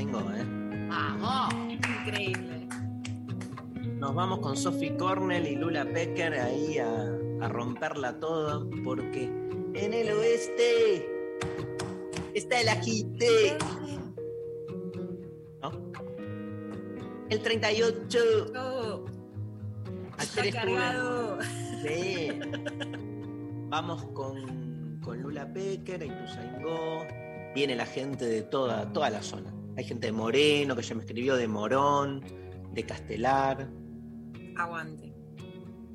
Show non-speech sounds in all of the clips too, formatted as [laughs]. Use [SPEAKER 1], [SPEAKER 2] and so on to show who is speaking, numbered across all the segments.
[SPEAKER 1] ¿eh?
[SPEAKER 2] ¡Vamos! Increíble.
[SPEAKER 1] Nos vamos con Sophie Cornell y Lula Pecker ahí a, a romperla todo, porque en el oeste está el ajite. ¿No? El 38.
[SPEAKER 2] Oh,
[SPEAKER 1] Ayer
[SPEAKER 2] está
[SPEAKER 1] estuve-. Sí. Vamos con, con Lula Pecker, a Ituzaingó. Viene la gente de toda, toda la zona. Hay gente de Moreno, que ya me escribió, de Morón, de Castelar.
[SPEAKER 2] Aguante.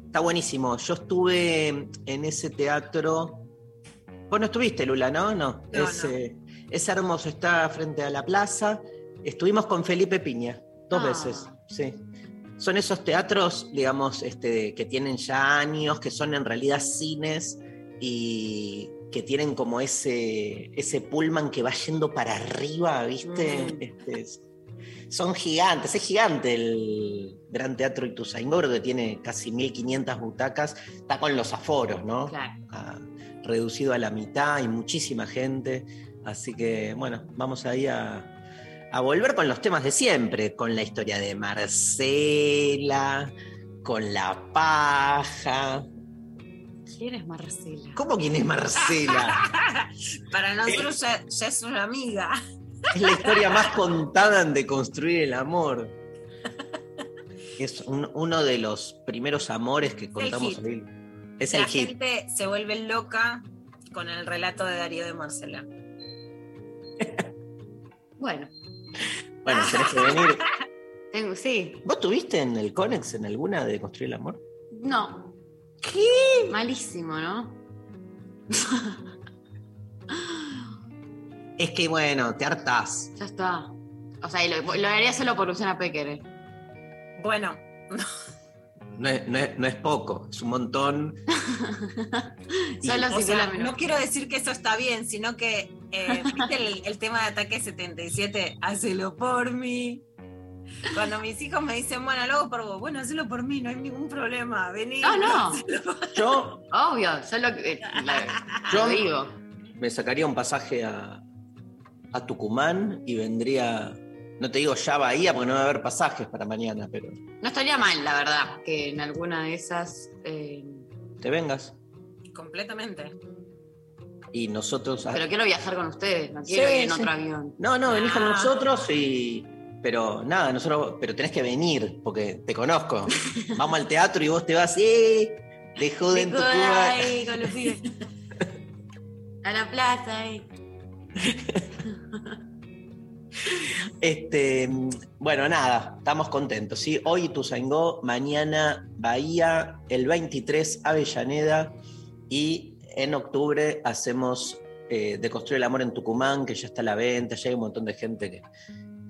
[SPEAKER 1] Está buenísimo. Yo estuve en ese teatro. Vos no estuviste, Lula, ¿no? No.
[SPEAKER 2] No,
[SPEAKER 1] es,
[SPEAKER 2] no.
[SPEAKER 1] eh, es hermoso, está frente a la plaza. Estuvimos con Felipe Piña, dos
[SPEAKER 2] Ah.
[SPEAKER 1] veces, sí. Son esos teatros, digamos, este, que tienen ya años, que son en realidad cines y que tienen como ese, ese pullman que va yendo para arriba, ¿viste?
[SPEAKER 2] Mm.
[SPEAKER 1] Este, es- son gigantes, es gigante el Gran Teatro Ituzaingó, que tiene casi 1500 butacas, está con los aforos, ¿no?
[SPEAKER 2] Claro.
[SPEAKER 1] Ah, reducido a la mitad y muchísima gente, así que bueno, vamos ahí a, a volver con los temas de siempre, con la historia de Marcela, con la paja.
[SPEAKER 2] ¿Quién es Marcela?
[SPEAKER 1] ¿Cómo quién es Marcela? [laughs]
[SPEAKER 2] Para nosotros ya, ya es una amiga.
[SPEAKER 1] Es la historia más contada en de construir el amor. Es un- uno de los primeros amores que contamos hoy. Es
[SPEAKER 2] la
[SPEAKER 1] el hit.
[SPEAKER 2] gente se vuelve loca con el relato de Darío de Marcela. [laughs]
[SPEAKER 3] Bueno,
[SPEAKER 1] Bueno, [laughs] tenés que venir.
[SPEAKER 3] sí.
[SPEAKER 1] ¿Vos tuviste en el Conex en alguna de construir el amor?
[SPEAKER 3] No. ¿Qué? Malísimo, ¿no? [laughs]
[SPEAKER 1] Es que bueno, te hartás.
[SPEAKER 3] Ya está. O sea, y lo, lo haría solo por Luciana Pecker. eh.
[SPEAKER 2] Bueno,
[SPEAKER 1] No es, no es- no es poco, es un montón. Y- [laughs]
[SPEAKER 3] Solo si
[SPEAKER 2] sea, no quiero decir que eso está bien, sino que eh, ¿viste el, el tema de ataque 77, hacelo por mí. Cuando mis hijos me dicen, bueno, lo hago por vos, bueno, hacelo por mí, no hay ningún problema, vení.
[SPEAKER 3] No, no.
[SPEAKER 1] Yo
[SPEAKER 3] Obvio, solo que. la-
[SPEAKER 1] Yo-
[SPEAKER 3] lo digo.
[SPEAKER 1] me sacaría un pasaje a, a Tucumán y vendría, no te digo ya Bahía porque no va a haber pasajes para mañana, pero
[SPEAKER 3] No estaría mal, la verdad, que en alguna de esas. eh,
[SPEAKER 1] te vengas.
[SPEAKER 2] Completamente.
[SPEAKER 1] Y nosotros...
[SPEAKER 3] pero quiero viajar con ustedes, no quiero
[SPEAKER 1] Sí,
[SPEAKER 3] ir en
[SPEAKER 1] sí.
[SPEAKER 3] otro avión.
[SPEAKER 1] No, no, venís con
[SPEAKER 2] Ah.
[SPEAKER 1] nosotros y... Pero nada, nosotros, pero tenés que venir, porque te conozco. [laughs] Vamos al teatro y vos te vas, ¡eh! De joda en
[SPEAKER 3] Me
[SPEAKER 1] Tucumán.
[SPEAKER 3] joda ahí con los pibes. [laughs] A la plaza ahí.
[SPEAKER 1] Este, bueno, nada, estamos contentos, ¿sí? Hoy Ituzaingó, mañana Bahía, el 23 Avellaneda y en octubre hacemos eh, De Construir el Amor en Tucumán, que ya está a la venta, ya hay un montón de gente que,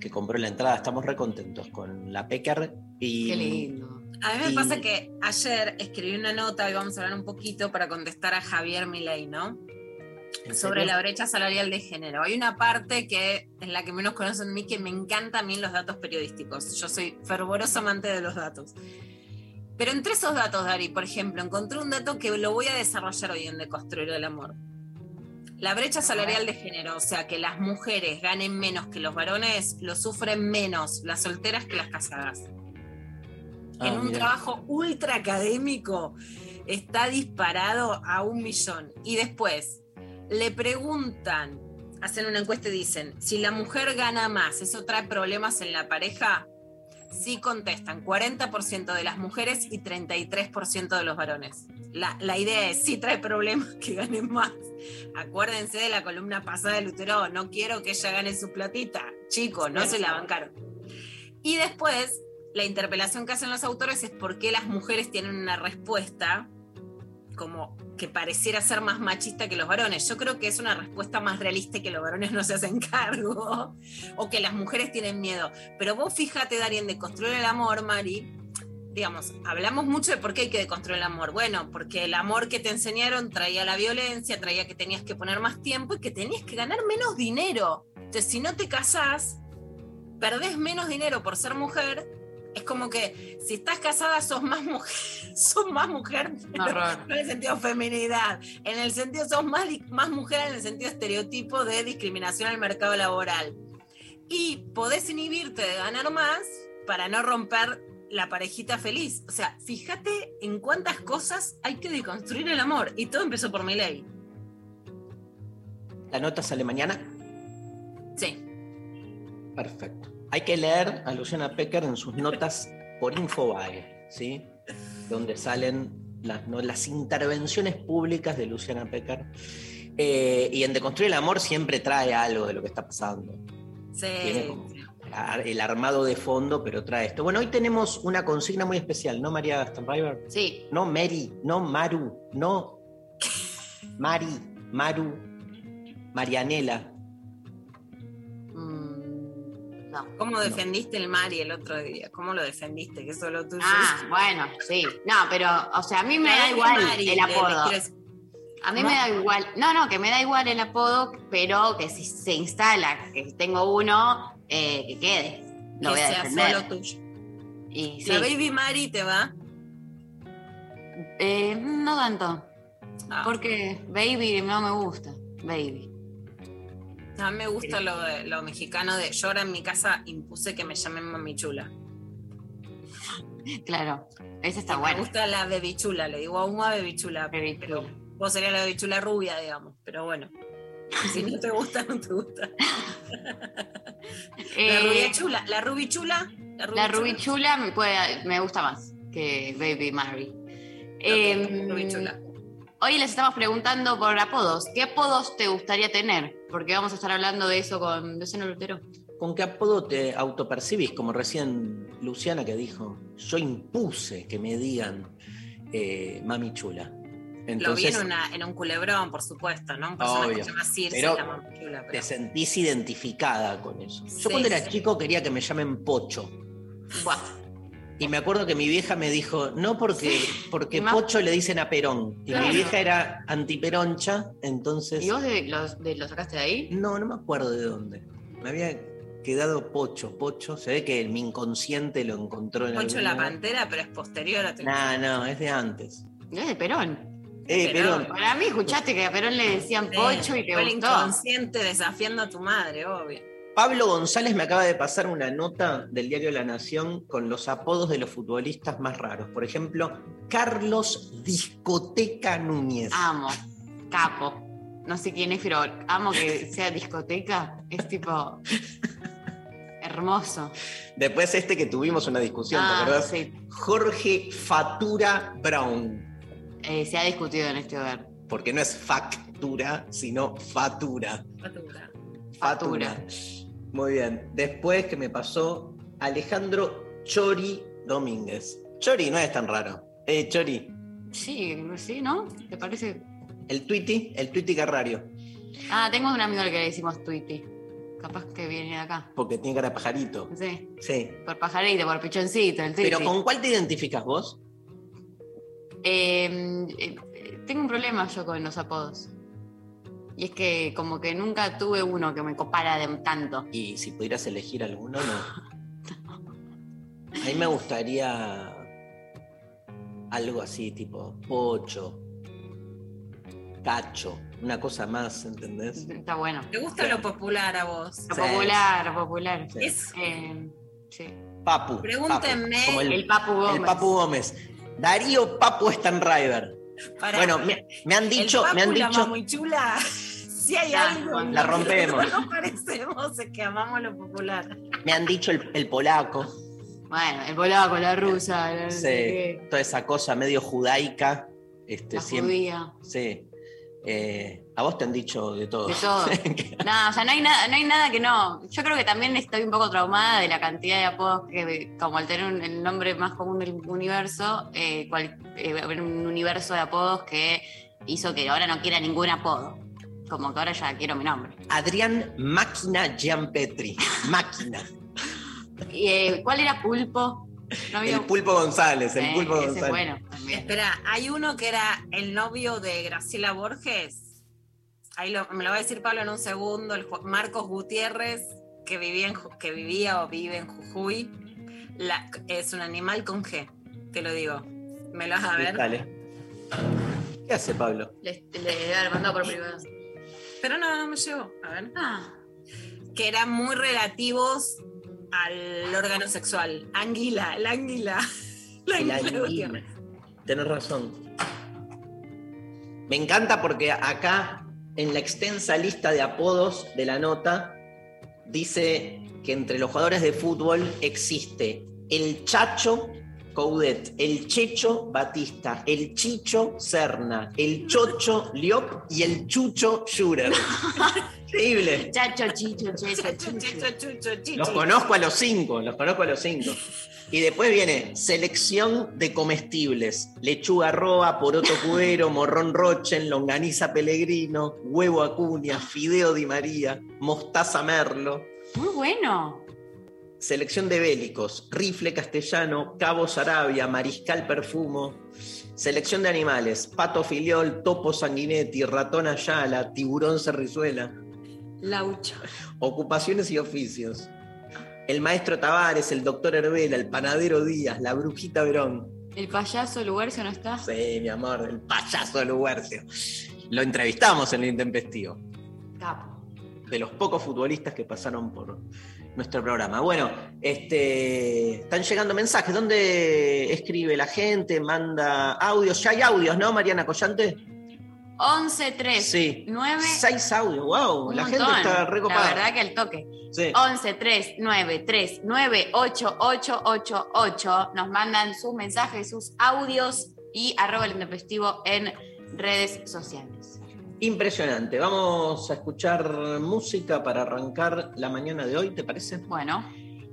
[SPEAKER 1] que compró la entrada, estamos re contentos con la Pecker y...
[SPEAKER 3] Qué lindo.
[SPEAKER 2] A mí me
[SPEAKER 1] Y-
[SPEAKER 2] pasa que ayer escribí una nota y vamos a hablar un poquito para contestar a Javier Milei, ¿no?
[SPEAKER 1] ¿En
[SPEAKER 2] Sobre
[SPEAKER 1] serio?
[SPEAKER 2] la brecha salarial de género. Hay una parte que es la que menos conocen de mí que me encanta a mí los datos periodísticos. Yo soy fervoroso amante de los datos. Pero entre esos datos, Dari, por ejemplo, encontré un dato que lo voy a desarrollar hoy en Deconstruir el Amor. La brecha salarial de género, o sea, que las mujeres ganen menos que los varones, lo sufren menos las solteras que las casadas
[SPEAKER 1] Ah,
[SPEAKER 2] en un
[SPEAKER 1] mirá.
[SPEAKER 2] trabajo ultra académico está disparado a un millón. Y después le preguntan, hacen una encuesta y dicen, si la mujer gana más, ¿eso trae problemas en la pareja? sí contestan 40% de las mujeres y 33% de los varones. La, la idea es, sí trae problemas [laughs] que ganen más. Acuérdense de la columna pasada de Lutero, no quiero que ella gane su platita. Chicos, no se la bancaron. Y después, la interpelación que hacen los autores es por qué las mujeres tienen una respuesta como que pareciera ser más machista que los varones. Yo creo que es una respuesta más realista que los varones no se hacen cargo [laughs] o que las mujeres tienen miedo. Pero vos fíjate, Darien, de construir el amor, Mari, digamos, hablamos mucho de por qué hay que deconstruir el amor. Bueno, porque el amor que te enseñaron traía la violencia, traía que tenías que poner más tiempo y que tenías que ganar menos dinero. Entonces, si no te casás, perdés menos dinero por ser mujer. Es como que si estás casada sos más mujer, [laughs] sos más mujer, no en el sentido feminidad, en el sentido sos más, más mujer en el sentido estereotipo de discriminación al mercado laboral. Y podés inhibirte de ganar más para no romper la parejita feliz. O sea, fíjate en cuántas cosas hay que deconstruir el amor. Y todo empezó por mi ley.
[SPEAKER 1] ¿La nota sale mañana?
[SPEAKER 2] Sí.
[SPEAKER 1] Perfecto. Hay que leer a Luciana Pecker en sus notas por Infobae, ¿sí? Donde salen las, no- las intervenciones públicas de Luciana Pecker. Eh, y en Deconstruir el Amor siempre trae algo de lo que está pasando.
[SPEAKER 2] Sí.
[SPEAKER 1] Tiene como el armado de fondo, pero trae esto. Bueno, hoy tenemos una consigna muy especial, ¿no, María Stanriver?
[SPEAKER 3] Sí,
[SPEAKER 1] No Mary, no Maru, no Mari, Maru, Marianela.
[SPEAKER 3] Mm, no.
[SPEAKER 2] ¿Cómo defendiste el Mari el otro día? ¿Cómo lo defendiste? Que eso lo tuyo.
[SPEAKER 3] Ah, bueno, sí. No, pero, o sea, a mí me da igual
[SPEAKER 2] Mari
[SPEAKER 3] el
[SPEAKER 2] le- le
[SPEAKER 3] apodo. A mí me da igual. No, no, que me da igual el apodo, pero que si se instala que tengo uno, eh, que quede. Lo
[SPEAKER 2] que
[SPEAKER 3] voy a
[SPEAKER 2] sea solo tuyo.
[SPEAKER 3] Y sí.
[SPEAKER 2] La Baby Mari te va.
[SPEAKER 3] Eh, no tanto.
[SPEAKER 2] Ah,
[SPEAKER 3] Porque baby no me gusta. Baby.
[SPEAKER 2] a mí me gusta lo, de- lo mexicano de yo ahora en mi casa impuse que me llamen mami chula.
[SPEAKER 3] Claro. Esa está
[SPEAKER 2] me
[SPEAKER 3] buena.
[SPEAKER 2] gusta la bebichula, le digo a una bebichula.
[SPEAKER 3] Baby
[SPEAKER 2] pero vos sería la bebichula rubia, digamos. Pero bueno. [laughs] Si no te gusta, no te gusta. [laughs] La
[SPEAKER 3] Eh,
[SPEAKER 2] rubia chula. La rubichula.
[SPEAKER 3] La Ruby Chula me, puede, me gusta más que Baby Mary. Em,
[SPEAKER 2] Ruby chula.
[SPEAKER 3] Hoy les estamos preguntando por apodos. ¿Qué apodos te gustaría tener? Porque vamos a estar hablando de eso con Luciano Lutero.
[SPEAKER 1] ¿Con qué apodo te autopercibís? Como recién Luciana que dijo, yo impuse que me digan eh, mami chula.
[SPEAKER 2] Lo vi en, una- en un culebrón, por supuesto, ¿no? Un personaje
[SPEAKER 1] Obvio.
[SPEAKER 2] que se llama Circe,
[SPEAKER 1] Pero
[SPEAKER 2] la chula.
[SPEAKER 1] te
[SPEAKER 2] pero-
[SPEAKER 1] sentís identificada con eso. Yo
[SPEAKER 2] Sí,
[SPEAKER 1] cuando era
[SPEAKER 2] sí.
[SPEAKER 1] chico quería que me llamen Pocho.
[SPEAKER 3] Buah.
[SPEAKER 1] Y me acuerdo que mi vieja me dijo, no porque, porque
[SPEAKER 3] más-
[SPEAKER 1] Pocho le dicen a Perón. Y
[SPEAKER 3] Claro.
[SPEAKER 1] mi vieja era antiperoncha, entonces...
[SPEAKER 3] ¿Y vos de, los, de, lo sacaste de ahí?
[SPEAKER 1] No, no me acuerdo de dónde. Me había quedado Pocho, Pocho. Se ve que mi inconsciente lo encontró en
[SPEAKER 2] Pocho
[SPEAKER 1] algún
[SPEAKER 2] la pantera, pero es posterior a tu
[SPEAKER 1] No, no, es de antes.
[SPEAKER 3] Es de Perón.
[SPEAKER 1] Eh,
[SPEAKER 2] Perón.
[SPEAKER 1] Perón.
[SPEAKER 3] Para mí escuchaste que a Perón le decían Pocho y te
[SPEAKER 2] Fue el
[SPEAKER 3] gustó.
[SPEAKER 2] inconsciente desafiando a tu madre, obvio.
[SPEAKER 1] Pablo González me acaba de pasar una nota del diario La Nación con los apodos de los futbolistas más raros. Por ejemplo, Carlos Discoteca Núñez.
[SPEAKER 3] Amo. Capo. No sé quién es, pero amo que sea discoteca. Es tipo. hermoso.
[SPEAKER 1] Después este que tuvimos una discusión, ¿te
[SPEAKER 3] Ah,
[SPEAKER 1] acordás?
[SPEAKER 3] sí.
[SPEAKER 1] Jorge Fatura Brown.
[SPEAKER 3] Eh, se ha discutido en este hogar.
[SPEAKER 1] Porque no es factura, sino fatura.
[SPEAKER 2] Fatura.
[SPEAKER 1] Fatura. Muy bien. Después que me pasó Alejandro Chori Domínguez. Chori no es tan raro. Eh, Chori.
[SPEAKER 3] Sí, sí, ¿no? ¿Te parece?
[SPEAKER 1] El Twitty, el Twitty Carrario.
[SPEAKER 3] Ah, tengo un amigo al que le decimos Tweety. Capaz que viene de acá.
[SPEAKER 1] Porque tiene cara de pajarito.
[SPEAKER 3] Sí.
[SPEAKER 1] Sí.
[SPEAKER 3] Por pajarito, por pichoncito, el Tweety.
[SPEAKER 1] Pero ¿con cuál te identificas vos?
[SPEAKER 3] Eh, eh, tengo un problema yo con los apodos. Y es que como que nunca tuve uno que me copara de tanto.
[SPEAKER 1] Y si pudieras elegir alguno, no. A mí me gustaría algo así, tipo Pocho, Cacho, una cosa más, ¿entendés?
[SPEAKER 3] Está bueno.
[SPEAKER 2] ¿Te gusta lo popular a vos?
[SPEAKER 3] Lo
[SPEAKER 1] Sí.
[SPEAKER 3] popular, popular.
[SPEAKER 1] Sí.
[SPEAKER 2] Es,
[SPEAKER 3] Eh, sí.
[SPEAKER 1] Papu.
[SPEAKER 2] Pregúntenme-
[SPEAKER 1] Papu, como el,
[SPEAKER 3] El Papu Gómez.
[SPEAKER 1] el Papu Gómez. Darío Papu Stanriver.
[SPEAKER 2] para,
[SPEAKER 1] Bueno, me, me han dicho,
[SPEAKER 2] el
[SPEAKER 1] me han
[SPEAKER 2] la
[SPEAKER 1] dicho,
[SPEAKER 2] muy chula. [laughs] Si hay algo.
[SPEAKER 1] la rompemos.
[SPEAKER 2] No parecemos es que amamos lo popular.
[SPEAKER 1] me han dicho el, el polaco.
[SPEAKER 3] Bueno, el polaco, la rusa, la,
[SPEAKER 1] Sí, toda esa cosa medio judaica. Este,
[SPEAKER 3] la
[SPEAKER 1] siempre,
[SPEAKER 3] judía.
[SPEAKER 1] Sí. Eh, a vos te han dicho de todo.
[SPEAKER 3] De todo. [laughs] No, o sea, no hay, nada, no hay nada que no. Yo creo que también estoy un poco traumada de la cantidad de apodos que, como al tener un- el nombre más común del universo, eh, cual- eh, un universo de apodos que hizo que ahora no quiera ningún apodo. Como que ahora ya quiero mi nombre.
[SPEAKER 1] Adrián Máquina Gianpetri. Máquina. [laughs]
[SPEAKER 3] Y, eh, ¿Cuál era Pulpo? No había-
[SPEAKER 1] El Pulpo González, el
[SPEAKER 3] Eh,
[SPEAKER 1] Pulpo
[SPEAKER 3] es
[SPEAKER 1] González.
[SPEAKER 3] bueno. también.
[SPEAKER 2] Espera, hay uno que era el novio de Graciela Borges. Ahí lo- me lo va a decir Pablo en un segundo. El Marcos Gutiérrez, que vivía, en que vivía o vive en Jujuy. La- es un animal con G, te lo digo. Me lo vas a ver.
[SPEAKER 1] Dale. ¿Qué hace Pablo?
[SPEAKER 3] Le, le haber mandado por privado.
[SPEAKER 2] Pero no, no me llegó. A ver.
[SPEAKER 3] Ah,
[SPEAKER 2] Que eran muy relativos al órgano sexual. Anguila, la anguila. [laughs] La
[SPEAKER 1] El
[SPEAKER 2] anguila.
[SPEAKER 1] Tenés razón. Me encanta porque acá, en la extensa lista de apodos de la nota, dice que entre los jugadores de fútbol existe el Chacho Coudet, el Checho Batista, el Chicho Serna, el Chocho Liop y el Chucho Schurer. [laughs] Increíble.
[SPEAKER 3] chacho, chicho, checho,
[SPEAKER 2] Chucho,
[SPEAKER 3] chucho.
[SPEAKER 2] chichi.
[SPEAKER 1] Los conozco a los cinco, los conozco a los cinco. Y después viene selección de comestibles: lechuga roa, poroto cubero, morrón rochen, longaniza pellegrino, huevo acuña, fideo di María, mostaza merlo.
[SPEAKER 3] Muy bueno.
[SPEAKER 1] Selección de bélicos: rifle castellano, cabo Sarabia, mariscal perfumo. Selección de animales: pato filiol, topo sanguinetti, ratón ayala, tiburón cerrizuela.
[SPEAKER 2] Laucha.
[SPEAKER 1] Ocupaciones y oficios. El maestro Tavares, el doctor Herbela, el panadero Díaz, la brujita Verón.
[SPEAKER 3] El payaso Lugercio no está.
[SPEAKER 1] Sí, mi amor, el payaso de Luguercio. Lo entrevistamos en el Intempestivo.
[SPEAKER 3] Capo.
[SPEAKER 1] De los pocos futbolistas que pasaron por nuestro programa. Bueno, este, están llegando mensajes. ¿Dónde escribe la gente? Manda audios. Ya hay audios, ¿no, Mariana Collante?
[SPEAKER 3] 11, 3,
[SPEAKER 1] Sí.
[SPEAKER 3] 9.
[SPEAKER 1] Seis audios, wow.
[SPEAKER 3] Un
[SPEAKER 1] La
[SPEAKER 3] montón.
[SPEAKER 1] gente está
[SPEAKER 3] La
[SPEAKER 1] recopada.
[SPEAKER 3] verdad que el toque.
[SPEAKER 1] Sí.
[SPEAKER 3] 11 3 9 3 9 8 8 8 8 nos mandan sus mensajes, sus audios y arroba el intempestivo en redes sociales.
[SPEAKER 1] Impresionante. Vamos a escuchar música para arrancar la mañana de hoy, ¿te parece?
[SPEAKER 3] Bueno,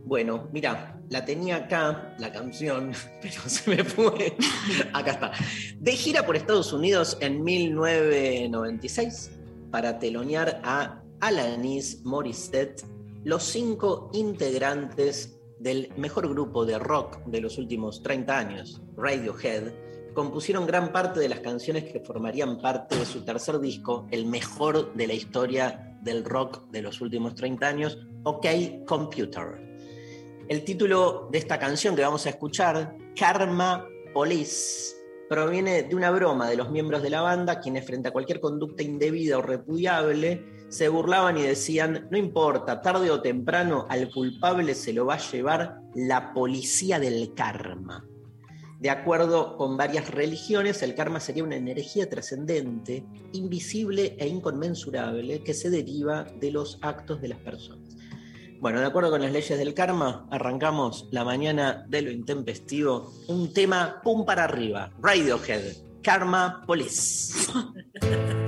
[SPEAKER 1] Bueno, mira, la tenía acá, la canción, [laughs] pero se me fue. [laughs] acá está. De gira por Estados Unidos en 1996 para telonear a Alanis Morissette, los cinco integrantes del mejor grupo de rock de los últimos 30 años, Radiohead, compusieron gran parte de las canciones que formarían parte de su tercer disco, el mejor de la historia del rock de los últimos 30 años, OK Computer. El título de esta canción que vamos a escuchar, Karma Police, proviene de una broma de los miembros de la banda, quienes frente a cualquier conducta indebida o repudiable, se burlaban y decían, no importa, tarde o temprano al culpable se lo va a llevar la policía del karma. De acuerdo con varias religiones, el karma sería una energía trascendente, invisible e inconmensurable que se deriva de los actos de las personas. Bueno, de acuerdo con las leyes del karma, arrancamos la mañana de lo intempestivo, un tema pum para arriba, Radiohead, Karma Police. [laughs]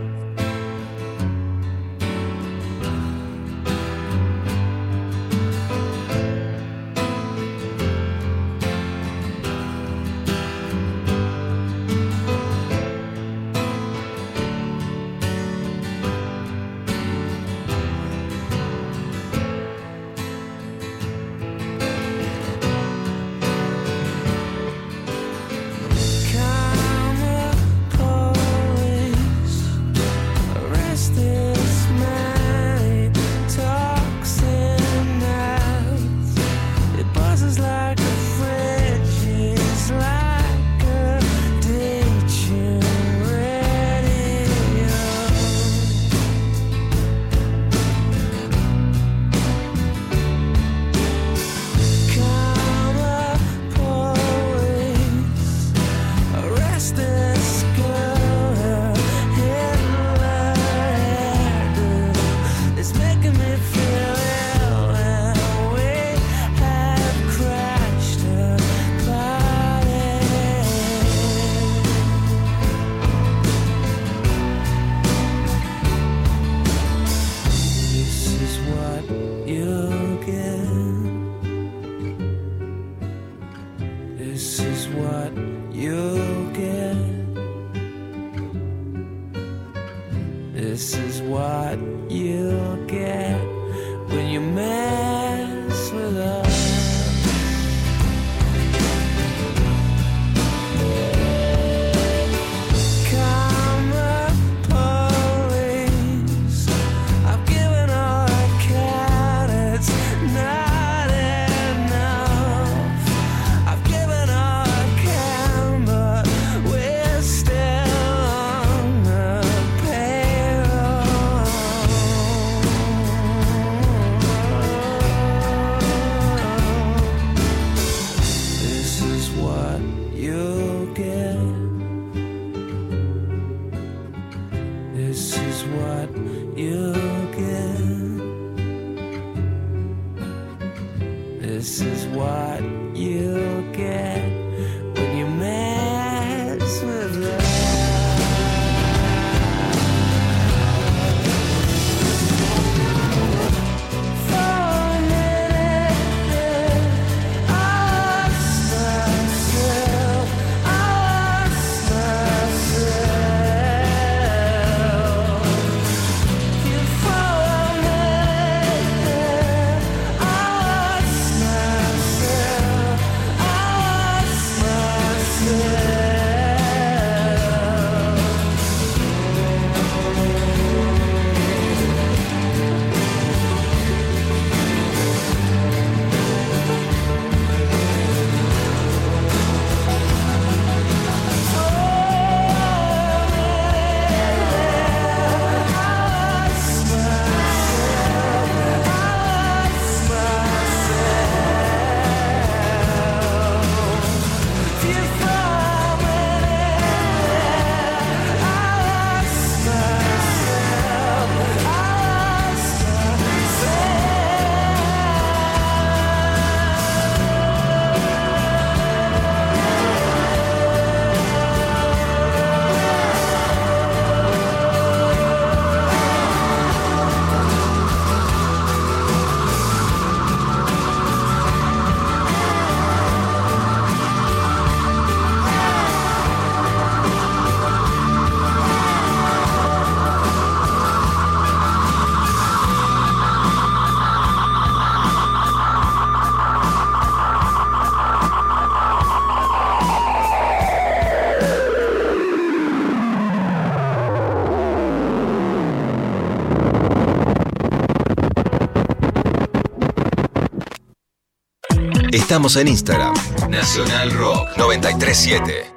[SPEAKER 4] Estamos en Instagram. Nacional Rock 937.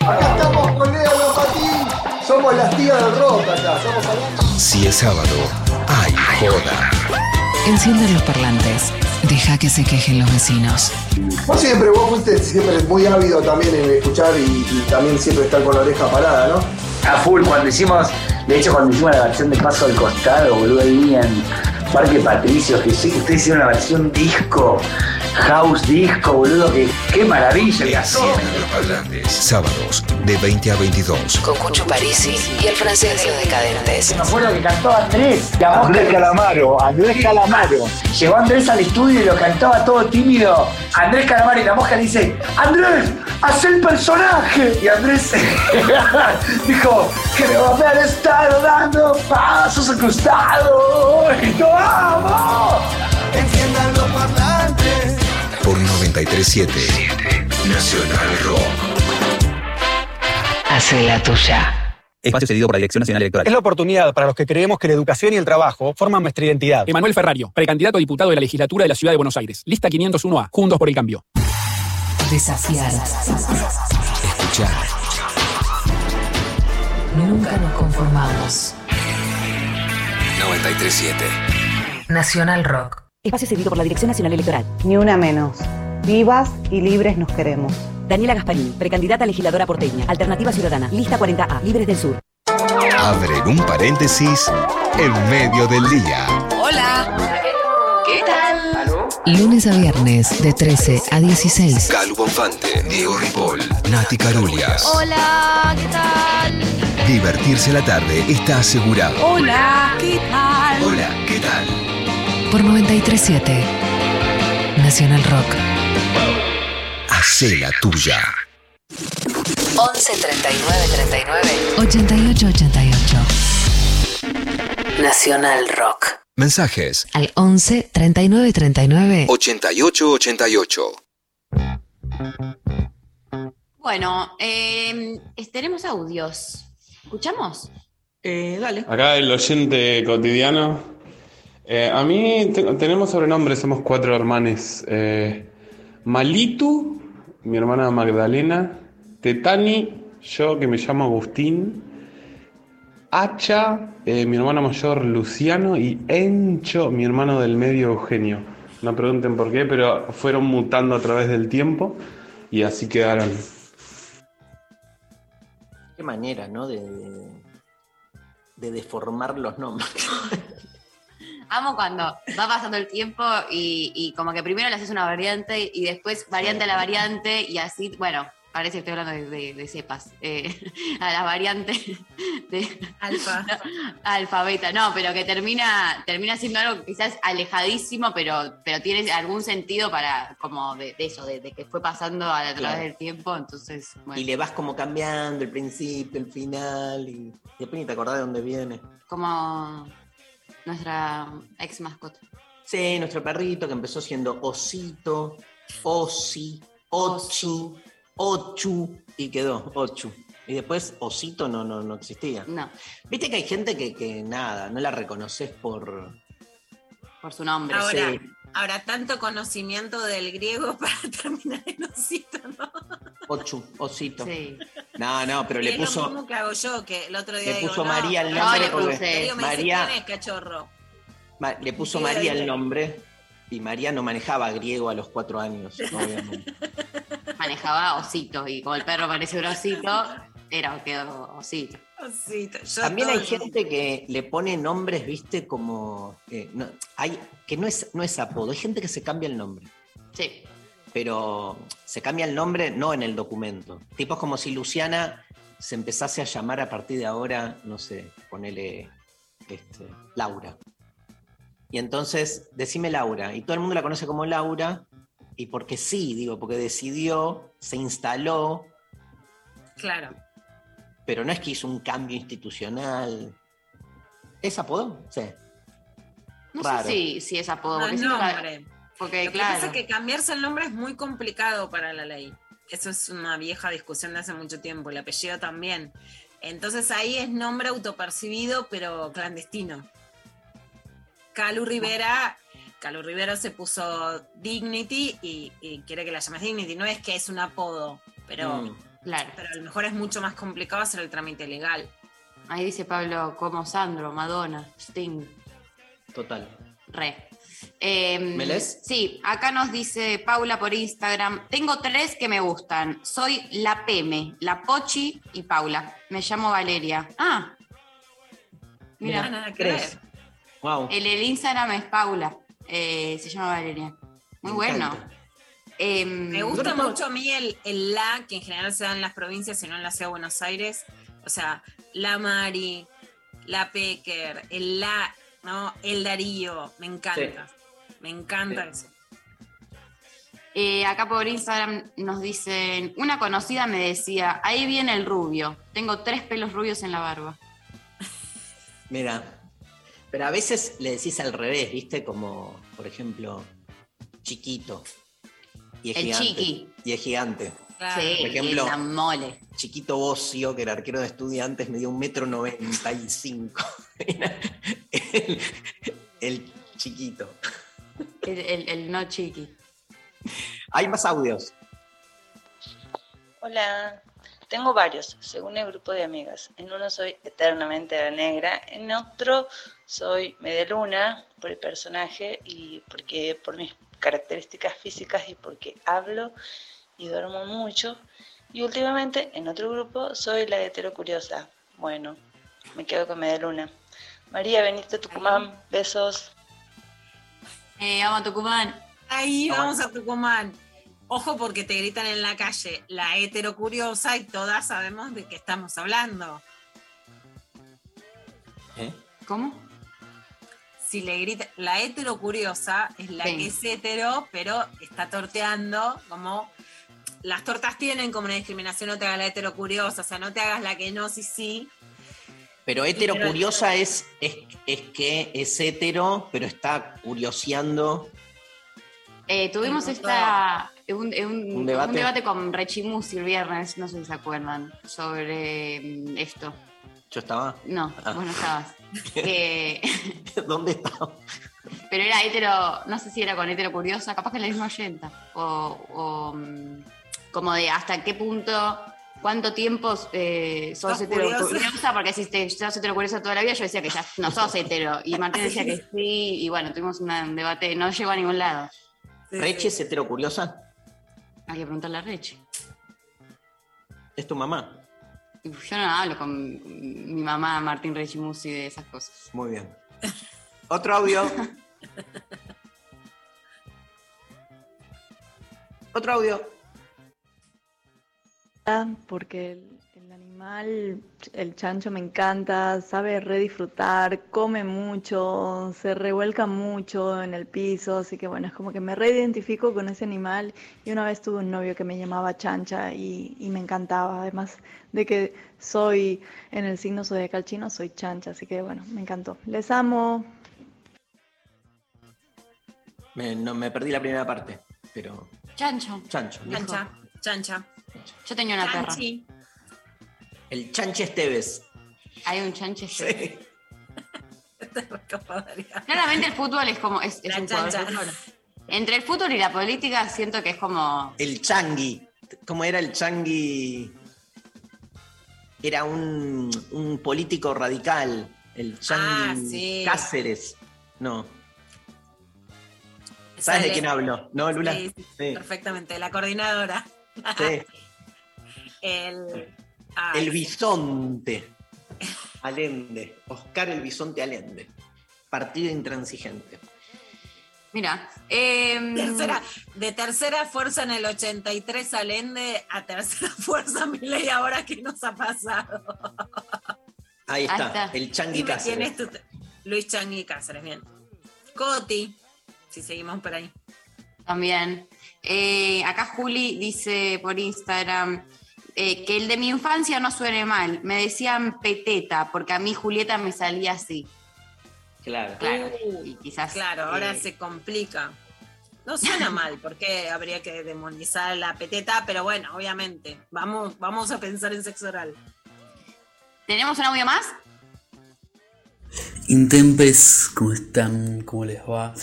[SPEAKER 5] Acá estamos con Leo Lopatín. Somos las tías del rock acá. Estamos hablando.
[SPEAKER 4] Si es sábado, hay joda.
[SPEAKER 6] Enciendan los parlantes. Deja que se quejen los vecinos.
[SPEAKER 5] Vos siempre, vos fuiste siempre muy ávido también en escuchar y, y también siempre estar con la oreja parada, ¿no?
[SPEAKER 7] a full cuando hicimos, de hecho cuando hicimos la versión de Paso al Costado, boludo, ahí en Parque Patricios, que sí, ustedes hicieron la versión disco, house disco, boludo, que qué maravilla, que
[SPEAKER 4] Enciendan los parlantes. Sábados, de 20 a 22.
[SPEAKER 6] Con Cucho Parisi y el francés de los decadentes.
[SPEAKER 7] Me acuerdo que cantó Andrés,
[SPEAKER 8] Andrés Calamaro, Andrés Calamaro.
[SPEAKER 7] Llegó Andrés al estudio y lo cantaba todo tímido. Andrés Calamaro y la mosca le dice, Andrés, haz el personaje. Y Andrés [laughs] dijo, creo haber estado dando pasos al costado. Y yo amo.
[SPEAKER 9] Enciendan los
[SPEAKER 4] 937. Nacional Rock.
[SPEAKER 6] Hace la tuya.
[SPEAKER 10] Espacio cedido por la Dirección Nacional Electoral.
[SPEAKER 8] Es la oportunidad para los que creemos que la educación y el trabajo forman nuestra identidad.
[SPEAKER 10] Emanuel Ferrario, precandidato a diputado de la legislatura de la Ciudad de Buenos Aires. Lista 501A. Juntos por el cambio.
[SPEAKER 6] Desafiar.
[SPEAKER 4] Escuchar.
[SPEAKER 6] Nunca nos conformamos.
[SPEAKER 4] 937.
[SPEAKER 6] Nacional Rock.
[SPEAKER 11] Espacio cedido por la Dirección Nacional Electoral.
[SPEAKER 12] Ni una menos. Vivas y libres nos queremos.
[SPEAKER 11] Daniela Gasparini, precandidata a legisladora porteña. Alternativa Ciudadana. Lista 40A. Libres del Sur.
[SPEAKER 4] Abren un paréntesis en medio del día.
[SPEAKER 6] Hola. ¿Qué tal? Lunes a viernes de 13 a 16.
[SPEAKER 4] Calu Bonfante, Diego Ripoll, Nati Carulias.
[SPEAKER 13] Hola, ¿qué tal?
[SPEAKER 4] Divertirse la tarde está asegurado.
[SPEAKER 13] Hola, ¿qué tal?
[SPEAKER 4] Hola, ¿qué tal?
[SPEAKER 6] Por 937. Nacional Rock.
[SPEAKER 14] Hacé la tuya.
[SPEAKER 6] 11 39 39 88 88. Nacional Rock.
[SPEAKER 14] Mensajes
[SPEAKER 6] Al 11 39 39
[SPEAKER 14] 88 88.
[SPEAKER 3] Bueno, eh, tenemos audios. ¿Escuchamos?
[SPEAKER 1] Eh, dale.
[SPEAKER 15] Acá el oyente cotidiano. Eh, a mí te- tenemos sobrenombres, somos cuatro hermanes. Eh, Malitu, mi hermana Magdalena, Tetani, yo que me llamo Agustín, Hacha, eh, mi hermano mayor Luciano y Encho, mi hermano del medio Eugenio. No pregunten por qué, pero fueron mutando a través del tiempo y así quedaron.
[SPEAKER 1] Qué manera, ¿no? De, de, de deformar los nombres. [laughs]
[SPEAKER 3] Amo cuando va pasando el tiempo y, y como que primero le haces una variante y después variante a la variante y así, bueno, parece que estoy hablando de, de- de cepas, eh, [laughs] a la variante de
[SPEAKER 2] Alfa. [laughs]
[SPEAKER 3] alfa, beta, no, pero que termina, termina siendo algo quizás alejadísimo, pero, pero tiene algún sentido para, como de, de eso, de, de que fue pasando a través
[SPEAKER 1] Claro.
[SPEAKER 3] del tiempo, entonces, bueno,
[SPEAKER 1] Y le vas como cambiando el principio, el final, y después ni te acordás de dónde viene.
[SPEAKER 3] como nuestra ex mascota.
[SPEAKER 1] Sí, nuestro perrito que empezó siendo Osito, Osi, Ochu, Ochu, y quedó Ochu. Y después Osito no, no, no existía.
[SPEAKER 3] No,
[SPEAKER 1] Viste que hay gente que, que nada, no la reconoces por.
[SPEAKER 3] por su nombre.
[SPEAKER 2] Ahora,
[SPEAKER 1] Sí.
[SPEAKER 2] Ahora, tanto conocimiento del griego [laughs] para terminar en osito, ¿no?
[SPEAKER 1] Ochu, Osito.
[SPEAKER 3] Sí.
[SPEAKER 1] No, no, pero le
[SPEAKER 2] es lo
[SPEAKER 1] puso.
[SPEAKER 2] mismo que hago yo, que el otro día
[SPEAKER 1] le
[SPEAKER 2] digo,
[SPEAKER 1] puso
[SPEAKER 2] no,
[SPEAKER 1] María el
[SPEAKER 2] no,
[SPEAKER 1] nombre
[SPEAKER 2] le
[SPEAKER 1] porque
[SPEAKER 2] dice,
[SPEAKER 1] María-
[SPEAKER 2] ¿quién es cachorro?
[SPEAKER 1] Ma- le puso María el nombre y María no manejaba griego a los cuatro años, [laughs] obviamente.
[SPEAKER 3] manejaba osito y como el perro parece un osito, era quedó osito.
[SPEAKER 1] También hay gente que le pone nombres, viste, como. eh, no, hay, que no es, no es apodo, hay gente que se cambia el nombre.
[SPEAKER 3] Sí.
[SPEAKER 1] Pero se cambia el nombre no en el documento. Tipo es como si Luciana se empezase a llamar a partir de ahora, no sé, ponele este, Laura. Y entonces, decime Laura. Y todo el mundo la conoce como Laura. Y porque sí, digo, porque decidió, se instaló,
[SPEAKER 2] Claro.
[SPEAKER 1] Pero no es que hizo un cambio institucional. ¿Es apodo? Sí.
[SPEAKER 3] No
[SPEAKER 1] Raro.
[SPEAKER 3] sé si, si es apodo.
[SPEAKER 2] No
[SPEAKER 3] porque que-
[SPEAKER 2] nombre.
[SPEAKER 3] Porque,
[SPEAKER 2] Lo que
[SPEAKER 3] claro.
[SPEAKER 2] pasa es que cambiarse el nombre es muy complicado para la ley. Eso es una vieja discusión de hace mucho tiempo, el apellido también. Entonces ahí es nombre autopercibido, pero clandestino. Calu Rivera, Calu Rivera se puso Dignity y, y quiere que la llames Dignity. No es que es un apodo, pero,
[SPEAKER 1] Mm.
[SPEAKER 3] Claro.
[SPEAKER 2] pero a lo mejor es mucho más complicado hacer el trámite legal.
[SPEAKER 3] Ahí dice Pablo, como Sandro, Madonna, Sting,
[SPEAKER 1] Total.
[SPEAKER 3] re. Eh,
[SPEAKER 1] ¿Me lees?
[SPEAKER 3] Sí, acá nos dice Paula por Instagram. Tengo tres que me gustan. Soy la Peme, la Pochi y Paula. Me llamo Valeria. Ah, mira.
[SPEAKER 2] Mirá, nada que
[SPEAKER 1] Tres.
[SPEAKER 2] ver.
[SPEAKER 1] Wow.
[SPEAKER 3] El, el Instagram es Paula. Eh, se llama Valeria. Muy
[SPEAKER 1] Me
[SPEAKER 3] bueno.
[SPEAKER 1] encanta.
[SPEAKER 3] Em,
[SPEAKER 2] Me gusta mucho a mí el, el la, que en general se da en las provincias y no en la ciudad de Buenos Aires. O sea, la Mari, la Pecker, el la, ¿no? El Darío. Me encanta. Me encanta eso.
[SPEAKER 3] Eh, acá por Instagram nos dicen, una conocida me decía, ahí viene el rubio, tengo tres pelos rubios en la barba. [laughs]
[SPEAKER 1] Mira, pero a veces le decís al revés, ¿viste? Como, por ejemplo, chiquito. Y es
[SPEAKER 3] El
[SPEAKER 1] gigante.
[SPEAKER 3] chiqui.
[SPEAKER 1] Y es gigante.
[SPEAKER 2] Claro.
[SPEAKER 3] sí,
[SPEAKER 1] por ejemplo-
[SPEAKER 3] y la mole.
[SPEAKER 1] Chiquito Bocio, que era arquero de estudiantes, me dio un metro noventa y cinco. [laughs] Era el, el chiquito.
[SPEAKER 3] El, el- el no chiqui.
[SPEAKER 1] Hay más audios.
[SPEAKER 16] Hola, tengo varios, según el grupo de amigas. En uno soy eternamente la negra, en otro soy media luna por el personaje y porque por mis características físicas y porque hablo y duermo mucho. Y últimamente en otro grupo soy la hetero curiosa. Bueno, me quedo con media luna. María Benito Tucumán, besos.
[SPEAKER 3] Eh, amo a Tucumán.
[SPEAKER 2] Ahí vamos a Tucumán. Ojo porque te gritan en la calle la hetero curiosa y todas sabemos de qué estamos hablando.
[SPEAKER 1] ¿Eh?
[SPEAKER 3] ¿Cómo?
[SPEAKER 2] Si le grita, la hetero curiosa es la
[SPEAKER 3] Sí.
[SPEAKER 2] que es hetero, pero está torteando como las tortas tienen como una discriminación, no te hagas la heterocuriosa, o sea, no te hagas la que no, sí, sí.
[SPEAKER 1] Pero hetero curiosa es, es, es que es hetero, pero está curioseando.
[SPEAKER 3] Eh, tuvimos esta, un, un-
[SPEAKER 1] Un
[SPEAKER 3] un
[SPEAKER 1] debate.
[SPEAKER 3] debate. con Rechimusi el viernes, no sé si se acuerdan, sobre mm, esto.
[SPEAKER 1] Yo estaba.
[SPEAKER 3] No,
[SPEAKER 1] Ah.
[SPEAKER 3] vos no estabas. Que- [laughs] [laughs]
[SPEAKER 1] ¿Dónde estaba?
[SPEAKER 3] pero era hetero, no sé si era con hetero curiosa, capaz que la misma oyenta. O, o, mm, como de hasta qué punto, cuánto tiempo eh, sos
[SPEAKER 2] ¿Sos
[SPEAKER 3] hetero
[SPEAKER 2] curiosa?
[SPEAKER 3] curiosa, porque si te, sos hetero curiosa toda la vida, yo decía que ya no sos hetero. Y Martín decía que sí, y bueno, tuvimos una- un debate, no llegó a ningún lado.
[SPEAKER 1] ¿Rechi es hetero curiosa?
[SPEAKER 3] Hay que preguntarle a Rechi.
[SPEAKER 1] ¿Es tu mamá?
[SPEAKER 3] Yo no hablo con mi mamá Martín Rechimusi de esas cosas.
[SPEAKER 1] Muy bien. [laughs] Otro audio. [laughs] Otro audio.
[SPEAKER 17] porque el, animal, el chancho me encanta, sabe re disfrutar, come mucho, se revuelca mucho en el piso, así que bueno, es como que me reidentifico con ese animal y una vez tuve un novio que me llamaba chancha y, y me encantaba, además de que soy en el signo zodiacal chino, soy chancha, así que bueno, me encantó. Les amo.
[SPEAKER 1] Me, no, me perdí la primera parte, pero.
[SPEAKER 3] Chancho.
[SPEAKER 1] Chancho.
[SPEAKER 2] Chancha, chancha.
[SPEAKER 3] Yo tenía una perra.
[SPEAKER 1] El Chanche Esteves.
[SPEAKER 3] Hay un chanche.
[SPEAKER 1] Sí. [laughs]
[SPEAKER 3] Claramente el fútbol es como. Es, un. Entre el fútbol y la política siento que es como.
[SPEAKER 1] El Changui. ¿Cómo era el Changui? Era un, un político radical. El Changui
[SPEAKER 2] Ah, sí.
[SPEAKER 1] Cáceres. No. ¿Sabes de quién hablo? ¿No, Lula?
[SPEAKER 2] Sí, sí,
[SPEAKER 1] Sí.
[SPEAKER 2] perfectamente, la coordinadora.
[SPEAKER 1] Sí. [laughs]
[SPEAKER 2] El, ay,
[SPEAKER 1] El bisonte. Allende. Oscar el bisonte Allende. Partido intransigente.
[SPEAKER 3] Mira. em,
[SPEAKER 2] tercera- de tercera fuerza en el 83 Allende a tercera [laughs] fuerza Milei ahora que nos ha pasado.
[SPEAKER 1] Ahí está.
[SPEAKER 2] Ahí está.
[SPEAKER 1] El
[SPEAKER 2] quién
[SPEAKER 1] Cáceres.
[SPEAKER 2] es tu Luis Changui Cáceres, bien. Coti, si seguimos por ahí.
[SPEAKER 3] También. Eh, acá Juli dice por Instagram eh, que el de mi infancia no suene mal. Me decían peteta, porque a mí Julieta me salía así.
[SPEAKER 1] Claro.
[SPEAKER 3] Claro.
[SPEAKER 2] Uh,
[SPEAKER 3] y quizás.
[SPEAKER 2] Claro, ahora
[SPEAKER 3] eh,
[SPEAKER 2] se complica. No suena [laughs] mal, porque habría que demonizar la peteta, pero bueno, obviamente. Vamos, vamos a pensar en sexo oral.
[SPEAKER 3] ¿Tenemos un audio más?
[SPEAKER 18] Intempes, ¿cómo están? ¿Cómo les va?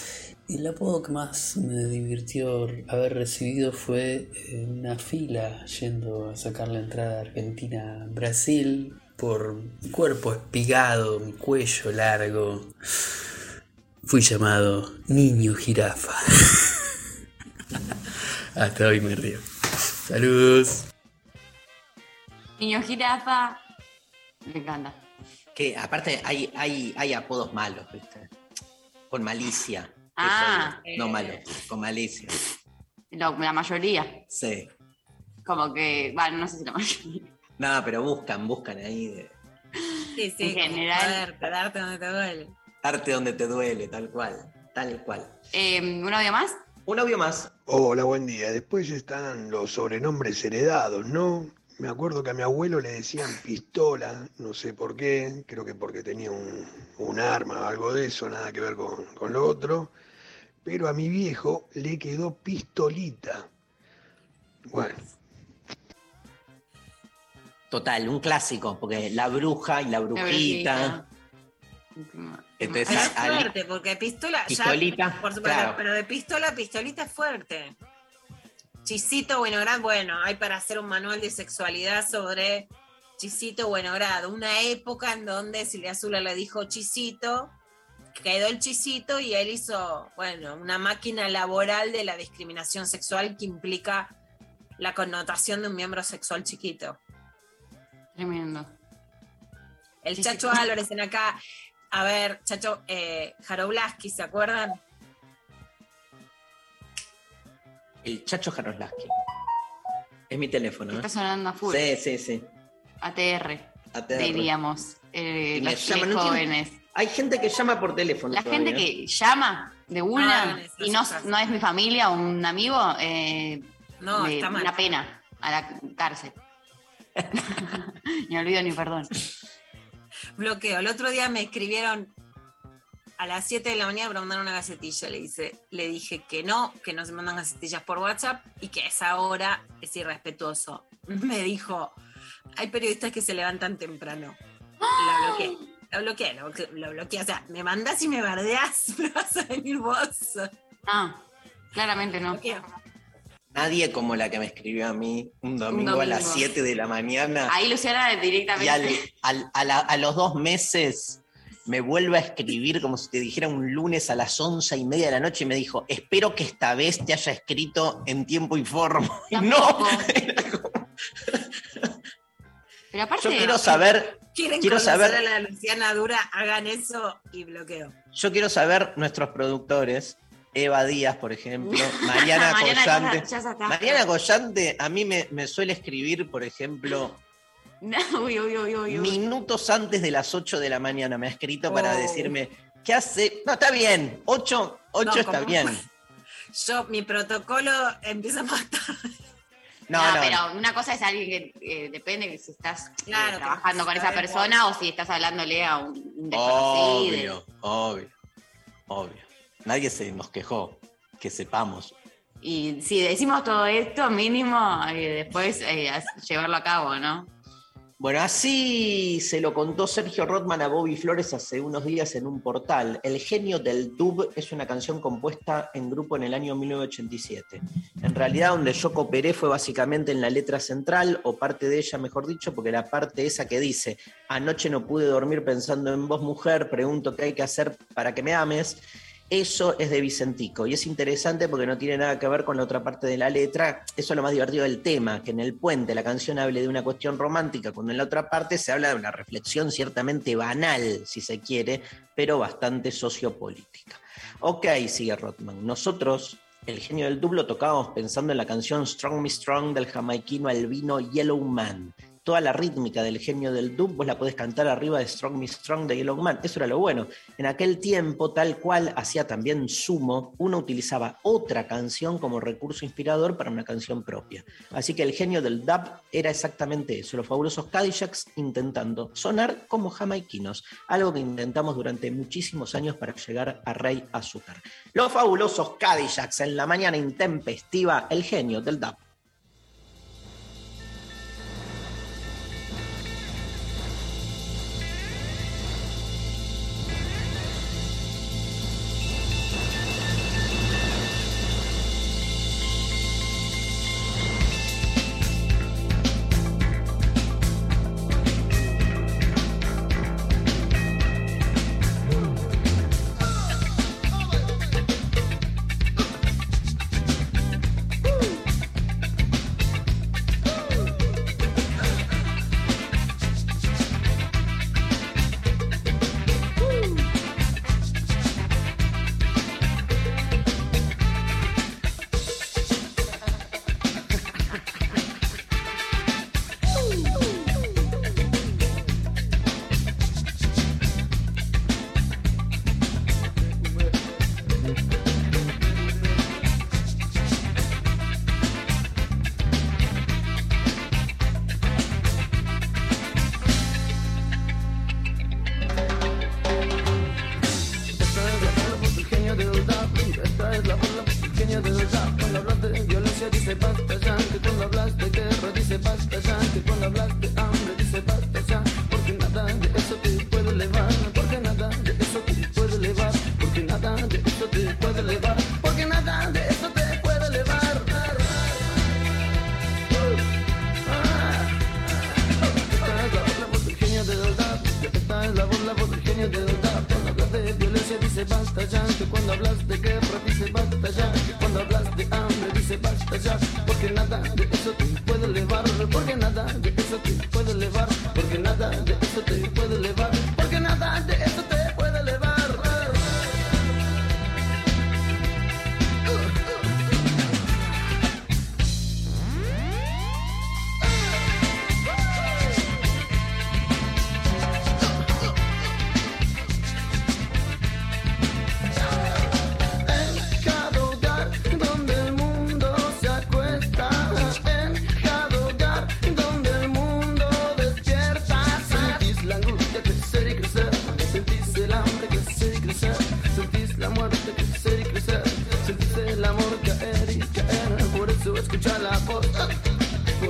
[SPEAKER 18] El apodo que más me divirtió haber recibido fue en una fila yendo a sacar la entrada a Argentina a Brasil por mi cuerpo espigado, mi cuello largo. Fui llamado Niño Jirafa. [laughs] Hasta hoy me río. Saludos.
[SPEAKER 3] Niño jirafa. Me encanta.
[SPEAKER 1] Que aparte hay, hay, hay apodos malos, ¿viste? Con malicia.
[SPEAKER 3] Ah.
[SPEAKER 1] No malos, con malicia.
[SPEAKER 3] Lo- la mayoría.
[SPEAKER 1] Sí.
[SPEAKER 3] Como que. Bueno, no sé si la mayoría.
[SPEAKER 1] No, pero buscan, buscan ahí de
[SPEAKER 2] Sí, sí.
[SPEAKER 3] En general.
[SPEAKER 2] Joder, quedarte donde te duele.
[SPEAKER 1] arte donde te duele, tal cual. Tal cual.
[SPEAKER 3] Eh, ¿Un audio más?
[SPEAKER 1] Un audio más.
[SPEAKER 19] Hola, buen día. Después están los sobrenombres heredados, ¿no? Me acuerdo que a mi abuelo le decían pistola, no sé por qué, creo que porque tenía un, un arma o algo de eso, nada que ver con, con lo otro. Pero a mi viejo le quedó pistolita. Bueno,
[SPEAKER 1] Total, un clásico, porque la bruja y la brujita. Entonces,
[SPEAKER 2] es
[SPEAKER 1] al-
[SPEAKER 2] fuerte, porque pistola.
[SPEAKER 1] Pistolita,
[SPEAKER 2] Ya, por supuesto,
[SPEAKER 1] claro.
[SPEAKER 2] Pero de pistola a pistolita es fuerte. Chisito Buenograd, bueno, hay para hacer un manual de sexualidad sobre Chisito Buenograd. Una época en donde Silvia Azula le dijo Chisito, quedó el Chisito y él hizo, bueno, una máquina laboral de la discriminación sexual que implica la connotación de un miembro sexual chiquito.
[SPEAKER 3] Tremendo.
[SPEAKER 2] El Chacho Álvarez en acá. A ver, Chacho, eh, Jaroblaski, ¿se acuerdan?
[SPEAKER 1] El Chacho Jaroslaski. Es mi teléfono. ¿eh?
[SPEAKER 3] Está sonando a full.
[SPEAKER 1] Sí, sí, sí.
[SPEAKER 3] ATR,
[SPEAKER 1] ATR.
[SPEAKER 3] diríamos. eh, los jóvenes.
[SPEAKER 1] Hay gente que llama por teléfono.
[SPEAKER 3] La
[SPEAKER 1] todavía.
[SPEAKER 3] gente que llama de una
[SPEAKER 2] Ah,
[SPEAKER 3] y no, no es mi familia o un amigo, eh,
[SPEAKER 2] No,
[SPEAKER 3] me-
[SPEAKER 2] está mal.
[SPEAKER 3] una pena a la cárcel. [laughs] ni olvido ni perdón.
[SPEAKER 2] Bloqueo. El otro día me escribieron a las 7 de la mañana para mandar una gacetilla. Le, dice, le dije que no, que no se mandan gacetillas por WhatsApp y que a esa hora es irrespetuoso. Me dijo, hay periodistas que se levantan temprano. La bloqueé. La bloqueé, lo, lo bloqueé. O sea, me mandás y me bardeás, [laughs] pero vas a venir vos.
[SPEAKER 3] Ah, claramente no.
[SPEAKER 1] Nadie como la que me escribió a mí un domingo, a las
[SPEAKER 3] domingo.
[SPEAKER 1] 7 de la mañana.
[SPEAKER 3] Ahí Luciana directamente.
[SPEAKER 1] Y al- al- a, la- a los dos meses me vuelve a escribir como si te dijera un lunes a las once y media de la noche y me dijo, espero que esta vez te haya escrito en tiempo y forma. [laughs] Y no, [laughs]
[SPEAKER 3] Pero aparte.
[SPEAKER 1] yo quiero saber, [laughs]
[SPEAKER 2] Quieren
[SPEAKER 1] quiero saber,
[SPEAKER 2] a la Luciana Dura, hagan eso y bloqueo.
[SPEAKER 1] yo quiero saber nuestros productores, Eva Díaz, por ejemplo, [laughs] Mariana
[SPEAKER 2] Mariana
[SPEAKER 1] Collante. Mariana Collante a mí me, me suele escribir, por ejemplo, [laughs]
[SPEAKER 3] uy, uy, uy, uy, uy.
[SPEAKER 1] minutos antes de las 8 de la mañana me ha escrito para
[SPEAKER 2] Oh.
[SPEAKER 1] decirme, ¿qué hace? No, está bien, 8,
[SPEAKER 2] No,
[SPEAKER 1] está
[SPEAKER 2] como-
[SPEAKER 1] bien.
[SPEAKER 2] Yo, mi protocolo empieza más tarde.
[SPEAKER 1] No,
[SPEAKER 3] No,
[SPEAKER 1] no,
[SPEAKER 3] pero una cosa es alguien que eh, depende de si estás eh, trabajando con esa persona o si estás hablándole a un, un desconocido.
[SPEAKER 1] Obvio, obvio, obvio. Nadie se nos quejó, que sepamos.
[SPEAKER 3] Y si decimos todo esto, mínimo, eh, después eh, llevarlo a cabo, ¿no?
[SPEAKER 1] Bueno, así se lo contó Sergio Rothman a Bobby Flores hace unos días en un portal. El genio del dub es una canción compuesta en grupo en el año 1987. En realidad, donde yo cooperé fue básicamente en la letra central, o parte de ella, mejor dicho, porque la parte esa que dice: Anoche no pude dormir pensando en vos, mujer, pregunto qué hay que hacer para que me ames. Eso es de Vicentico y es interesante porque no tiene nada que ver con la otra parte de la letra. Eso es lo más divertido del tema, que en el puente la canción hable de una cuestión romántica, cuando en la otra parte se habla de una reflexión ciertamente banal, si se quiere, pero bastante sociopolítica. Ok, sigue Rothman. Nosotros, el genio del dublo, tocábamos pensando en la canción Strong Me Strong del jamaiquino albino Yellow Man. Toda la rítmica del genio del dub vos la podés cantar arriba de Strong Me Strong de Yellow Man. Eso era lo bueno. En aquel tiempo, tal cual hacía también Sumo, uno utilizaba otra canción como recurso inspirador para una canción propia. Así que el genio del dub era exactamente eso, los fabulosos Cadillacs intentando sonar como jamaiquinos, algo que intentamos durante muchísimos años para llegar a Rey Azúcar. Los fabulosos Cadillacs en la mañana intempestiva, el genio del dub.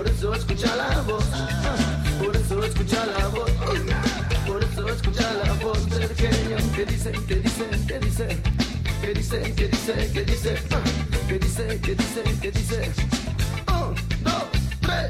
[SPEAKER 9] Escucha la voz. Ah, Por eso escucha la voz. Por eso escucha la voz del genio que dice, que dice, que dice. Que dice, que dice, que dice. Ah, Que dice, que dice, que dice. Un, dos, tres,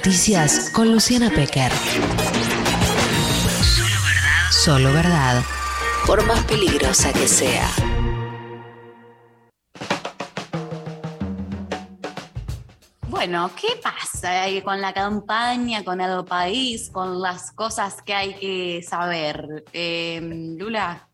[SPEAKER 6] noticias con Luciana Pecker. Solo verdad. Solo verdad. Por más peligrosa que sea.
[SPEAKER 3] Bueno, ¿qué pasa ahí con la campaña, con el país, con las cosas que hay que saber? Eh, Lula.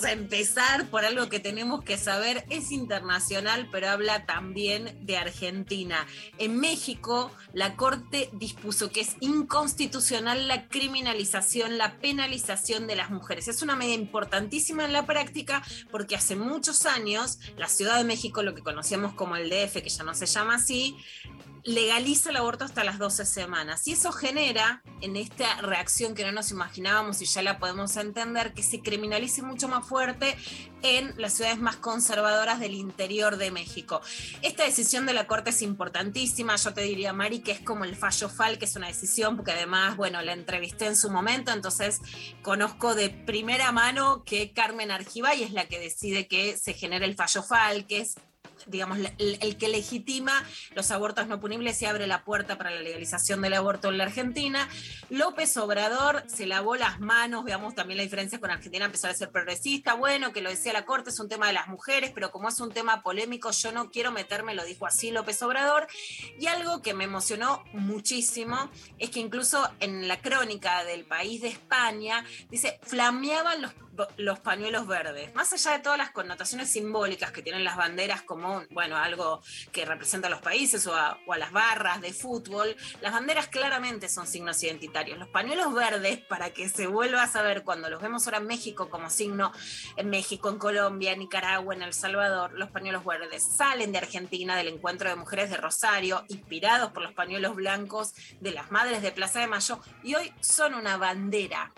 [SPEAKER 2] Vamos a empezar por algo que tenemos que saber. Es internacional, pero habla también de Argentina. En México, la Corte dispuso que es inconstitucional la criminalización, la penalización de las mujeres. Es una medida importantísima en la práctica porque hace muchos años la Ciudad de México, lo que conocíamos como el DF, que ya no se llama así, legaliza el aborto hasta las 12 semanas. Y eso genera, en esta reacción que no nos imaginábamos y ya la podemos entender, que se criminalice mucho más fuerte en las ciudades más conservadoras del interior de México. Esta decisión de la Corte es importantísima. Yo te diría, Mari, que es como el fallo FAL, que es una decisión, porque además, bueno, la entrevisté en su momento, entonces conozco de primera mano que Carmen Argibay es la que decide que se genere el fallo FAL, que es digamos, el, el, que legitima los abortos no punibles y abre la puerta para la legalización del aborto en la Argentina. López Obrador se lavó las manos, veamos también la diferencia con Argentina, empezó a ser progresista, bueno, que lo decía la Corte, es un tema de las mujeres, pero como es un tema polémico, yo no quiero meterme, lo dijo así López Obrador. Y algo que me emocionó muchísimo es que incluso en la crónica del país de España, dice, flameaban los los pañuelos verdes, más allá de todas las connotaciones simbólicas que tienen las banderas como, bueno, algo que representa a los países o a, o a, las barras de fútbol, las banderas claramente son signos identitarios. Los pañuelos verdes, para que se vuelva a saber cuando los vemos ahora en México como signo, en México, en Colombia, en Nicaragua, en El Salvador, los pañuelos verdes salen de Argentina, del encuentro de mujeres de Rosario, inspirados por los pañuelos blancos de las madres de Plaza de Mayo, y hoy son una bandera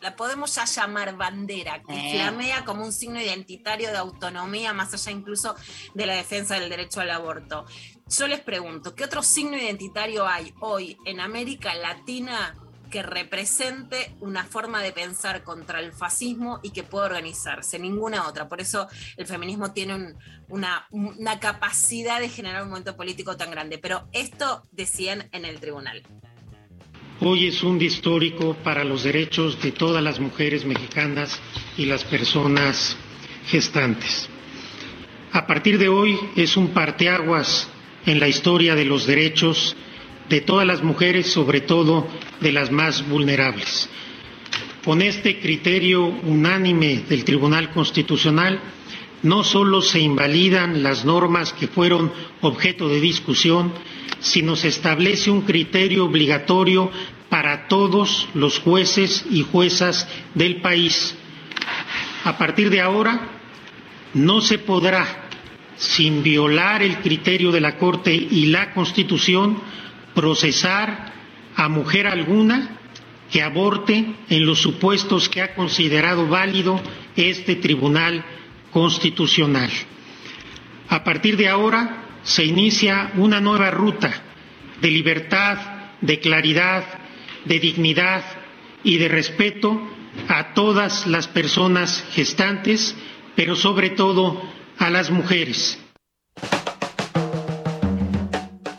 [SPEAKER 2] la podemos ya llamar bandera, que eh. flamea como un signo identitario de autonomía, más allá incluso de la defensa del derecho al aborto. Yo les pregunto, ¿qué otro signo identitario hay hoy en América Latina que represente una forma de pensar contra el fascismo y que pueda organizarse, ninguna otra. Por eso el feminismo tiene un- una, una capacidad de generar un momento político tan grande. Pero esto decían en el tribunal.
[SPEAKER 20] Hoy es un día histórico para los derechos de todas las mujeres mexicanas y las personas gestantes. A partir de hoy es un parteaguas en la historia de los derechos de todas las mujeres, sobre todo de las más vulnerables. Con este criterio unánime del Tribunal Constitucional, no solo se invalidan las normas que fueron objeto de discusión, sino se establece un criterio obligatorio para todos los jueces y juezas del país. A partir de ahora, no se podrá, sin violar el criterio de la Corte y la Constitución, procesar a mujer alguna que aborte en los supuestos que ha considerado válido este Tribunal Constitucional. A partir de ahora se inicia una nueva ruta de libertad, de claridad, de dignidad y de respeto a todas las personas gestantes, pero sobre todo a las mujeres.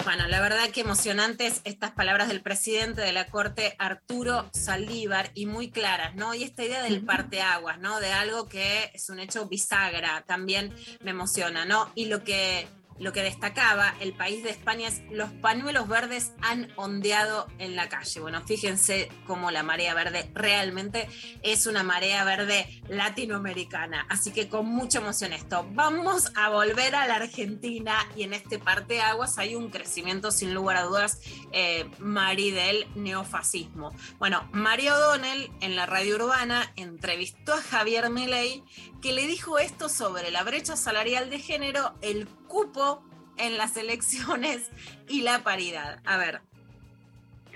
[SPEAKER 2] Bueno, la verdad que emocionantes estas palabras del presidente de la Corte, Arturo Saldívar, y muy claras, ¿no? Y esta idea del parteaguas, ¿no? De algo que es un hecho bisagra, también me emociona, ¿no? Y lo que, lo que destacaba el país de España es los pañuelos verdes han ondeado en la calle. Bueno, fíjense cómo la marea verde realmente es una marea verde latinoamericana. Así que con mucha emoción esto. Vamos a volver a la Argentina y en este parteaguas hay un crecimiento sin lugar a dudas, eh, Mari, del neofascismo. Bueno, Mario O'Donnell en la radio urbana entrevistó a Javier Milei que le dijo esto sobre la brecha salarial de género, el cupo en las elecciones y la paridad. A ver,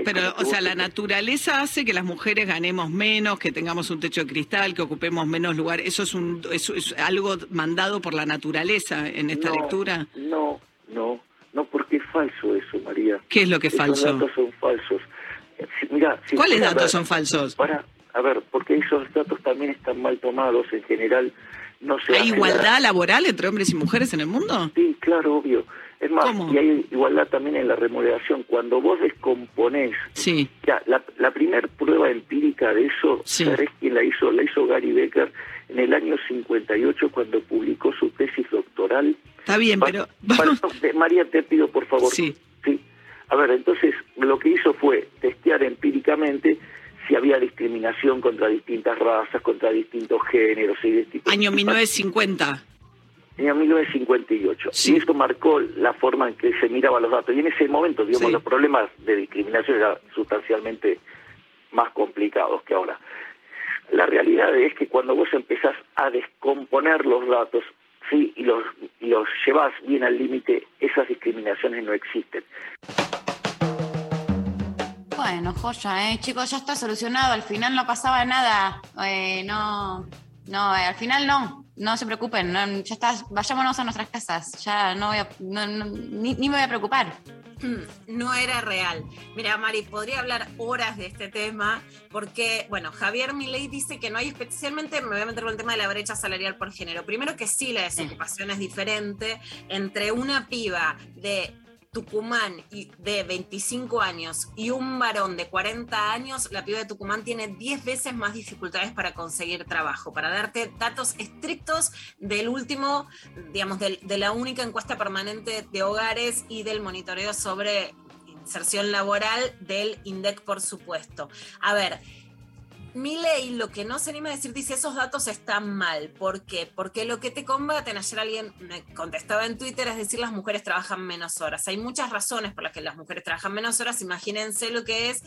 [SPEAKER 21] Pero, o sea, la naturaleza hace que las mujeres ganemos menos, que tengamos un techo de cristal, que ocupemos menos lugar. ¿Eso es, un, eso es algo mandado por la naturaleza en esta
[SPEAKER 22] No,
[SPEAKER 21] lectura?
[SPEAKER 22] No, no, no, porque es falso eso, María.
[SPEAKER 21] ¿Qué es lo que es
[SPEAKER 22] Esos
[SPEAKER 21] falso?
[SPEAKER 22] datos son falsos. Eh, si- mirá, si
[SPEAKER 21] ¿Cuáles datos son falsos?
[SPEAKER 22] Para, a ver, porque esos datos también están mal tomados. En general, no se
[SPEAKER 21] ¿Hay igualdad
[SPEAKER 22] la-
[SPEAKER 21] laboral entre hombres y mujeres en el mundo?
[SPEAKER 22] Sí, claro, obvio. Es más, y hay igualdad también en la remuneración. Cuando vos descomponés,
[SPEAKER 21] sí.
[SPEAKER 22] ya, la, la primera prueba empírica de eso, ¿sabés quién la hizo? La hizo Gary Becker en el año 58 cuando publicó su tesis doctoral.
[SPEAKER 21] Está bien,
[SPEAKER 22] Pa-
[SPEAKER 21] pero... [laughs]
[SPEAKER 22] María, te pido por favor.
[SPEAKER 21] Sí.
[SPEAKER 22] Sí. A ver, entonces lo que hizo fue testear empíricamente si había discriminación contra distintas razas, contra distintos géneros y distintos...
[SPEAKER 21] Año 1950.
[SPEAKER 22] Año 1958. Y eso marcó la forma en que se miraban los datos. Y en ese momento, digamos,
[SPEAKER 21] Sí.
[SPEAKER 22] los problemas de discriminación eran sustancialmente más complicados que ahora. La realidad es que cuando vos empezás a descomponer los datos, sí, y los, y los llevas bien al límite, esas discriminaciones no existen.
[SPEAKER 3] Bueno, joya, ¿eh? Chicos, ya está solucionado. Al final no pasaba nada. Eh, no, no, eh, al final no. No se preocupen. no, ya está. Vayámonos a nuestras casas. Ya no voy a. no- no- ni, ni me voy a preocupar. [clears throat]
[SPEAKER 2] no era real. Mira, Mari, podría hablar horas de este tema porque, bueno, Javier Milei dice que no hay especialmente, me voy a meter con el tema de la brecha salarial por género. Primero que sí, la desocupación es diferente entre una piba de Tucumán de 25 años y un varón de 40 años, la piba de Tucumán tiene 10 veces más dificultades para conseguir trabajo. Para darte datos estrictos del último, digamos, de la única encuesta permanente de hogares y del monitoreo sobre inserción laboral del INDEC, por supuesto. A ver, mi ley lo que no se anima a decir dice esos datos están mal. ¿Por qué? Porque lo que te combaten, ayer alguien me contestaba en Twitter, es decir, las mujeres trabajan menos horas. Hay muchas razones por las que las mujeres trabajan menos horas. Imagínense lo que es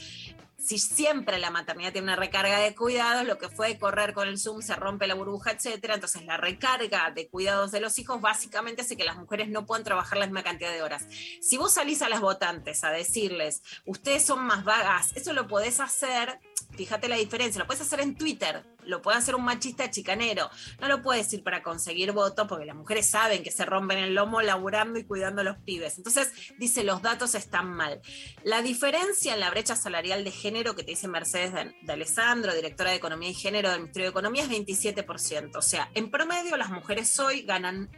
[SPEAKER 2] si siempre la maternidad tiene una recarga de cuidados, lo que fue correr con el Zoom se rompe la burbuja, etcétera. Entonces, la recarga de cuidados de los hijos básicamente hace que las mujeres no puedan trabajar la misma cantidad de horas. Si vos salís a las votantes a decirles, ustedes son más vagas, eso lo podés hacer fíjate la diferencia, lo puedes hacer en Twitter, lo puede hacer un machista chicanero, no lo puedes decir para conseguir votos porque las mujeres saben que se rompen el lomo laburando y cuidando a los pibes. Entonces dice los datos están mal. La diferencia en la brecha salarial de género que te dice Mercedes de, de Alessandro, directora de Economía y Género del Ministerio de Economía, es 27%. O sea, en promedio las mujeres hoy ganan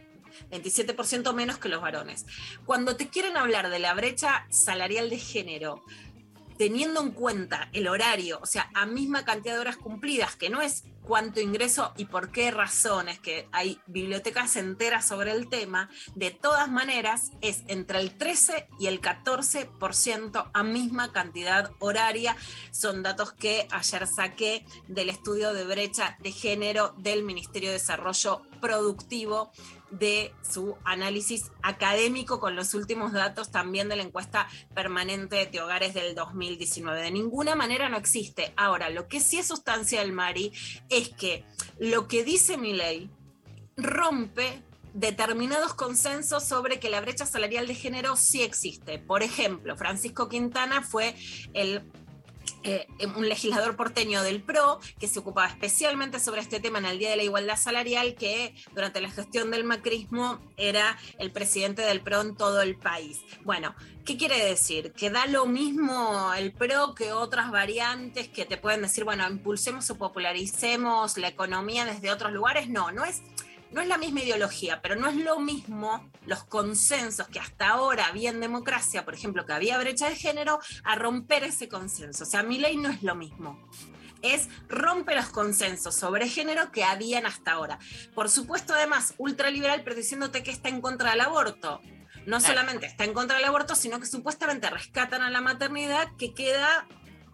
[SPEAKER 2] 27% menos que los varones. Cuando te quieren hablar de la brecha salarial de género, teniendo en cuenta el horario, o sea, a misma cantidad de horas cumplidas, que no es cuánto ingreso y por qué razones, que hay bibliotecas enteras sobre el tema, de todas maneras es entre el 13 y el 14% a misma cantidad horaria. Son datos que ayer saqué del estudio de brecha de género del Ministerio de Desarrollo Productivo de su análisis académico con los últimos datos también de la encuesta permanente de hogares del 2019. De ninguna manera no existe. Ahora, lo que sí es sustancial, Mari, es que lo que dice mi ley rompe determinados consensos sobre que la brecha salarial de género sí existe. Por ejemplo, Francisco Quintana fue el eh, un legislador porteño del PRO que se ocupaba especialmente sobre este tema en el Día de la Igualdad Salarial, que durante la gestión del macrismo era el presidente del PRO en todo el país. Bueno, ¿qué quiere decir? ¿Que da lo mismo el PRO que otras variantes que te pueden decir, bueno, impulsemos o popularicemos la economía desde otros lugares? No, no es no es la misma ideología, pero no es lo mismo los consensos que hasta ahora había en democracia, por ejemplo, que había brecha de género, a romper ese consenso. O sea, mi ley no es lo mismo. Es rompe los consensos sobre género que habían hasta ahora. Por supuesto, además, ultraliberal, pero diciéndote que está en contra del aborto. No solamente está en contra del aborto, sino que supuestamente rescatan a la maternidad que queda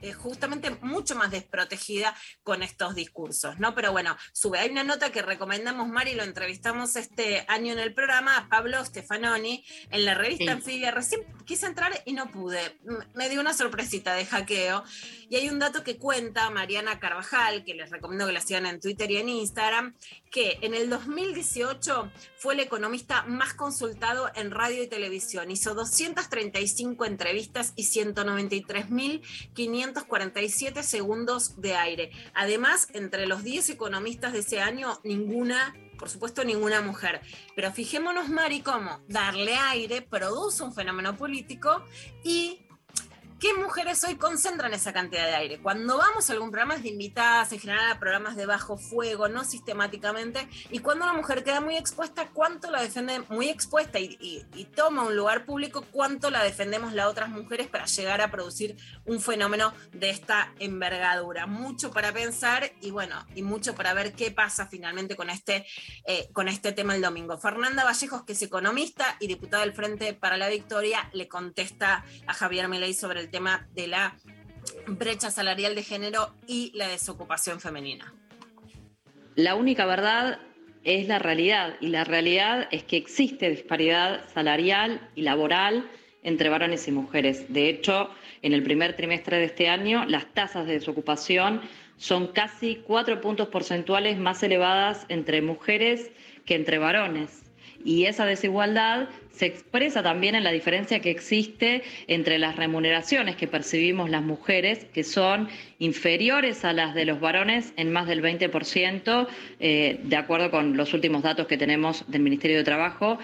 [SPEAKER 2] eh, justamente mucho más desprotegida con estos discursos, ¿no? Pero bueno, sube. Hay una nota que recomendamos, Mari, lo entrevistamos este año en el programa, a Pablo Stefanoni, en la revista Anfibia. Recién quise entrar y no pude. Me dio una sorpresita de hackeo. Y hay un dato que cuenta Mariana Carvajal, que les recomiendo que la sigan en Twitter y en Instagram, que en el 2018 fue el economista más consultado en radio y televisión. Hizo 235 entrevistas y 193.500 47 segundos de aire. Además, entre los 10 economistas de ese año, ninguna por supuesto ninguna mujer. Pero fijémonos, Mari, cómo darle aire produce un fenómeno político y ¿Qué mujeres hoy concentran esa cantidad de aire? Cuando vamos a algún programa de invitadas, en general a programas de bajo fuego, no sistemáticamente, y cuando una mujer queda muy expuesta, ¿cuánto la defiende muy expuesta y, toma un lugar público, cuánto la defendemos las otras mujeres para llegar a producir un fenómeno de esta envergadura? Mucho para pensar y bueno, y mucho para ver qué pasa finalmente con este, eh, con este tema el domingo. Fernanda Vallejos, que es economista y diputada del Frente para la Victoria, le contesta a Javier Milei sobre el tema de la brecha salarial de género y la desocupación femenina.
[SPEAKER 23] La única verdad es la realidad y la realidad es que existe disparidad salarial y laboral entre varones y mujeres. De hecho, en el primer trimestre de este año, las tasas de desocupación son casi cuatro puntos porcentuales más elevadas entre mujeres que entre varones. Y esa desigualdad se expresa también en la diferencia que existe entre las remuneraciones que percibimos las mujeres, que son inferiores a las de los varones en más del 20%, eh, de acuerdo con los últimos datos que tenemos del Ministerio de Trabajo.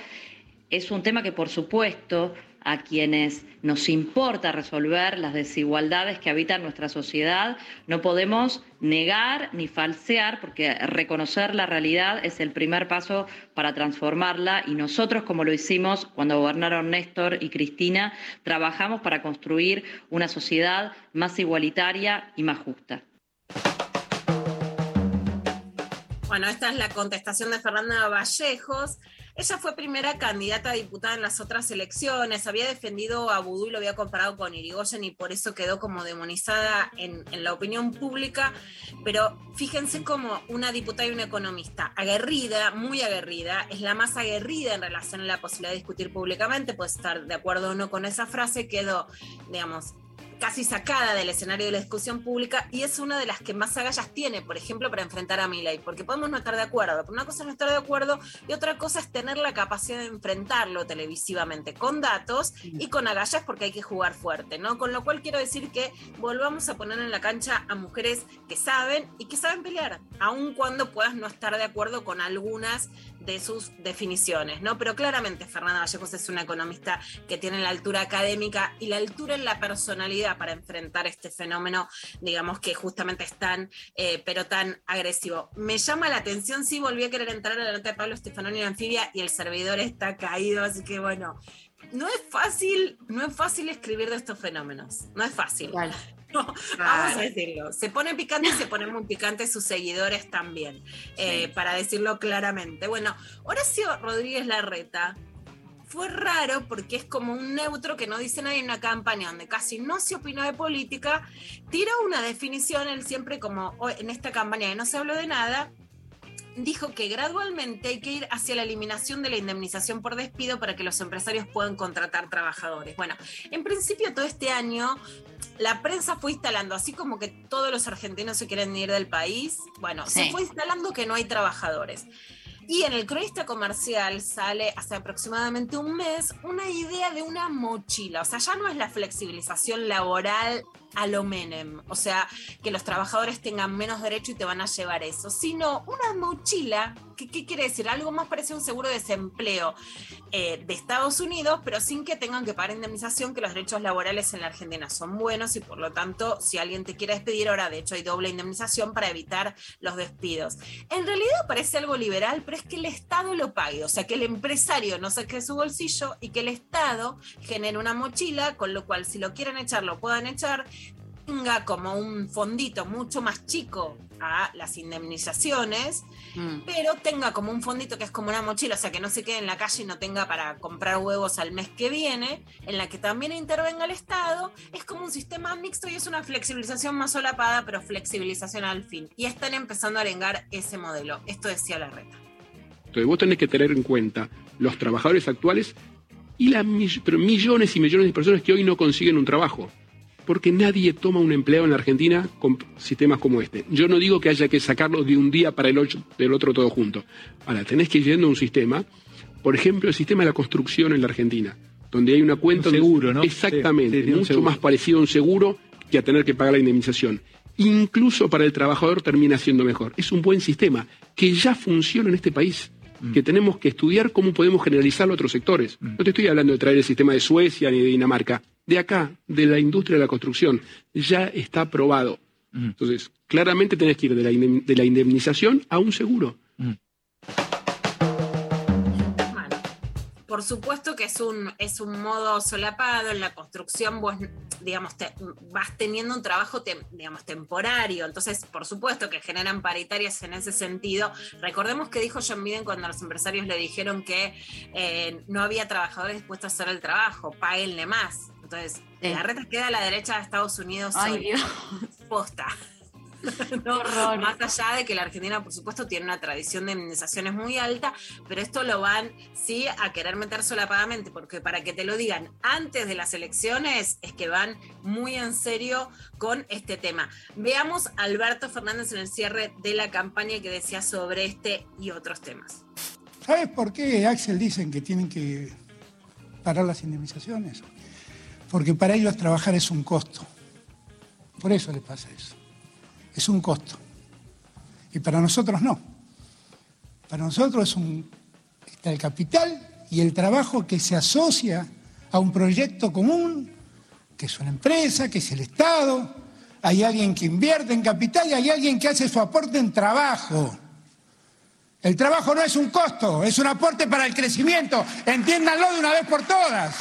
[SPEAKER 23] Es un tema que, por supuesto, a quienes nos importa resolver las desigualdades que habitan nuestra sociedad. No podemos negar ni falsear, porque reconocer la realidad es el primer paso para transformarla y nosotros, como lo hicimos cuando gobernaron Néstor y Cristina, trabajamos para construir una sociedad más igualitaria y más justa.
[SPEAKER 2] Bueno, esta es la contestación de Fernanda Vallejos. Ella fue primera candidata a diputada en las otras elecciones, había defendido a Vudú y lo había comparado con Irigoyen y por eso quedó como demonizada en, la opinión pública. Pero fíjense como una diputada y una economista aguerrida, muy aguerrida, es la más aguerrida en relación a la posibilidad de discutir públicamente, puede estar de acuerdo o no con esa frase, quedó, digamos, casi sacada del escenario de la discusión pública y es una de las que más agallas tiene, por ejemplo, para enfrentar a Milei, porque podemos no estar de acuerdo, pero una cosa es no estar de acuerdo y otra cosa es tener la capacidad de enfrentarlo televisivamente con datos y con agallas porque hay que jugar fuerte, ¿no? Con lo cual quiero decir que volvamos a poner en la cancha a mujeres que saben y que saben pelear, aun cuando puedas no estar de acuerdo con algunas de sus definiciones, ¿no? Pero claramente Fernanda Vallejos es una economista que tiene la altura académica y la altura en la personalidad para enfrentar este fenómeno, digamos que justamente es tan, eh, pero tan agresivo. Me llama la atención, sí, volví a querer entrar a la nota de Pablo Stefanoni en Anfibia y el servidor está caído, así que bueno, no es fácil, no es fácil escribir de estos fenómenos, no es fácil. [laughs] Vamos a decirlo. Se pone picante y se ponen muy picantes sus seguidores también, eh, para decirlo claramente. Bueno, Horacio Rodríguez Larreta fue raro porque es como un neutro que no dice nadie en una campaña donde casi no se opinó de política, tiró una definición, él siempre como "Oh, en esta campaña que no se habló de nada, dijo que gradualmente hay que ir hacia la eliminación de la indemnización por despido para que los empresarios puedan contratar trabajadores. Bueno, en principio todo este año la prensa fue instalando, así como que todos los argentinos se quieren ir del país, bueno, se fue instalando que no hay trabajadores. Y en el cronista comercial sale hace aproximadamente un mes una idea de una mochila. O sea, ya no es la flexibilización laboral a lo Menem. O sea, que los trabajadores tengan menos derecho y te van a llevar eso. Sino una mochila, que, ¿qué quiere decir? Algo más parecido a un seguro de desempleo eh, de Estados Unidos, pero sin que tengan que pagar indemnización, que los derechos laborales en la Argentina son buenos y por lo tanto, si alguien te quiere despedir, ahora de hecho hay doble indemnización para evitar los despidos. En realidad parece algo liberal, pero es que el Estado lo pague, o sea, que el empresario no saque su bolsillo y que el Estado genere una mochila, con lo cual si lo quieren echar, lo puedan echar, tenga como un fondito mucho más chico a las indemnizaciones,
[SPEAKER 3] Mm.
[SPEAKER 2] pero tenga como un fondito que es como una mochila, o sea, que no se quede en la calle y no tenga para comprar huevos al mes que viene, en la que también intervenga el Estado, es como un sistema mixto y es una flexibilización más solapada, pero flexibilización al fin. Y están empezando a arengar ese modelo. Esto decía la reta.
[SPEAKER 24] Entonces vos tenés que tener en cuenta los trabajadores actuales y las mill- pero millones y millones de personas que hoy no consiguen un trabajo. Porque nadie toma un empleo en la Argentina con sistemas como este. Yo no digo que haya que sacarlo de un día para el ocho- del otro todo junto. Ahora, tenés que ir yendo a un sistema, por ejemplo, el sistema de la construcción en la Argentina, donde hay una cuenta...
[SPEAKER 25] Un seguro, ¿no?
[SPEAKER 24] Exactamente,
[SPEAKER 25] Sí, sí, un
[SPEAKER 24] mucho
[SPEAKER 25] seguro.
[SPEAKER 24] más parecido a un seguro que a tener que pagar la indemnización. Incluso para el trabajador termina siendo mejor. Es un buen sistema que ya funciona en este país. Que tenemos que estudiar cómo podemos generalizarlo a otros sectores. No te estoy hablando de traer el sistema de Suecia ni de Dinamarca. De acá, de la industria de la construcción. Ya está aprobado. Entonces, claramente tenés que ir de la, indem- de la indemnización a un seguro.
[SPEAKER 2] Por supuesto que es un, es un modo solapado, en la construcción vos, digamos, te- vas teniendo un trabajo digamos, temporario, entonces por supuesto que generan paritarias en ese sentido. Recordemos que dijo John Biden cuando los empresarios le dijeron que eh, no había trabajadores dispuestos a hacer el trabajo, páguenle más. Entonces,
[SPEAKER 3] Sí.
[SPEAKER 2] la reta queda a la derecha de Estados Unidos
[SPEAKER 3] Ay,
[SPEAKER 2] hoy.
[SPEAKER 3] Dios.
[SPEAKER 2] Posta. [laughs] No, más allá de que la Argentina, por supuesto, tiene una tradición de indemnizaciones muy alta, pero esto lo van, sí, a querer meter solapadamente, porque para que te lo digan antes de las elecciones, es que van muy en serio con este tema. Veamos a Alberto Fernández en el cierre de la campaña que decía sobre este y otros temas.
[SPEAKER 26] ¿Sabes por qué, Axel, dicen que tienen que parar las indemnizaciones? Porque para ellos trabajar es un costo. Por eso les pasa eso. Es un costo. Y para nosotros no. Para nosotros es un, está el capital y el trabajo que se asocia a un proyecto común, que es una empresa, que es el Estado. Hay alguien que invierte en capital y hay alguien que hace su aporte en trabajo. El trabajo no es un costo, es un aporte para el crecimiento. Entiéndanlo de una vez por todas.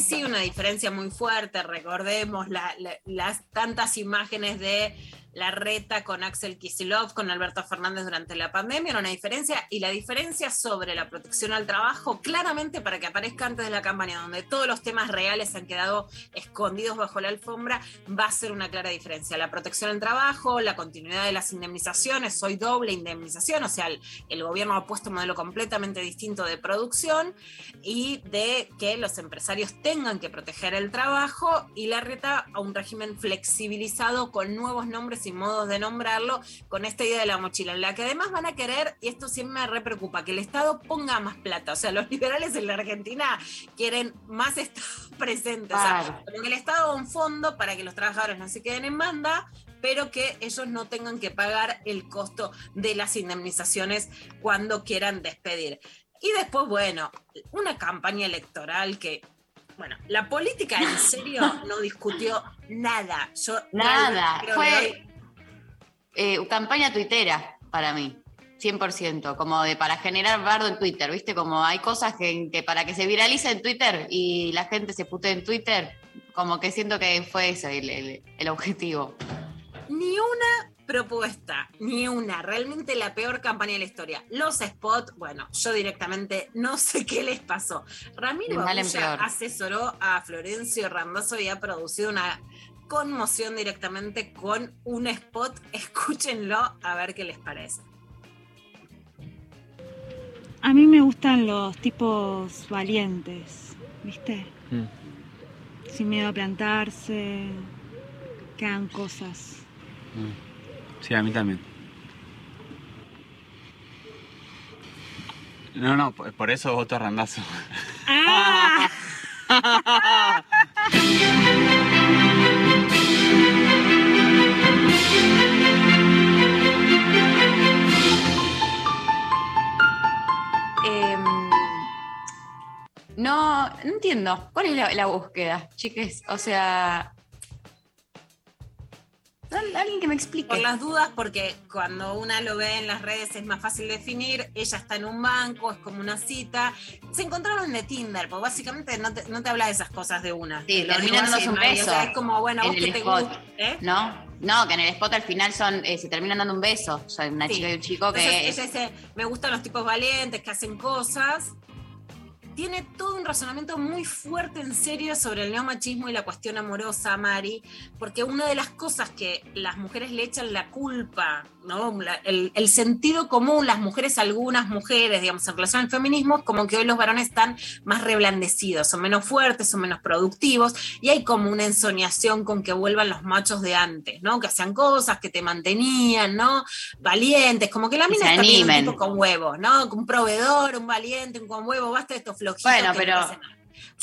[SPEAKER 2] Sí una diferencia muy fuerte, recordemos la- la- las tantas imágenes de la reta con Axel Kisilov, con Alberto Fernández durante la pandemia, era una diferencia, y la diferencia sobre la protección al trabajo, claramente para que aparezca antes de la campaña, donde todos los temas reales han quedado escondidos bajo la alfombra, va a ser una clara diferencia. La protección al trabajo, la continuidad de las indemnizaciones, hoy doble indemnización, o sea, el gobierno ha puesto un modelo completamente distinto de producción y de que los empresarios tengan que proteger el trabajo y la reta a un régimen flexibilizado con nuevos nombres y modos de nombrarlo, con esta idea de la mochila, en la que además van a querer, y esto siempre me re preocupa, que el Estado ponga más plata. O sea, los [laughs] liberales en la Argentina quieren más Estado [laughs] presente. O sea, como que el Estado da un fondo para que los trabajadores no se queden en banda, pero que ellos no tengan que pagar el costo de las indemnizaciones cuando quieran despedir. Y después, bueno, una campaña electoral que, bueno, la política en [laughs] serio no discutió nada. Yo
[SPEAKER 3] Nada.
[SPEAKER 2] que
[SPEAKER 3] Fue
[SPEAKER 2] hoy-
[SPEAKER 3] eh, campaña tuitera para mí. 100%, como de para generar bardo en Twitter, ¿viste? Como hay cosas que, que para que se viralice en Twitter y la gente se putee en Twitter, como que siento que fue ese el, el- el objetivo.
[SPEAKER 2] ni una propuesta, ni una, realmente la peor campaña de la historia. Los spots, bueno, yo directamente no sé qué les pasó. Ramiro Babulla asesoró a Florencio Randazzo y ha producido una conmoción directamente con un spot. [laughs] Escúchenlo a ver qué les parece.
[SPEAKER 25] A mí me gustan los tipos valientes, ¿viste? Sin miedo a plantarse, que hagan cosas.
[SPEAKER 27] Sí, a mí también. No, no, por por eso voto a Randazo.
[SPEAKER 25] ¡Ah! [laughs]
[SPEAKER 3] Em, no, no entiendo. ¿Cuál es la, la búsqueda, chiques? O sea. al- Alguien que me explique.
[SPEAKER 2] Por las dudas, porque cuando una lo ve en las redes es más fácil definir, ella está en un banco, es como una cita. Se encontraron de Tinder, porque básicamente no te, no te habla de esas cosas de una.
[SPEAKER 3] Sí, terminan un
[SPEAKER 2] Mari, o sea,
[SPEAKER 3] beso.
[SPEAKER 2] es como, bueno,
[SPEAKER 3] en
[SPEAKER 2] vos que te gusta. ¿eh?
[SPEAKER 3] ¿No? No, que en el spot al final son, eh, se terminan dando un beso. Sea, una
[SPEAKER 2] Sí.
[SPEAKER 3] chica y un chico que.
[SPEAKER 2] Entonces, ella dice, me gustan los tipos valientes, que hacen cosas. Tiene todo un razonamiento muy fuerte en serio sobre el neomachismo y la cuestión amorosa, Mari, porque una de las cosas que las mujeres le echan la culpa, ¿no? La- el, el sentido común, las mujeres, algunas mujeres, digamos, en relación al feminismo, como que hoy los varones están más reblandecidos, son menos fuertes, son menos productivos, y hay como una ensoñación con que vuelvan los machos de antes, ¿no? Que hacían cosas, que te mantenían, ¿no? Valientes, como que la mina está un tipo con huevos, ¿no? Un proveedor, un valiente, un con huevo, basta de estos flojitos.
[SPEAKER 3] Bueno, pero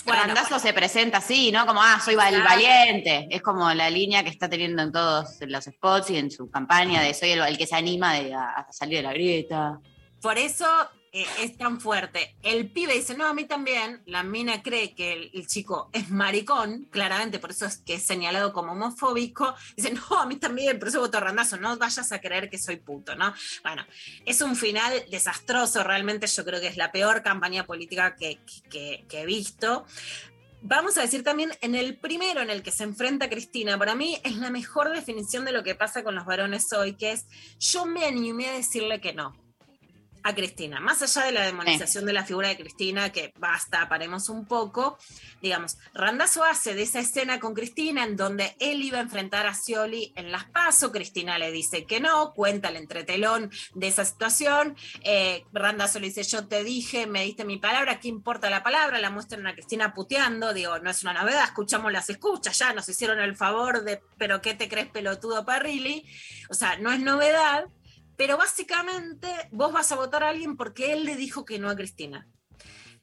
[SPEAKER 2] Bueno,
[SPEAKER 3] se presenta así, ¿no? Como, ah, soy
[SPEAKER 2] Claro.
[SPEAKER 3] valiente. Es como la línea que está teniendo en todos los spots y en su campaña de soy el, el que se anima de, a, a salir de la grieta.
[SPEAKER 2] Por eso eh, es tan fuerte. El pibe dice, no, a mí también. La mina cree que el, chico es maricón, claramente, por eso es que es señalado como homofóbico. Dice, no, a mí también, por eso voto randazo, no vayas a creer que soy puto, ¿no? Bueno, es un final desastroso, realmente yo creo que es la peor campaña política que, que- que he visto. Vamos a decir también, en el primero en el que se enfrenta Cristina, para mí es la mejor definición de lo que pasa con los varones hoy, que es, yo me animé a decirle que no a Cristina. Más allá de la demonización de la figura de Cristina, que basta, paremos un poco, digamos, Randazo hace de esa escena con Cristina en donde él iba a enfrentar a Scioli en las PASO, Cristina le dice que no, cuenta el entretelón de esa situación, eh, Randazo le dice, yo te dije, me diste mi palabra, ¿qué importa la palabra? La muestran a Cristina puteando, digo, no es una novedad, escuchamos las escuchas, ya nos hicieron el favor de, pero ¿qué te crees pelotudo Parrilli? O sea, no es novedad, pero básicamente vos vas a votar a alguien porque él le dijo que no a Cristina.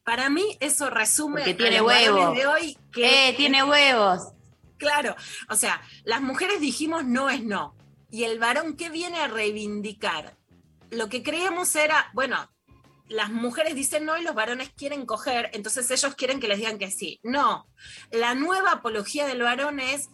[SPEAKER 2] Para mí eso resume a
[SPEAKER 3] tiene huevos.
[SPEAKER 2] de hoy que
[SPEAKER 3] Eh, tiene [laughs] huevos.
[SPEAKER 2] Claro, o sea, las mujeres dijimos no es no. Y el varón que viene a reivindicar, lo que creíamos era, bueno, las mujeres dicen no y los varones quieren coger, entonces ellos quieren que les digan que sí. No, la nueva apología del varón es,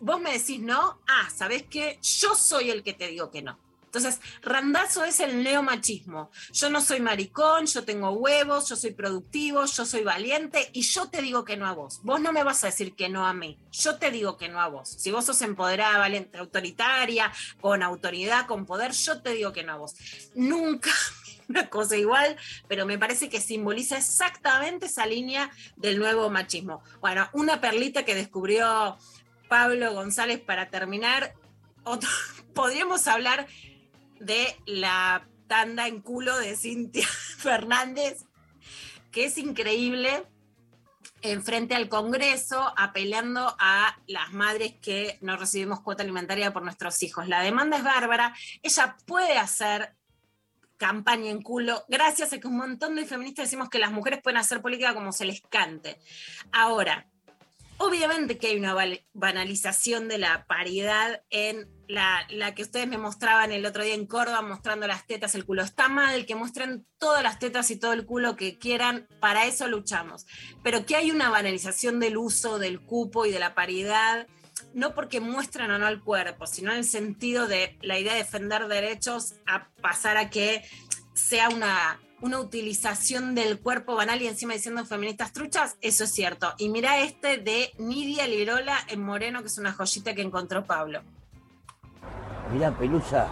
[SPEAKER 2] vos me decís no, ah, ¿sabés qué? Yo soy el que te digo que no. Entonces, randazo es el neomachismo. Yo no soy maricón, yo tengo huevos, yo soy productivo, yo soy valiente y yo te digo que no a vos. Vos no me vas a decir que no a mí. Yo te digo que no a vos. Si vos sos empoderada, valiente, autoritaria, con autoridad, con poder, yo te digo que no a vos. Nunca [laughs] una cosa igual, pero me parece que simboliza exactamente esa línea del nuevo machismo. Bueno, una perlita que descubrió Pablo González para terminar. [laughs] Podríamos hablar de la tanda en culo de Cintia [laughs] Fernández, que es increíble enfrente al Congreso apelando a las madres que no recibimos cuota alimentaria por nuestros hijos. La demanda es bárbara, ella puede hacer campaña en culo, gracias a que un montón de feministas decimos que las mujeres pueden hacer política como se les cante. Ahora, obviamente que hay una banalización de la paridad en la, que ustedes me mostraban el otro día en Córdoba, mostrando las tetas, el culo. Está mal que muestren todas las tetas y todo el culo que quieran, para eso luchamos. Pero que hay una banalización del uso del cupo y de la paridad no porque muestran o no el cuerpo, sino en el sentido de la idea de defender derechos a pasar a que sea una, una utilización del cuerpo banal y encima diciendo feministas truchas, eso es cierto. Y mira este de Nidia Lirola en Moreno, que es una joyita que encontró Pablo.
[SPEAKER 28] Mira, Pelusa.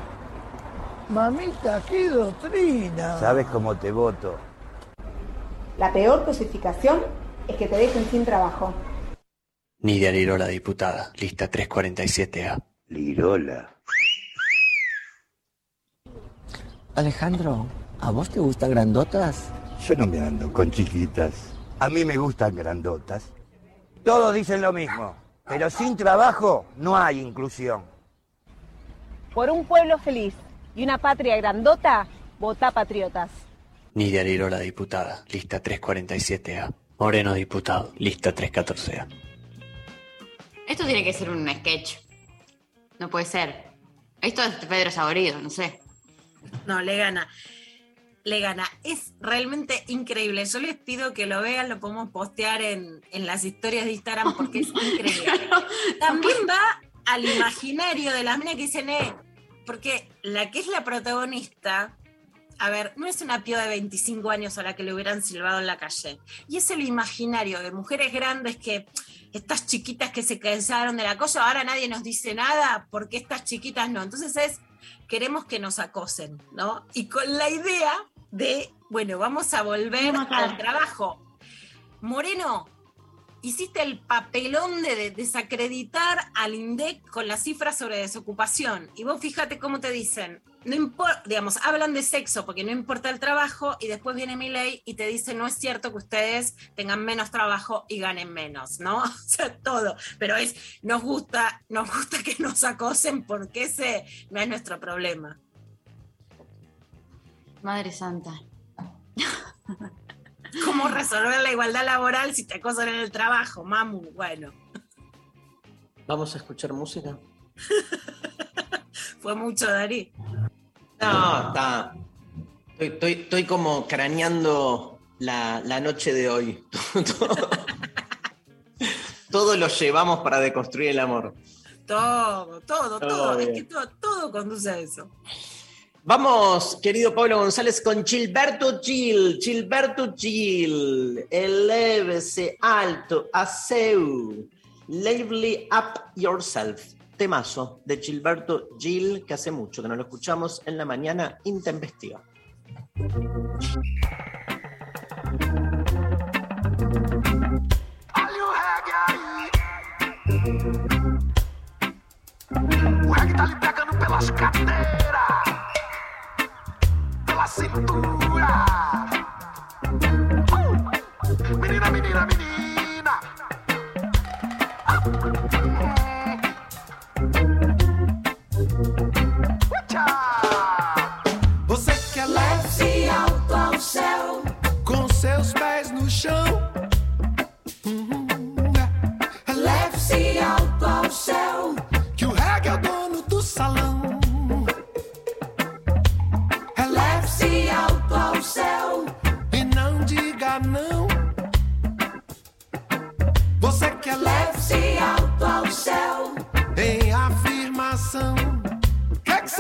[SPEAKER 29] Mamita, qué doctrina.
[SPEAKER 28] Sabes cómo te voto.
[SPEAKER 30] La peor cosificación es que te dejen sin trabajo.
[SPEAKER 31] Nidia Lirola, diputada, lista 347A.
[SPEAKER 28] Lirola.
[SPEAKER 32] Alejandro, ¿a vos te gustan grandotas?
[SPEAKER 28] Yo no me ando con chiquitas. A mí me gustan grandotas. Todos dicen lo mismo, pero sin trabajo no hay inclusión.
[SPEAKER 30] Por un pueblo feliz y una patria grandota, vota patriotas.
[SPEAKER 31] Nidia Lirola, diputada, lista 347A. Moreno, diputado, lista 314A.
[SPEAKER 3] Esto tiene que ser un sketch. No puede ser. Esto es Pedro Saborido, no sé.
[SPEAKER 2] No, le gana. Le gana. Es realmente increíble. Yo les pido que lo vean, lo podemos postear en, en las historias de Instagram porque es [laughs] increíble. También va al imaginario de las minas que dicen, eh, porque la que es la protagonista, a ver, no es una pía de 25 años a la que le hubieran silbado en la calle. Y es el imaginario de mujeres grandes que estas chiquitas que se cansaron de la cosa, ahora nadie nos dice nada, porque estas chiquitas no. Entonces es, queremos que nos acosen, ¿no? Y con la idea de, bueno, vamos a volver al trabajo. Moreno, hiciste el papelón de desacreditar al INDEC con las cifras sobre desocupación. Y vos fíjate cómo te dicen, no importa, digamos, hablan de sexo porque no importa el trabajo y después viene mi ley y te dice no es cierto que ustedes tengan menos trabajo y ganen menos, ¿no? [laughs] O sea, todo. Pero es, nos gusta, nos gusta que nos acosen porque ese no es nuestro problema.
[SPEAKER 3] Madre Santa.
[SPEAKER 2] ¿Cómo resolver la igualdad laboral si te acosan en el trabajo, mamu? Bueno.
[SPEAKER 1] ¿Vamos a escuchar música? [laughs]
[SPEAKER 2] Fue mucho, Darí.
[SPEAKER 1] No, está. Estoy, estoy, como craneando la, la, noche de hoy. [laughs] todo lo llevamos para deconstruir el amor.
[SPEAKER 2] Todo, todo, todo. todo es que todo, todo conduce a eso.
[SPEAKER 1] Vamos, querido Pablo González, con Gilberto Gil. Gilberto Gil. Elévese alto a seu. Lively up yourself. Temazo de Gilberto Gil, que hace mucho que no lo escuchamos en la mañana intempestiva.
[SPEAKER 9] O reggae tá lhe pegando pelas cadeiras, pela cintura. Uh! Menina, menina, menina.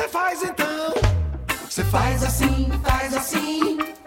[SPEAKER 33] Você faz então? Você faz assim, faz assim.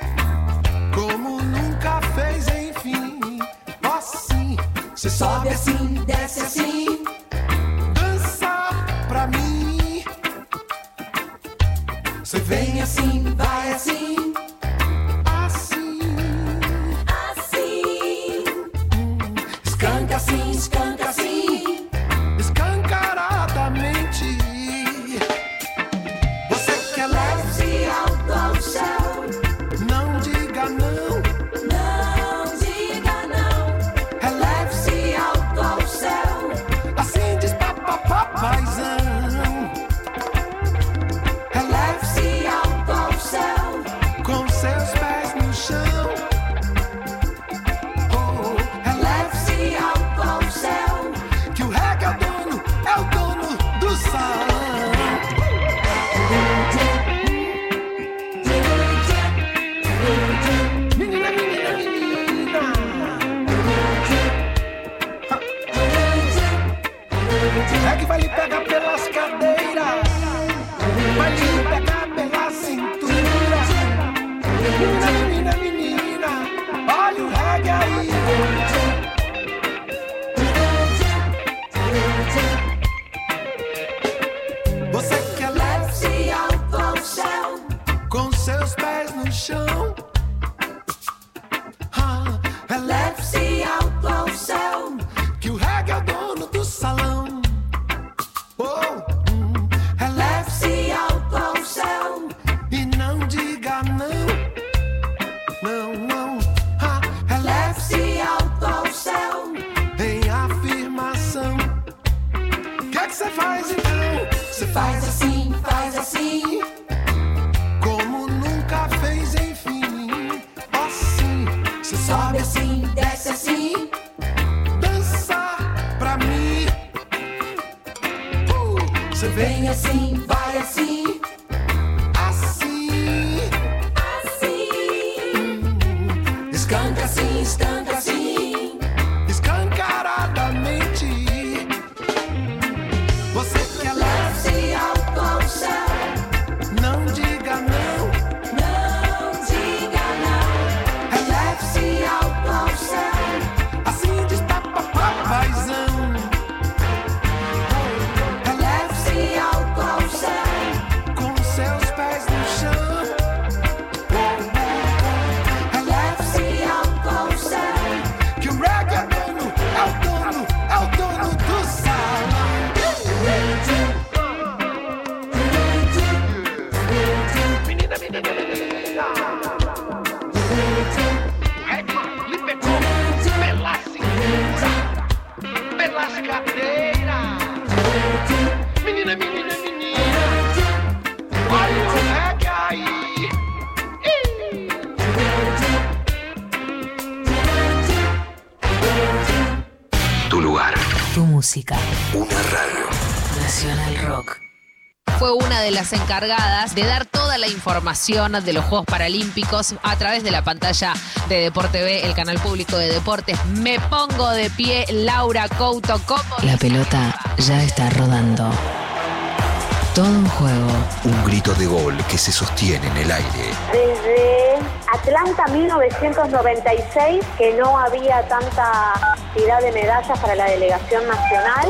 [SPEAKER 6] Tu música.
[SPEAKER 4] Una radio.
[SPEAKER 6] Nacional Rock.
[SPEAKER 34] Fue una de las encargadas de dar toda la información de los Juegos Paralímpicos a través de la pantalla de Deporte B, el canal público de deportes. Me pongo de pie, Laura Couto. ¿Cómo?
[SPEAKER 6] La pelota ya está rodando. Todo un juego.
[SPEAKER 4] Un grito de gol que se sostiene en el aire.
[SPEAKER 35] Desde Atlanta 1996, que no había tanta cantidad de medallas para la delegación nacional.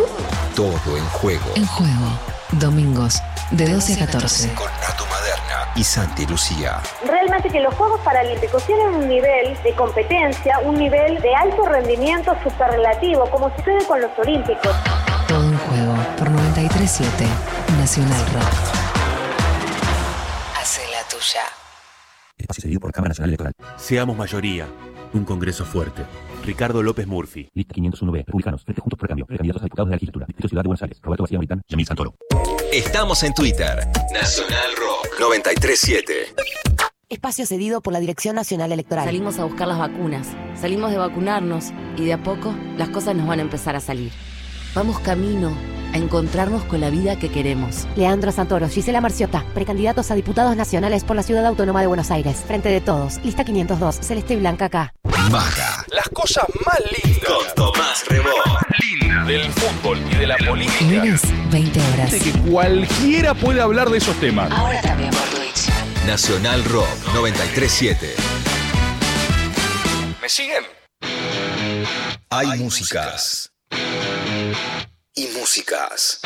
[SPEAKER 4] Todo en juego.
[SPEAKER 6] En juego. Domingos, de 12 a 14.
[SPEAKER 4] Con Nato Maderna y Santi Lucía.
[SPEAKER 35] Realmente que los Juegos Paralímpicos tienen un nivel de competencia, un nivel de alto rendimiento superlativo, como sucede con los Olímpicos.
[SPEAKER 6] Todo un juego. Por 93.7. Nacional Rock.
[SPEAKER 36] Hace la tuya.
[SPEAKER 37] Espacio cedido por Cámara Nacional Electoral. Seamos mayoría. Un Congreso fuerte. Ricardo López Murphy. Lista 501B. Republicanos. Frente Juntos por Cambio. Candidatos a diputados de la legislatura. Distrito Ciudad de Buenos Aires. Roberto García Maritán. Yamil Santoro.
[SPEAKER 4] Estamos en Twitter. Nacional Rock 937.
[SPEAKER 38] Espacio cedido por la Dirección Nacional Electoral.
[SPEAKER 39] Salimos a buscar las vacunas, salimos de vacunarnos y de a poco las cosas nos van a empezar a salir. Vamos camino a encontrarnos con la vida que queremos.
[SPEAKER 38] Leandro Santoro, Gisela Marciota, precandidatos a diputados nacionales por la Ciudad Autónoma de Buenos Aires. Frente de todos. Lista 502. Celeste y Blanca acá.
[SPEAKER 4] Baja. Las cosas más lindas. Con Tomás Rebó. De
[SPEAKER 40] del fútbol y de la política.
[SPEAKER 6] Lunes, 20 horas.
[SPEAKER 40] De que cualquiera puede hablar de esos temas.
[SPEAKER 6] Ahora también por Twitch.
[SPEAKER 4] Nacional Rock 937.
[SPEAKER 40] ¿Me siguen?
[SPEAKER 4] Hay músicas. Y músicas.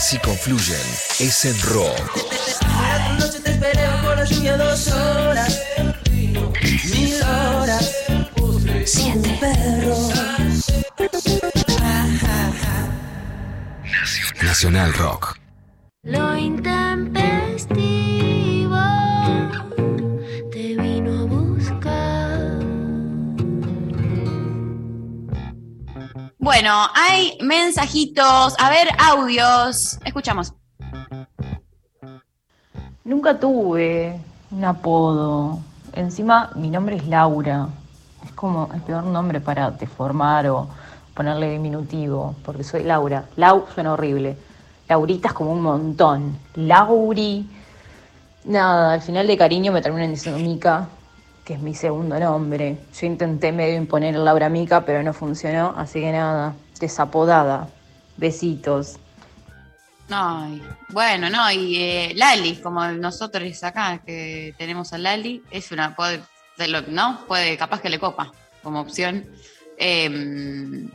[SPEAKER 4] Si confluyen, es en rock. Nacional Rock.
[SPEAKER 33] Lo intempestivo te vino a buscar.
[SPEAKER 3] Bueno, hay mensajitos. A ver, audios. Escuchamos.
[SPEAKER 41] Nunca tuve un apodo. Encima, mi nombre es Laura. Es como el peor nombre para deformar o ponerle diminutivo, porque soy Laura. Lau suena horrible. Laurita es como un montón. Lauri. Nada, al final de cariño me terminan diciendo Mica, que es mi segundo nombre. Yo intenté medio imponer Laura Mica, pero no funcionó, así que nada, desapodada. Besitos.
[SPEAKER 3] Ay, bueno, no, y eh, Lali, como nosotros acá que tenemos a Lali, es una, puede, ¿no? Puede, capaz que le copa como opción. Em,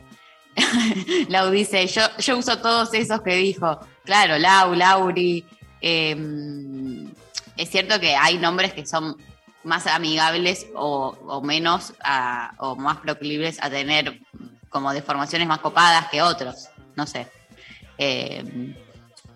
[SPEAKER 3] [laughs] Lau dice, yo, yo uso todos esos que dijo. Claro, Lau, Lauri. em, es cierto que hay nombres que son más amigables o, o menos a- o más proclives a tener como deformaciones más copadas que otros. No sé. Em,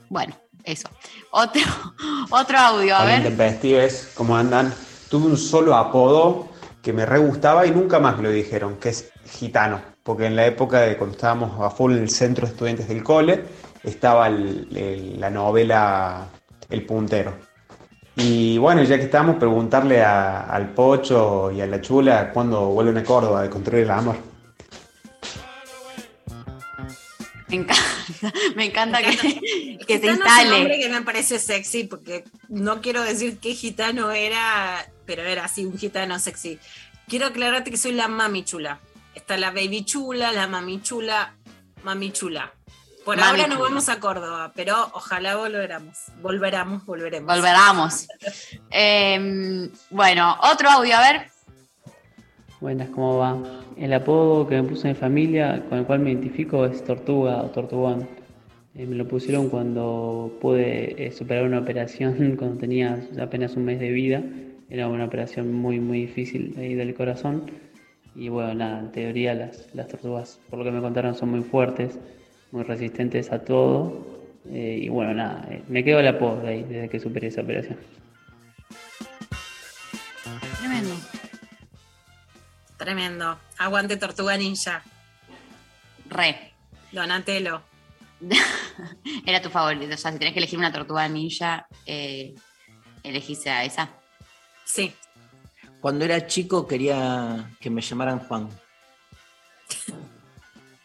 [SPEAKER 3] bueno, eso. Otro, [laughs] otro audio, a ver.
[SPEAKER 27] intempestives, ¿cómo andan? Tuve un solo apodo que me re gustaba y nunca más me lo dijeron, que es gitano. Porque en la época de cuando estábamos a full en el centro de estudiantes del cole, estaba el- el- la novela El Puntero. Y bueno, ya que estamos, preguntarle a- al Pocho y a la Chula cuándo vuelven a Córdoba de Construir el Amor.
[SPEAKER 3] Me encanta, [laughs] me encanta que, que se
[SPEAKER 2] Gitano es un
[SPEAKER 3] instale.
[SPEAKER 2] nombre que me parece sexy porque no quiero decir qué gitano era, pero era así, un gitano sexy. Quiero aclararte que soy la mami chula. Está la baby chula, la mami chula, mami chula. Por
[SPEAKER 3] Mami
[SPEAKER 2] ahora no vamos a Córdoba, pero ojalá volveramos. Volveramos, volveremos.
[SPEAKER 3] Volveramos. [laughs] Em, bueno, otro audio, a ver.
[SPEAKER 36] Buenas, ¿cómo va? El apodo que me puso mi familia, con el cual me identifico, es Tortuga o Tortugón. Eh, me lo pusieron cuando pude eh, superar una operación [laughs] cuando tenía apenas un mes de vida. Era una operación muy, muy difícil ahí del corazón. Y bueno, nada, en teoría las, las tortugas, por lo que me contaron, son muy fuertes, muy resistentes a todo. Eh, y bueno, nada, eh, me quedo el apodo de ahí desde que superé esa operación.
[SPEAKER 3] Tremendo.
[SPEAKER 2] Tremendo. Aguante Tortuga Ninja.
[SPEAKER 3] Re.
[SPEAKER 2] Donatello. [laughs]
[SPEAKER 3] Era tu favorito. O sea, si tenés que elegir una tortuga ninja, eh, elegís a esa.
[SPEAKER 2] Sí.
[SPEAKER 1] Cuando era chico quería que me llamaran Juan.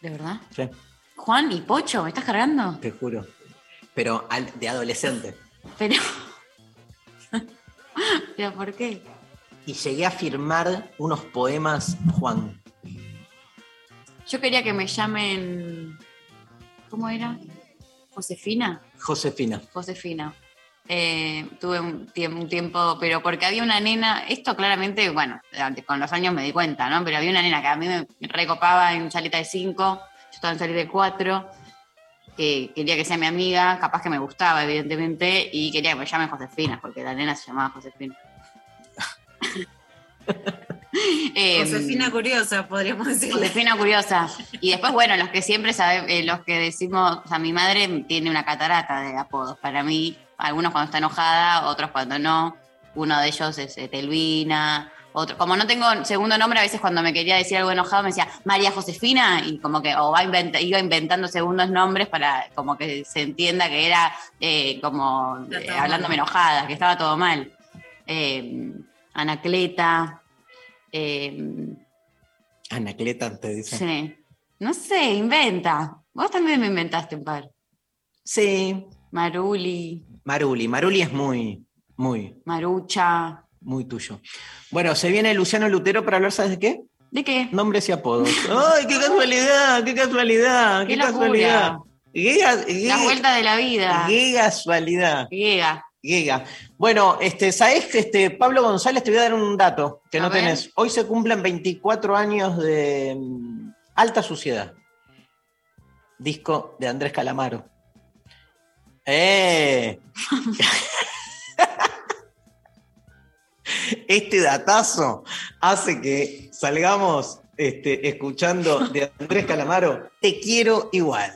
[SPEAKER 3] ¿De verdad?
[SPEAKER 1] Sí,
[SPEAKER 3] Juan y Pocho, ¿me estás cargando?
[SPEAKER 1] te juro. Pero al- de adolescente.
[SPEAKER 3] Pero. [laughs] ¿Pero por qué?
[SPEAKER 1] Y llegué a firmar unos poemas Juan.
[SPEAKER 3] Yo quería que me llamen. ¿Cómo era? ¿Josefina?
[SPEAKER 1] Josefina.
[SPEAKER 3] Josefina. Eh, tuve un, tiemp- un tiempo, pero porque había una nena, esto claramente, bueno, con los años me di cuenta, ¿no? Pero había una nena que a mí me recopaba en salita de 5, yo estaba en salita de 4, que quería que sea mi amiga, capaz que me gustaba, evidentemente, y quería que me llame Josefina, porque la nena se llamaba Josefina. [laughs] Em,
[SPEAKER 2] Josefina Curiosa, podríamos decirle.
[SPEAKER 3] Josefina curiosa. Y después, bueno, los que siempre sabe, eh, los que decimos, o sea, mi madre tiene una catarata de apodos. Para mí, algunos cuando está enojada, otros cuando no. Uno de ellos es Telvina. Otro, como no tengo segundo nombre, a veces cuando me quería decir algo enojado me decía María Josefina y como que o va inventa- iba inventando segundos nombres para como que se entienda que era eh, como eh, hablándome
[SPEAKER 2] mal.
[SPEAKER 3] enojada, que estaba todo mal. Eh, Anacleta. eh,
[SPEAKER 1] Anacleta te dice.
[SPEAKER 3] Sí. No sé, inventa. Vos también me inventaste un par.
[SPEAKER 1] Sí.
[SPEAKER 3] Maruli.
[SPEAKER 42] Maruli. Maruli es muy, muy,
[SPEAKER 3] Marucha.
[SPEAKER 42] muy tuyo. Bueno, se viene Luciano Lutero para hablar, ¿sabes de qué?
[SPEAKER 3] ¿De qué?
[SPEAKER 42] Nombres y apodos. [laughs] ¡Ay, qué casualidad! ¡Qué casualidad! ¡Qué,
[SPEAKER 3] Qué
[SPEAKER 42] casualidad! Qué, qué-
[SPEAKER 3] La vuelta de la vida.
[SPEAKER 42] qué casualidad!
[SPEAKER 3] Llega.
[SPEAKER 42] Llega. Bueno, este, ¿sabés que este, Pablo González te voy a dar un dato que
[SPEAKER 3] A
[SPEAKER 42] no
[SPEAKER 3] ver.
[SPEAKER 42] tenés? Hoy se cumplen 24 años de mm, Alta Suciedad. Disco de Andrés Calamaro. ¡Eh! [laughs] este datazo hace que salgamos este, escuchando de Andrés Calamaro, Te quiero igual.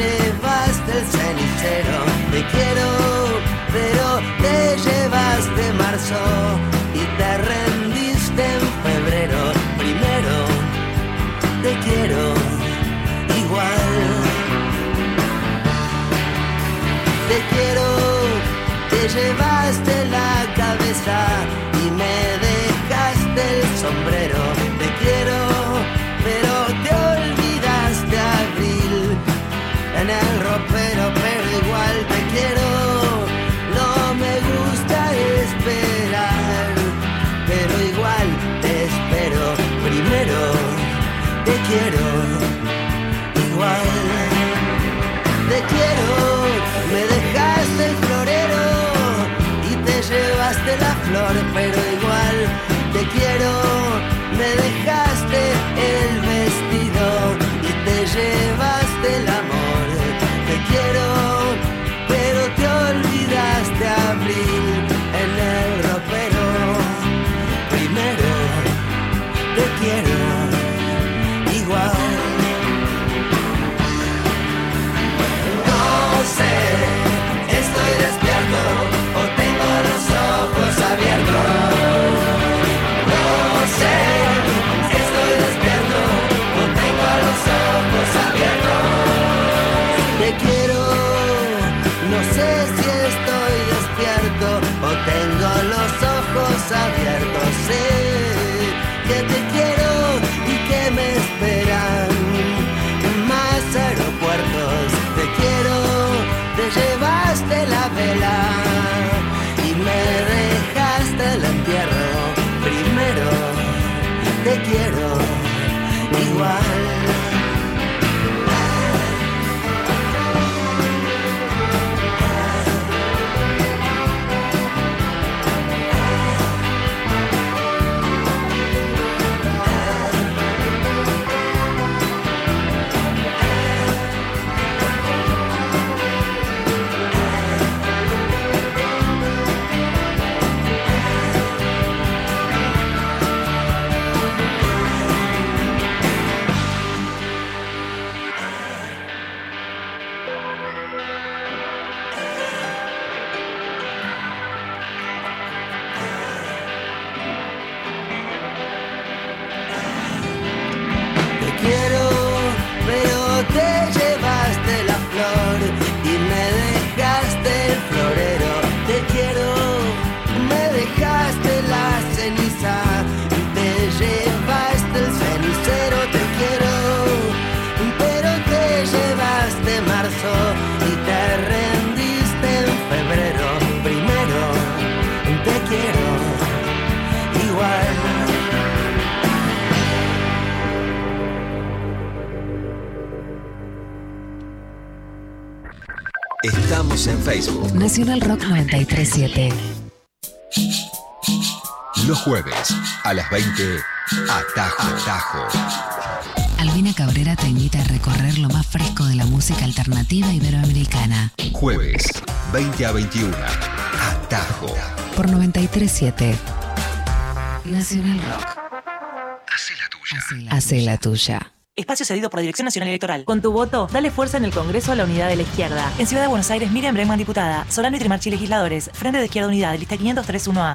[SPEAKER 1] Llevaste el cenicero. Te quiero, pero te llevaste marzo y te rendiste en febrero. Primero, te quiero igual. Te quiero, te llevaste la cabeza
[SPEAKER 4] Facebook.
[SPEAKER 6] Nacional Rock 937.
[SPEAKER 4] Los jueves a las 20. Atajo. Atajo.
[SPEAKER 6] Albina Cabrera te invita a recorrer lo más fresco de la música alternativa iberoamericana.
[SPEAKER 4] Jueves 20 a 21. Atajo.
[SPEAKER 6] Por 937. Nacional Rock.
[SPEAKER 4] Hace la tuya.
[SPEAKER 6] Hace la tuya.
[SPEAKER 43] Espacio cedido por la Dirección Nacional Electoral. Con tu voto, dale fuerza en el Congreso a la unidad de la izquierda. En Ciudad de Buenos Aires, Miriam Bregman, diputada. Solano y Trimarchi, legisladores. Frente de Izquierda Unidad, lista 531A.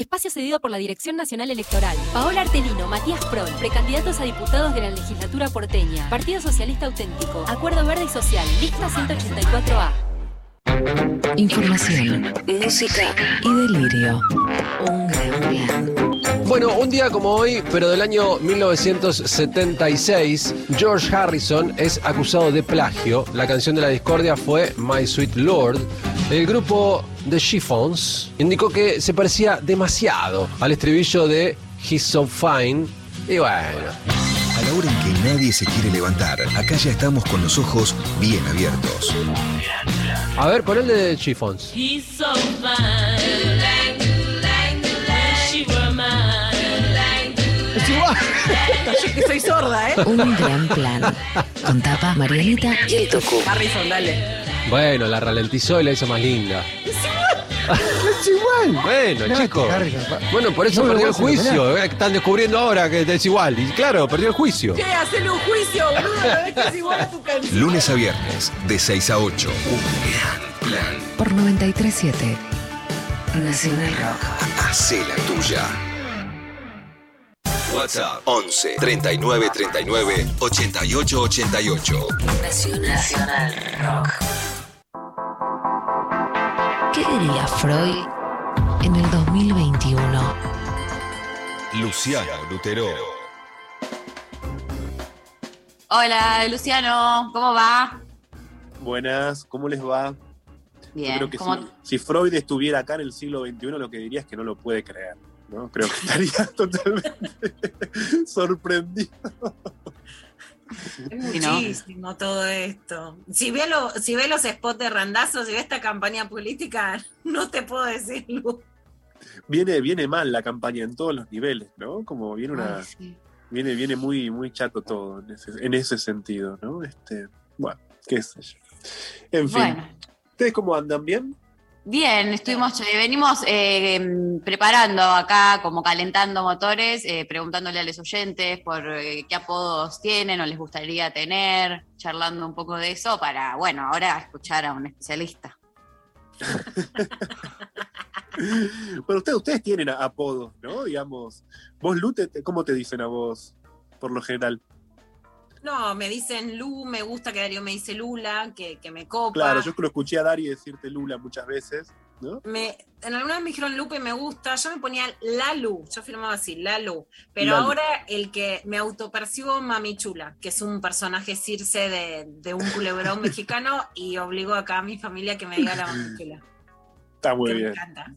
[SPEAKER 44] Espacio cedido por la Dirección Nacional Electoral. Paola Artelino, Matías Prol, precandidatos a diputados de la legislatura porteña. Partido Socialista Auténtico. Acuerdo Verde y Social. Lista 184A.
[SPEAKER 6] Información, música y delirio. Un gran plan.
[SPEAKER 45] Bueno, un día como hoy, pero del año 1976, George Harrison es acusado de plagio. La canción de la discordia fue My Sweet Lord. El grupo The Chiffons indicó que se parecía demasiado al estribillo de He's So Fine. Y bueno.
[SPEAKER 4] A la hora en que nadie se quiere levantar, acá ya estamos con los ojos bien abiertos.
[SPEAKER 45] A ver, pon el de Chiffons.
[SPEAKER 46] He's so fine.
[SPEAKER 2] Yo que soy sorda, ¿eh?
[SPEAKER 6] Un gran plan. Con tapa, Marianita y el Tucu.
[SPEAKER 2] Harrison, dale.
[SPEAKER 45] Bueno, la ralentizó y la hizo más linda.
[SPEAKER 1] Es igual.
[SPEAKER 45] Bueno,
[SPEAKER 1] No,
[SPEAKER 45] chico.
[SPEAKER 1] Harrison, pa-
[SPEAKER 45] Bueno, por eso
[SPEAKER 1] No me
[SPEAKER 45] perdió el
[SPEAKER 1] puedo
[SPEAKER 45] juicio. eh, Están descubriendo ahora que es igual. Y claro, perdió el juicio.
[SPEAKER 2] Che, hacele un juicio, boludo. Es que es igual a tu canción.
[SPEAKER 4] Lunes a viernes, de 6 a 8. Un gran plan.
[SPEAKER 6] Por 937 Nacional Rock.
[SPEAKER 4] Hacé la tuya. WhatsApp 11 39 39 88 88.
[SPEAKER 6] Nacional Rock. ¿Qué diría Freud en el 2021?
[SPEAKER 4] Luciano Lutero.
[SPEAKER 3] Hola, Luciano, ¿cómo va?
[SPEAKER 47] Buenas, ¿cómo les va?
[SPEAKER 3] Bien,
[SPEAKER 47] Yo creo que
[SPEAKER 3] ¿cómo-
[SPEAKER 47] si, si Freud estuviera acá en el siglo XXI, lo que diría es que no lo puede creer. ¿No? Creo que estaría [laughs] totalmente sorprendido.
[SPEAKER 2] Es
[SPEAKER 3] Sí, ¿no?
[SPEAKER 2] muchísimo todo esto. Si ve, lo- si ve los spots de Randazo, si ve esta campaña política, [laughs] no te puedo decir, Lu.
[SPEAKER 47] Viene, viene mal la campaña en todos los niveles, ¿no? Como viene una.
[SPEAKER 3] Ay, sí.
[SPEAKER 47] Viene, viene muy, muy chato todo en ese, en ese sentido, ¿no? Este, bueno, qué sé yo. En fin.
[SPEAKER 3] Bueno.
[SPEAKER 47] ¿Ustedes cómo andan? ¿Bien?
[SPEAKER 3] Bien, estuvimos, eh, venimos eh, preparando acá, como calentando motores, eh, preguntándole a los oyentes por qué apodos tienen o les gustaría tener, charlando un poco de eso para, bueno, ahora escuchar a un especialista. [laughs]
[SPEAKER 47] Bueno, ustedes, ustedes tienen apodos, ¿no? Digamos, vos, Lute, te- ¿cómo te dicen a vos, por lo general?
[SPEAKER 2] No, me dicen Lu, me gusta que Darío me dice Lula, que, que me copa.
[SPEAKER 47] Claro, yo que lo escuché a Dari decirte Lula muchas veces, ¿no?
[SPEAKER 2] Me, en alguna vez me dijeron Lupe me gusta, yo me ponía Lalu, yo firmaba así, Lalu. Pero
[SPEAKER 47] Lalu.
[SPEAKER 2] ahora el que me autopercibo Mami Chula, que es un personaje circe de, de un culebrón [laughs] mexicano, y obligo acá a mi familia que me diga la Mami Chula.
[SPEAKER 47] Está muy
[SPEAKER 2] que me
[SPEAKER 47] bien.
[SPEAKER 2] encanta.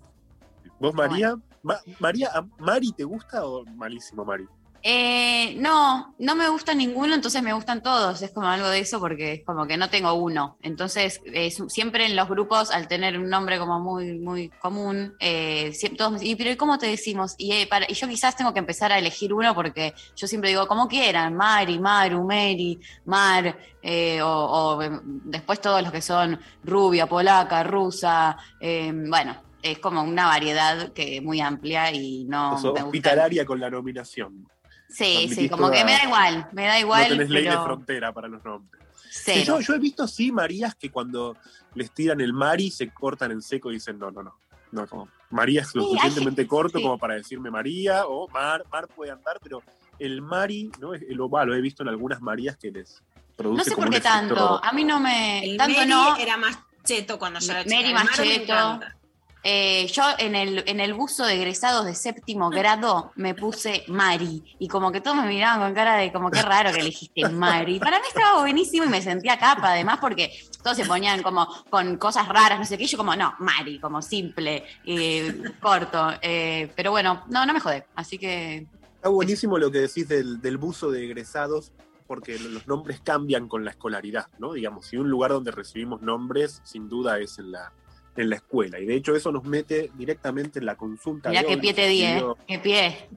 [SPEAKER 47] ¿Vos, María? Ma- María, ¿a ¿Mari te gusta o malísimo, Mari?
[SPEAKER 3] Eh, no, no me gusta ninguno, entonces me gustan todos. Es como algo de eso porque es como que no tengo uno. Entonces, es- siempre en los grupos, al tener un nombre como muy, muy común, eh, todos me dicen, "¿Y pero ¿y cómo te decimos? Y, eh, para- y yo quizás tengo que empezar a elegir uno porque yo siempre digo, como quieran, Mari, Maru, Mary, Mar, eh, o, o, eh, después todos los que son rubia, polaca, rusa, eh, bueno. Es como una variedad que muy amplia y no
[SPEAKER 47] Sos
[SPEAKER 3] me gusta.
[SPEAKER 47] hospitalaria con la nominación.
[SPEAKER 3] Sí, sí, como que me da igual, me da igual.
[SPEAKER 47] no tenés ley de frontera para los nombres. Sí, yo, yo he visto, sí, Marías que cuando les tiran el Mari se cortan en seco y dicen, no, no, no. no como, María es lo
[SPEAKER 3] Sí,
[SPEAKER 47] suficientemente corto
[SPEAKER 3] sí.
[SPEAKER 47] como para decirme María o Mar, Mar puede andar, pero el Mari, ¿no? Es- Lo, lo he visto en algunas Marías que les produce
[SPEAKER 3] No sé
[SPEAKER 47] como
[SPEAKER 3] por qué tanto.
[SPEAKER 47] efecto-
[SPEAKER 3] A mí no me.
[SPEAKER 2] El
[SPEAKER 3] tanto
[SPEAKER 2] Mary
[SPEAKER 3] no.
[SPEAKER 2] era más cheto cuando yo era.
[SPEAKER 3] Mary Macheto.
[SPEAKER 2] encanta.
[SPEAKER 3] Eh, yo en el, en el buzo de egresados de séptimo grado me puse Mari y como que todos me miraban con cara de como qué raro que elegiste Mari. Para mí estaba buenísimo y me sentía capa además porque todos se ponían como con cosas raras, no sé qué, yo como no, Mari, como simple, eh, corto. Eh, pero bueno, no, no me jode, así que
[SPEAKER 47] Está buenísimo lo que decís del, del buzo de egresados, porque los nombres cambian con la escolaridad, ¿no? Digamos, si un lugar donde recibimos nombres, sin duda es en la, en la escuela. Y de hecho eso nos mete directamente en la consulta.
[SPEAKER 3] Mirá
[SPEAKER 47] de
[SPEAKER 3] qué
[SPEAKER 47] hoy.
[SPEAKER 3] pie te di, ¿eh? Qué pie.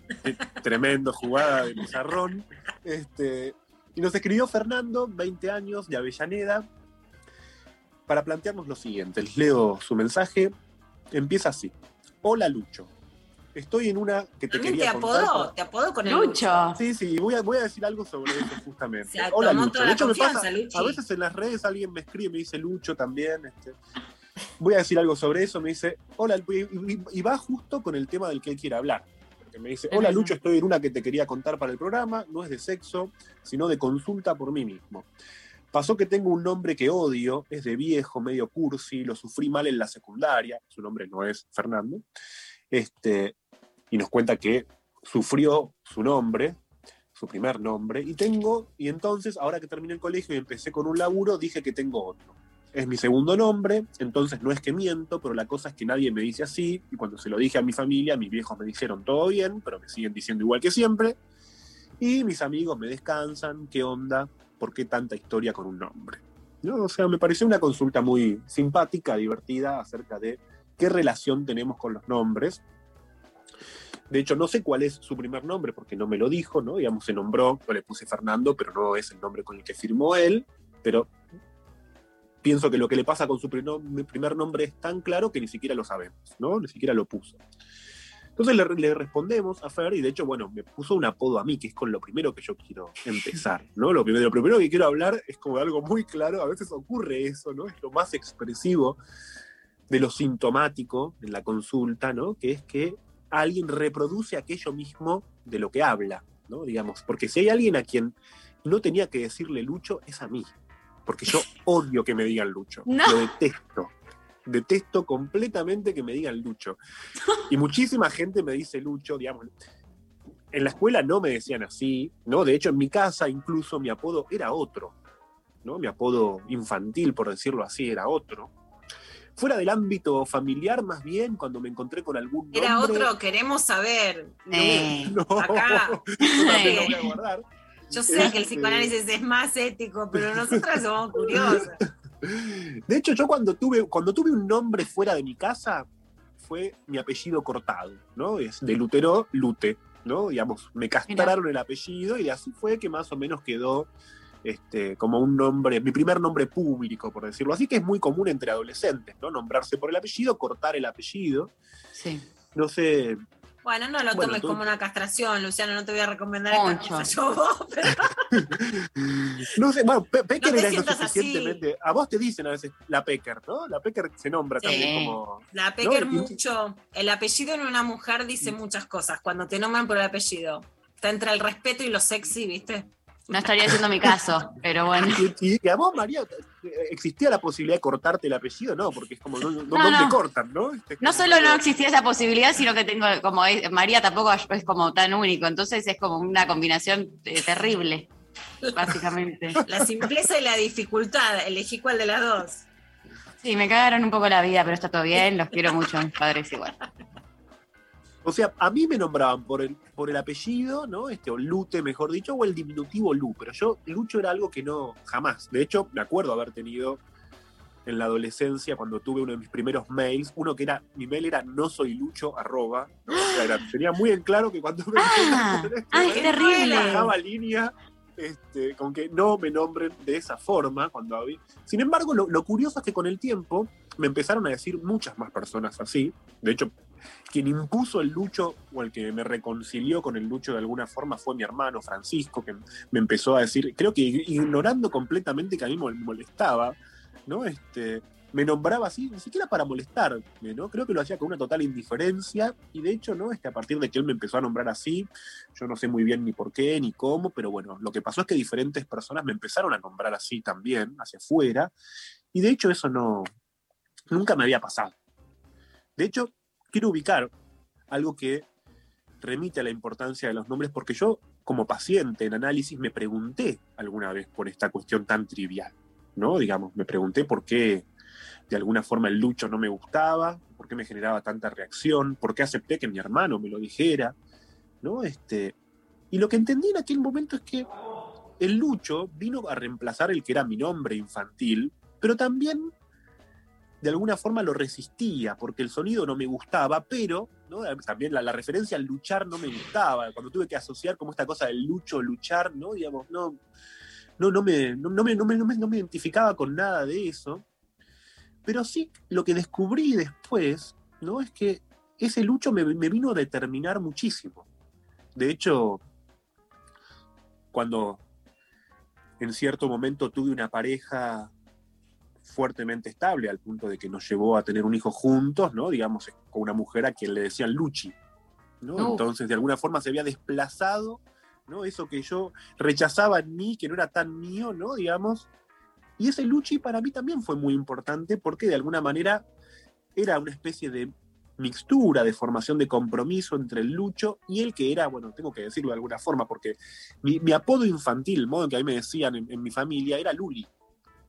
[SPEAKER 47] Tremendo jugada de pizarrón. Este, y nos escribió Fernando, 20 años, de Avellaneda, para plantearnos lo siguiente. Les leo su mensaje. Empieza así. Hola Lucho. Estoy en una que te
[SPEAKER 2] ¿También te
[SPEAKER 47] quería contar.
[SPEAKER 2] apodó? ¿Te apodó con el
[SPEAKER 3] Lucho.
[SPEAKER 47] Sí, sí, voy a, voy a decir algo sobre eso justamente. [laughs]
[SPEAKER 2] Se
[SPEAKER 47] Hola Lucho. De hecho, me pasa,
[SPEAKER 2] Luchi.
[SPEAKER 47] a veces en las redes alguien me escribe y me dice Lucho también. este, voy a decir algo sobre eso. Me dice, hola, y, va justo con el tema del que él quiere hablar. Porque me dice, hola Lucho, estoy en una que te quería contar para el programa. No es de sexo, sino de consulta por mí mismo. Pasó que tengo un nombre que odio, es de viejo, medio cursi, lo sufrí mal en la secundaria, su nombre no es Fernando, este, y nos cuenta que sufrió su nombre, su primer nombre, y tengo, y entonces, ahora que terminé el colegio y empecé con un laburo, dije que tengo otro. Es mi segundo nombre, entonces no es que miento, pero la cosa es que nadie me dice así, y cuando se lo dije a mi familia, mis viejos me dijeron todo bien, pero me siguen diciendo igual que siempre, y mis amigos me descansan, ¿qué onda? ¿Por qué tanta historia con un nombre? ¿No? O sea, me pareció una consulta muy simpática, divertida, acerca de qué relación tenemos con los nombres. De hecho, no sé cuál es su primer nombre porque no me lo dijo, ¿no? Digamos, se nombró, yo le puse Fernando, pero no es el nombre con el que firmó él, pero pienso que lo que le pasa con su primer nombre es tan claro que ni siquiera lo sabemos, ¿no? Ni siquiera lo puso. Entonces le, le respondemos a Fer y de hecho, bueno, me puso un apodo a mí, que es con lo primero que yo quiero empezar, [laughs] ¿no? Lo primero, lo primero que quiero hablar es como de algo muy claro, a veces ocurre eso, ¿no? Es lo más expresivo de lo sintomático en la consulta, ¿no? Que es que alguien reproduce aquello mismo de lo que habla, ¿no? Digamos, porque si hay alguien a quien no tenía que decirle Lucho, es a mí. Porque yo odio que me digan Lucho.
[SPEAKER 3] No.
[SPEAKER 47] Lo detesto. Detesto completamente que me digan Lucho. Y muchísima gente me dice Lucho, digamos. En la escuela no me decían así, ¿no? De hecho, en mi casa incluso mi apodo era otro, ¿no? Mi apodo infantil, por decirlo así, era otro. Fuera del ámbito familiar, más bien, cuando me encontré con algún nombre...
[SPEAKER 2] Era otro, queremos saber.
[SPEAKER 3] Eh.
[SPEAKER 47] No, [laughs]
[SPEAKER 2] Acá. [laughs]
[SPEAKER 47] yo también lo voy a guardar.
[SPEAKER 2] Yo sé que el psicoanálisis es más ético, pero nosotras somos curiosas.
[SPEAKER 47] De hecho, yo cuando tuve, cuando tuve un nombre fuera de mi casa, fue mi apellido cortado, ¿no? Es de Lutero, Lute, ¿no? Digamos, me castraron el apellido y así fue que más o menos quedó este, como un nombre, mi primer nombre público, por decirlo así, que es muy común entre adolescentes, ¿no? Nombrarse por el apellido, cortar el apellido.
[SPEAKER 3] Sí.
[SPEAKER 47] No sé,
[SPEAKER 2] Bueno, no lo
[SPEAKER 47] Bueno,
[SPEAKER 2] tomes
[SPEAKER 47] tú-
[SPEAKER 2] como una castración, Luciano, no te voy a recomendar
[SPEAKER 3] Mucho.
[SPEAKER 2] cosa yo vos, [laughs] pero [laughs]
[SPEAKER 47] no sé, bueno, Pe- Pecker
[SPEAKER 2] No te
[SPEAKER 47] era lo
[SPEAKER 2] sientas así.
[SPEAKER 47] suficientemente. A vos te dicen a veces la Pecker, ¿no? La Pecker se nombra
[SPEAKER 2] Sí.
[SPEAKER 47] también como.
[SPEAKER 2] la Pecker
[SPEAKER 47] No,
[SPEAKER 2] mucho, el apellido en una mujer dice muchas cosas cuando te nombran por el apellido. Está entre el respeto y lo sexy, ¿viste?
[SPEAKER 3] No estaría haciendo mi caso, pero [laughs] bueno.
[SPEAKER 47] Y, y a vos, María, ¿existía la posibilidad de cortarte el apellido? No, porque es como, no, no,
[SPEAKER 3] No,
[SPEAKER 47] ¿dónde
[SPEAKER 3] no.
[SPEAKER 47] cortan, no? Este, es
[SPEAKER 3] No
[SPEAKER 47] como
[SPEAKER 3] solo no existía esa posibilidad, sino que tengo, como es- María tampoco es como tan único, entonces es como una combinación eh, terrible, básicamente. [laughs]
[SPEAKER 2] La simpleza y la dificultad, elegí cuál de las dos.
[SPEAKER 3] Sí, me cagaron un poco la vida, pero está todo bien, los quiero mucho a mis padres igual.
[SPEAKER 47] O sea, a mí me nombraban por el, por el apellido, ¿no? Este, o Lute, mejor dicho, o el diminutivo Lu, pero yo, Lucho era algo que no, jamás. De hecho, me acuerdo haber tenido en la adolescencia, cuando tuve uno de mis primeros mails, uno que era, mi mail era no soy Lucho, arroba, ¿no? O sea, era- tenía muy en claro que cuando me
[SPEAKER 3] Ah, ¡Ay, qué terrible!
[SPEAKER 47] bajaba línea este, con que no me nombren de esa forma cuando había. Sin embargo, lo, lo curioso es que con el tiempo me empezaron a decir muchas más personas así. De hecho, quien impuso el lucho o el que me reconcilió con el lucho de alguna forma fue mi hermano Francisco, que me empezó a decir, creo que ignorando completamente que a mí me molestaba, ¿no? Este, me nombraba así, ni siquiera para molestarme, ¿no? Creo que lo hacía con una total indiferencia y de hecho, ¿no? Este, a partir de que él me empezó a nombrar así, yo no sé muy bien ni por qué ni cómo, pero bueno, lo que pasó es que diferentes personas me empezaron a nombrar así también, hacia afuera, y de hecho eso no, nunca me había pasado. De hecho, quiero ubicar algo que remite a la importancia de los nombres, porque yo, como paciente en análisis, me pregunté alguna vez por esta cuestión tan trivial, ¿no? Digamos, me pregunté por qué de alguna forma el lucho no me gustaba, por qué me generaba tanta reacción, por qué acepté que mi hermano me lo dijera, ¿no? Este, y lo que entendí en aquel momento es que el lucho vino a reemplazar el que era mi nombre infantil, pero también de alguna forma lo resistía, porque el sonido no me gustaba, pero también la, referencia al luchar no me gustaba. Cuando tuve que asociar como esta cosa del lucho, luchar, ¿no? Digamos, no, no, no, me, no, me, no, me, no me- no me identificaba con nada de eso. Pero sí lo que descubrí después, ¿no? Es que ese lucho me vino a determinar muchísimo. De hecho, cuando en cierto momento tuve una pareja fuertemente estable, al punto de que nos llevó a tener un hijo juntos, ¿no? Digamos, con una mujer a quien le decían Luchi, ¿no? Entonces, de alguna forma se había desplazado, ¿no? Eso que yo rechazaba en mí, que no era tan mío, ¿no? Digamos. Y ese Luchi para mí también fue muy importante porque de alguna manera era una especie de mixtura, de formación de compromiso entre el Lucho y el que era, bueno, tengo que decirlo de alguna forma, porque mi, mi apodo infantil, el modo en que a mí me decían en, en mi familia, era Luli.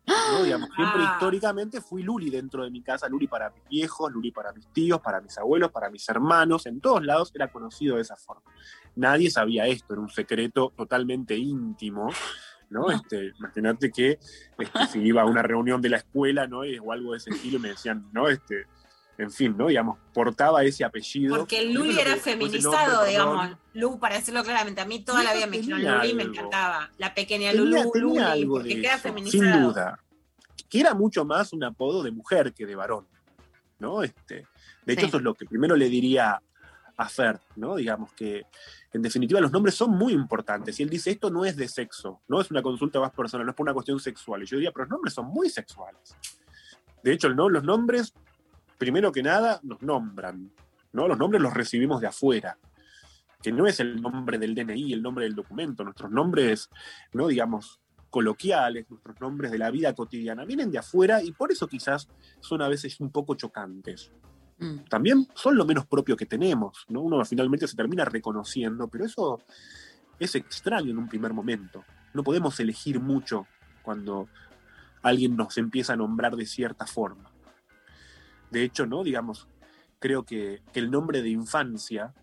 [SPEAKER 47] ¿No? Digamos, siempre
[SPEAKER 48] Ah.
[SPEAKER 47] históricamente fui Luli dentro de mi casa, Luli para mis viejos, Luli para mis tíos, para mis abuelos, para mis hermanos, en todos lados era conocido de esa forma. Nadie sabía esto, era un secreto totalmente íntimo, ¿no? Este, imagínate que este, si iba a una reunión de la escuela, ¿no? o algo de ese estilo, y me decían, ¿no? Este, en fin, ¿no? Digamos, portaba ese apellido.
[SPEAKER 2] Porque Luli era feminizado, digamos. Lu, para decirlo claramente, a mí toda la vida me dijeron Luli y me encantaba. La pequeña Lulu, Luli,
[SPEAKER 47] algo
[SPEAKER 2] porque
[SPEAKER 47] de
[SPEAKER 2] queda feminizado.
[SPEAKER 47] Sin duda. Que era mucho más un apodo de mujer que de varón. ¿no? Este, de hecho, eso es lo que primero le diría a Fer, ¿no? Digamos que, en definitiva, los nombres son muy importantes. Y él dice, esto no es de sexo, no es una consulta más personal, no es por una cuestión sexual. Y yo diría, pero los nombres son muy sexuales. De hecho, ¿no? los nombres, primero que nada, nos nombran, ¿no? Los nombres los recibimos de afuera, que no es el nombre del DNI, el nombre del documento. Nuestros nombres, ¿no? Digamos, coloquiales, nuestros nombres de la vida cotidiana, vienen de afuera y por eso quizás son a veces un poco chocantes. También son lo menos propio que tenemos, ¿no? Uno finalmente se termina reconociendo, pero eso es extraño en un primer momento. No podemos elegir mucho cuando alguien nos empieza a nombrar de cierta forma. De hecho, ¿no? Digamos, creo que, el nombre de infancia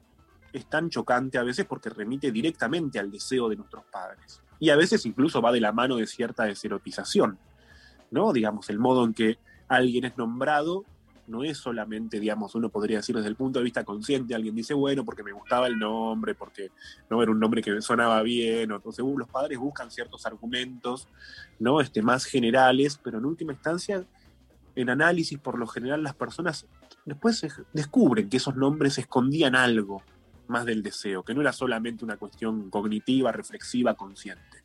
[SPEAKER 47] es tan chocante a veces porque remite directamente al deseo de nuestros padres. Y a veces incluso va de la mano de cierta deserotización, ¿no? Digamos, el modo en que alguien es nombrado no es solamente, digamos, uno podría decir desde el punto de vista consciente, alguien dice, bueno, porque me gustaba el nombre, porque no era un nombre que sonaba bien, entonces uh, los padres buscan ciertos argumentos, ¿no? Este, más generales, pero en última instancia, en análisis, por lo general, las personas después descubren que esos nombres escondían algo más del deseo, que no era solamente una cuestión cognitiva, reflexiva, consciente.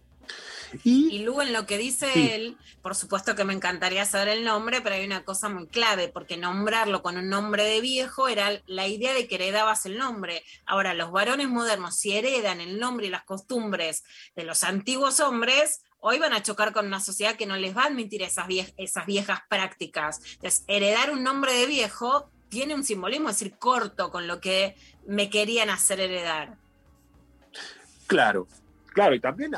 [SPEAKER 2] Y Lu, en lo que dice
[SPEAKER 47] Sí.
[SPEAKER 2] él, por supuesto que me encantaría saber el nombre, pero hay una cosa muy clave, porque nombrarlo con un nombre de viejo era la idea de que heredabas el nombre. Ahora, los varones modernos, si heredan el nombre y las costumbres de los antiguos hombres, hoy van a chocar con una sociedad que no les va a admitir esas, vie- esas viejas prácticas. Entonces, heredar un nombre de viejo tiene un simbolismo, es decir, corto con lo que me querían hacer heredar.
[SPEAKER 47] Claro, claro, y también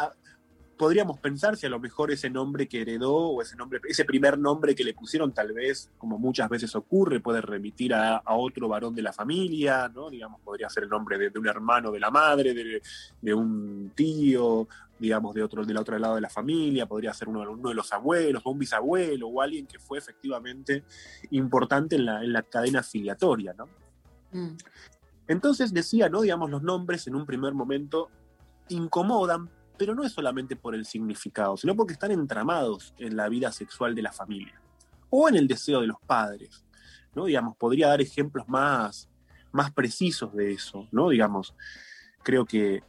[SPEAKER 47] podríamos pensar si a lo mejor ese nombre que heredó o ese nombre, ese primer nombre que le pusieron, tal vez, como muchas veces ocurre, puede remitir a, a otro varón de la familia, ¿no? Digamos, podría ser el nombre de, de un hermano de la madre, de, de un tío, digamos, de otro, del otro lado de la familia, podría ser uno, uno de los abuelos, o un bisabuelo, o alguien que fue efectivamente importante en la, en la cadena filiatoria, ¿no? Entonces decía, ¿no? Digamos, los nombres en un primer momento incomodan, pero no es solamente por el significado, sino porque están entramados en la vida sexual de la familia o en el deseo de los padres, ¿no? Digamos, podría dar ejemplos más, más precisos de eso, ¿no? Digamos, creo que,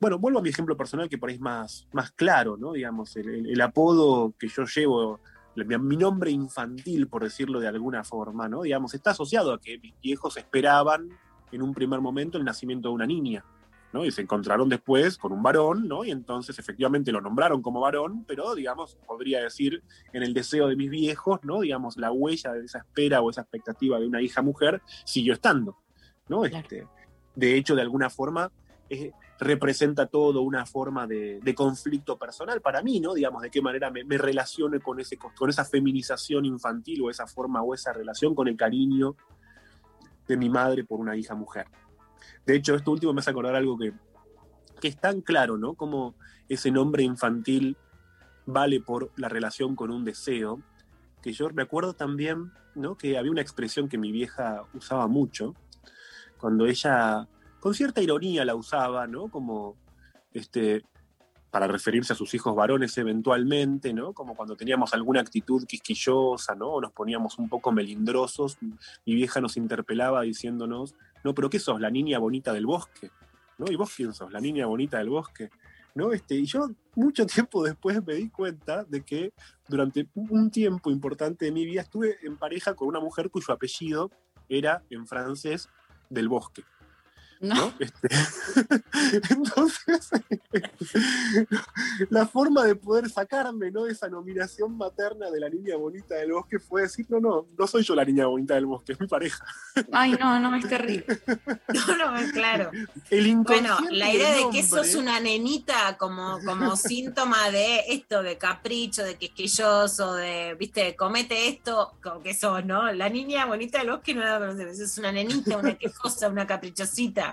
[SPEAKER 47] bueno, vuelvo a mi ejemplo personal que por ahí es más, más claro, ¿no? Digamos, el, apodo que yo llevo, mi, mi nombre infantil, por decirlo de alguna forma, ¿no? Digamos, está asociado a que mis viejos esperaban en un primer momento el nacimiento de una niña, ¿no? Y se encontraron después con un varón, ¿no? Y entonces efectivamente lo nombraron como varón, pero digamos, podría decir, en el deseo de mis viejos, ¿no? Digamos, la huella de esa espera o esa expectativa de una hija mujer siguió estando, ¿no? Este, de hecho, de alguna forma, eh, representa todo una forma de, de conflicto personal para mí, ¿no? Digamos, de qué manera me, me relaciono con, ese, con esa feminización infantil o esa forma o esa relación con el cariño de mi madre por una hija mujer. De hecho, esto último me hace acordar algo que, que es tan claro, ¿no? Como ese nombre infantil vale por la relación con un deseo. que yo recuerdo también, ¿no? Que había una expresión que mi vieja usaba mucho, cuando ella, con cierta ironía la usaba, ¿no? Como, este, para referirse a sus hijos varones eventualmente, ¿no? Como cuando teníamos alguna actitud quisquillosa, ¿no? O nos poníamos un poco melindrosos, mi vieja nos interpelaba diciéndonos, no, pero ¿qué sos? La niña bonita del bosque, ¿no? ¿Y vos quién sos? La niña bonita del bosque. ¿No? Este, y yo mucho [laughs] tiempo después me di cuenta de que durante un tiempo importante de mi vida estuve en pareja con una mujer cuyo apellido era en francés del bosque. ¿No? Este, [laughs] entonces, la forma de poder sacarme ¿no? esa nominación materna de la niña bonita del bosque fue decir, no, no, no soy yo la niña bonita del bosque, es mi pareja. [laughs]
[SPEAKER 3] Ay, no, no, es terrible. [laughs]
[SPEAKER 2] No, no, claro.
[SPEAKER 47] El
[SPEAKER 2] Bueno, la idea de que sos una nenita como, como síntoma de esto, de capricho, de quisquilloso, de, viste, comete esto, como que sos, ¿no? La niña bonita del bosque no es una nenita, una quejosa, una caprichosita.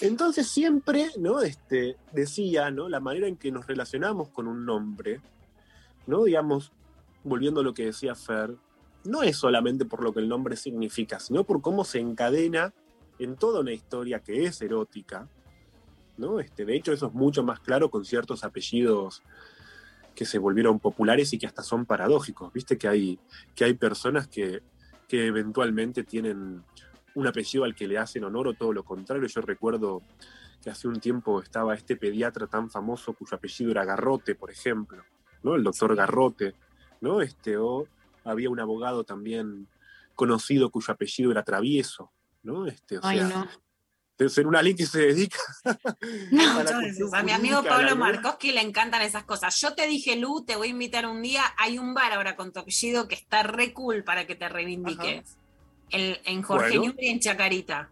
[SPEAKER 47] Entonces siempre, ¿no? Este, decía, ¿no? La manera en que nos relacionamos con un nombre, ¿no? Digamos, volviendo a lo que decía Fer, no es solamente por lo que el nombre significa, sino por cómo se encadena en toda una historia que es erótica, ¿no? Este, de hecho, eso es mucho más claro con ciertos apellidos que se volvieron populares y que hasta son paradójicos. Viste que hay, que hay personas que, que eventualmente tienen un apellido al que le hacen honor o todo lo contrario. Yo recuerdo que hace un tiempo estaba este pediatra tan famoso cuyo apellido era Garrote, por ejemplo, ¿no? El doctor Garrote, ¿no? Este, o había un abogado también conocido cuyo apellido era Travieso, ¿no? Este, o
[SPEAKER 3] Ay,
[SPEAKER 47] sea,
[SPEAKER 3] no.
[SPEAKER 47] de ser un alguien que se dedica [laughs] a la
[SPEAKER 2] Yo
[SPEAKER 47] cuestión
[SPEAKER 2] a mi amigo Pablo Markowski le encantan esas cosas. Yo te dije, Lu, te voy a invitar un día. Hay un bar ahora con tu apellido que está re cool para que te reivindiques. El- en Jorge
[SPEAKER 47] Bueno.
[SPEAKER 2] Newbery en Chacarita.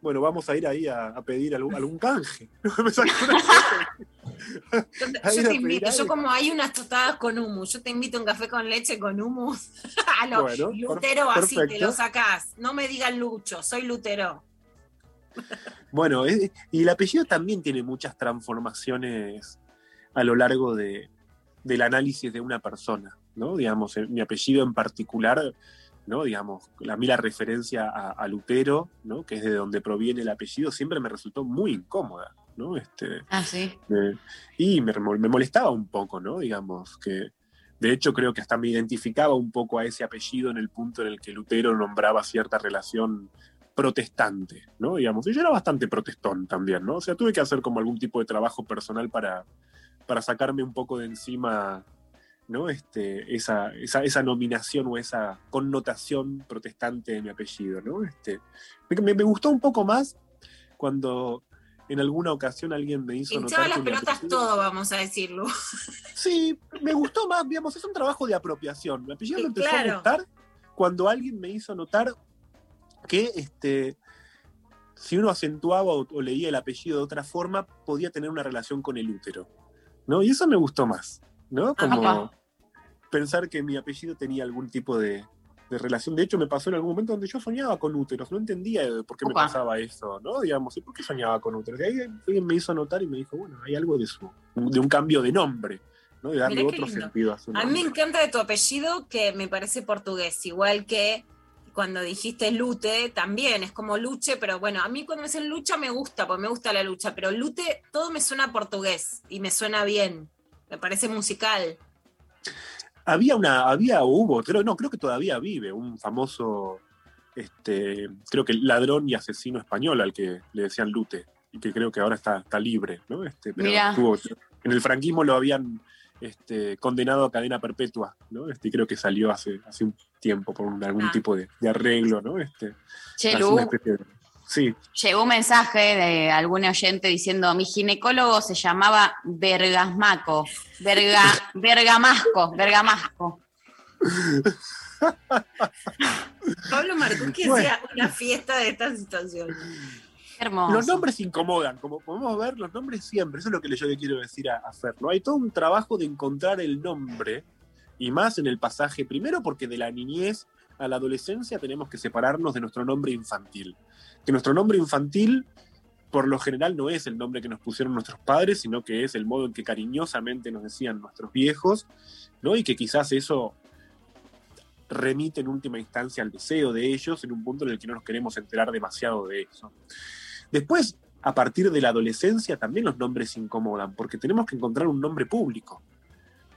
[SPEAKER 47] Bueno, vamos a ir ahí a, a pedir algún, algún canje. [laughs] Me saco una [laughs] foto.
[SPEAKER 2] Yo te, yo invito, yo como hay unas tostadas con humus, yo te invito a un café con leche con humus. [laughs] a lo
[SPEAKER 47] Bueno,
[SPEAKER 2] Lutero, así te lo sacás. No me digan Lucho, soy Lutero.
[SPEAKER 47] Bueno, es- y el apellido también tiene muchas transformaciones a lo largo de, del análisis de una persona, ¿no? Digamos, eh, mi apellido en particular, ¿no? Digamos, a mí la referencia a, a Lutero, ¿no? Que es de donde proviene el apellido, siempre me resultó muy incómoda, ¿no? Este,
[SPEAKER 3] Ah, sí.
[SPEAKER 47] y me, me molestaba un poco, ¿no? Digamos, que de hecho creo que hasta me identificaba un poco a ese apellido en el punto en el que Lutero nombraba cierta relación protestante, ¿no? Digamos, y yo era bastante protestón también, ¿no? O sea, tuve que hacer como algún tipo de trabajo personal para, para sacarme un poco de encima, ¿no? Este, esa, esa, esa nominación o esa connotación protestante de mi apellido, ¿no? Este, me, me gustó un poco más cuando en alguna ocasión alguien me hizo
[SPEAKER 2] Hinchaba
[SPEAKER 47] notar
[SPEAKER 2] las
[SPEAKER 47] que mi
[SPEAKER 2] pelotas
[SPEAKER 47] apellido-
[SPEAKER 2] todo, vamos a decirlo.
[SPEAKER 47] Sí, me gustó más, digamos, es un trabajo de apropiación. Mi apellido
[SPEAKER 2] Sí,
[SPEAKER 47] me empezó
[SPEAKER 2] claro.
[SPEAKER 47] a gustar cuando alguien me hizo notar que este, si uno acentuaba o, o leía el apellido de otra forma, podía tener una relación con el útero. ¿no? Y eso me gustó más, ¿no? Como
[SPEAKER 3] Ajá.
[SPEAKER 47] pensar que mi apellido tenía algún tipo de, de relación. De hecho, me pasó en algún momento donde yo soñaba con úteros, no entendía por qué me pasaba eso, ¿no? Digamos, ¿y por qué soñaba con úteros? Y ahí alguien me hizo notar y me dijo, bueno, hay algo de su, de un cambio de nombre, ¿no? De darle otro sentido a su
[SPEAKER 2] A mí me encanta de tu apellido que me parece portugués, igual que cuando dijiste Lute, también es como Luche, pero bueno, a mí cuando me dicen lucha me gusta, porque me gusta la lucha, pero Lute todo me suena a portugués y me suena bien, me parece musical.
[SPEAKER 47] Había una, había, hubo, creo, no, creo que todavía vive, un famoso, este, creo que ladrón y asesino español al que le decían Lute, y que creo que ahora está, está libre, ¿no? Este, pero estuvo- en el franquismo lo habían este, condenado a cadena perpetua, ¿no? Este, y creo que salió hace, hace un tiempo por un- algún
[SPEAKER 2] Ah.
[SPEAKER 47] tipo de, de arreglo, ¿no? Este,
[SPEAKER 3] Che, Lu,
[SPEAKER 47] de- sí,
[SPEAKER 3] llegó un mensaje de algún oyente diciendo, mi ginecólogo se llamaba Bergasmaco, Berga, Bergamasco, Bergamasco. [laughs]
[SPEAKER 2] Pablo Marcucci
[SPEAKER 47] Bueno.
[SPEAKER 2] hacía una fiesta de esta situación.
[SPEAKER 3] Hermoso.
[SPEAKER 47] Los nombres incomodan, como podemos ver, los nombres siempre, eso es lo que yo le quiero decir a, a Fer, ¿no? Hay todo un trabajo de encontrar el nombre, y más en el pasaje, primero porque de la niñez a la adolescencia tenemos que separarnos de nuestro nombre infantil. Que nuestro nombre infantil, por lo general, no es el nombre que nos pusieron nuestros padres, sino que es el modo en que cariñosamente nos decían nuestros viejos, ¿no? Y que quizás eso remite en última instancia al deseo de ellos en un punto en el que no nos queremos enterar demasiado de eso. Después, a partir de la adolescencia, también los nombres incomodan, porque tenemos que encontrar un nombre público.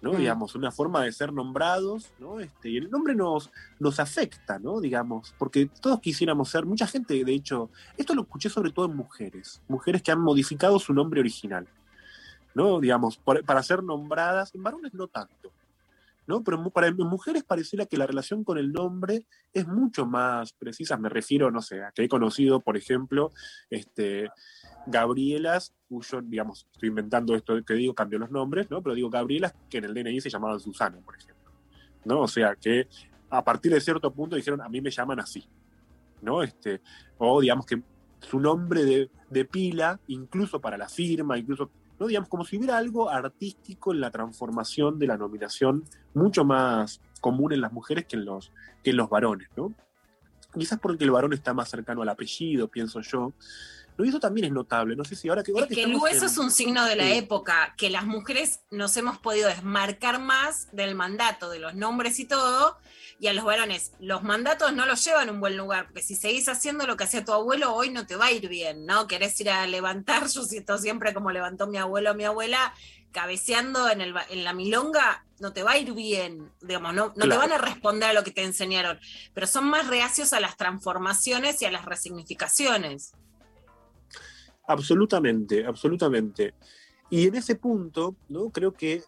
[SPEAKER 47] ¿No?
[SPEAKER 3] Mm.
[SPEAKER 47] Digamos, una forma de ser nombrados, ¿no? Este, y el nombre nos, nos afecta, ¿no? Digamos, porque todos quisiéramos ser, mucha gente, de hecho, esto lo escuché sobre todo en mujeres, mujeres que han modificado su nombre original, ¿no? Digamos, por- para ser nombradas, en varones no tanto, ¿no? Pero para mujeres pareciera que la relación con el nombre es mucho más precisa, me refiero, no sé, a que he conocido, por ejemplo, este, Gabrielas, cuyo, digamos, estoy inventando esto que digo, cambio los nombres, ¿no? Pero digo Gabrielas que en el DNI se llamaban Susana, por ejemplo, ¿no? O sea, que a partir de cierto punto dijeron, a mí me llaman así, ¿no? Este, o digamos que su nombre de, de pila, incluso para la firma, incluso, ¿no? Digamos, como si hubiera algo artístico en la transformación de la nominación mucho más común en las mujeres que en los, que en los varones, ¿no? Quizás porque el varón está más cercano al apellido, pienso yo. Y eso también es notable. No sé si ahora que. Ahora
[SPEAKER 2] Es que el hueso
[SPEAKER 47] en-
[SPEAKER 2] es un signo de la
[SPEAKER 47] Sí.
[SPEAKER 2] época, que las mujeres nos hemos podido desmarcar más del mandato, de los nombres y todo, y a los varones, los mandatos no los llevan a un buen lugar, porque si seguís haciendo lo que hacía tu abuelo, hoy no te va a ir bien, ¿no? Querés ir a levantar, [laughs] yo siento siempre como levantó mi abuelo o mi abuela, cabeceando en, el, en la milonga, no te va a ir bien, digamos, no, no te van a responder a lo que te enseñaron, pero son más reacios a las transformaciones y a las resignificaciones.
[SPEAKER 47] Absolutamente, absolutamente. Y en ese punto, ¿no? Creo que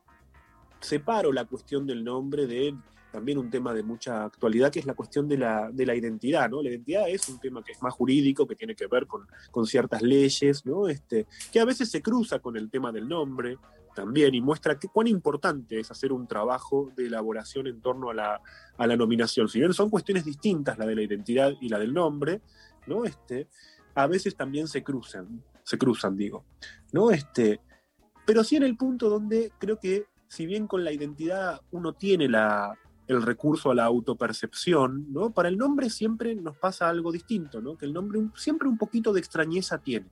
[SPEAKER 47] separo la cuestión del nombre de también un tema de mucha actualidad, que es la cuestión de la, de la identidad, ¿no? La identidad es un tema que es más jurídico, que tiene que ver con, con ciertas leyes, ¿no? Este, que a veces se cruza con el tema del nombre también y muestra que, cuán importante es hacer un trabajo de elaboración en torno a la, a la nominación. Si bien son cuestiones distintas, la de la identidad y la del nombre, ¿no? Este, a veces también se cruzan, se cruzan, digo, ¿no? Este, pero sí en el punto donde creo que si bien con la identidad uno tiene la, el recurso a la autopercepción, ¿no? Para el nombre siempre nos pasa algo distinto, ¿no? Que el nombre un- siempre un poquito de extrañeza tiene,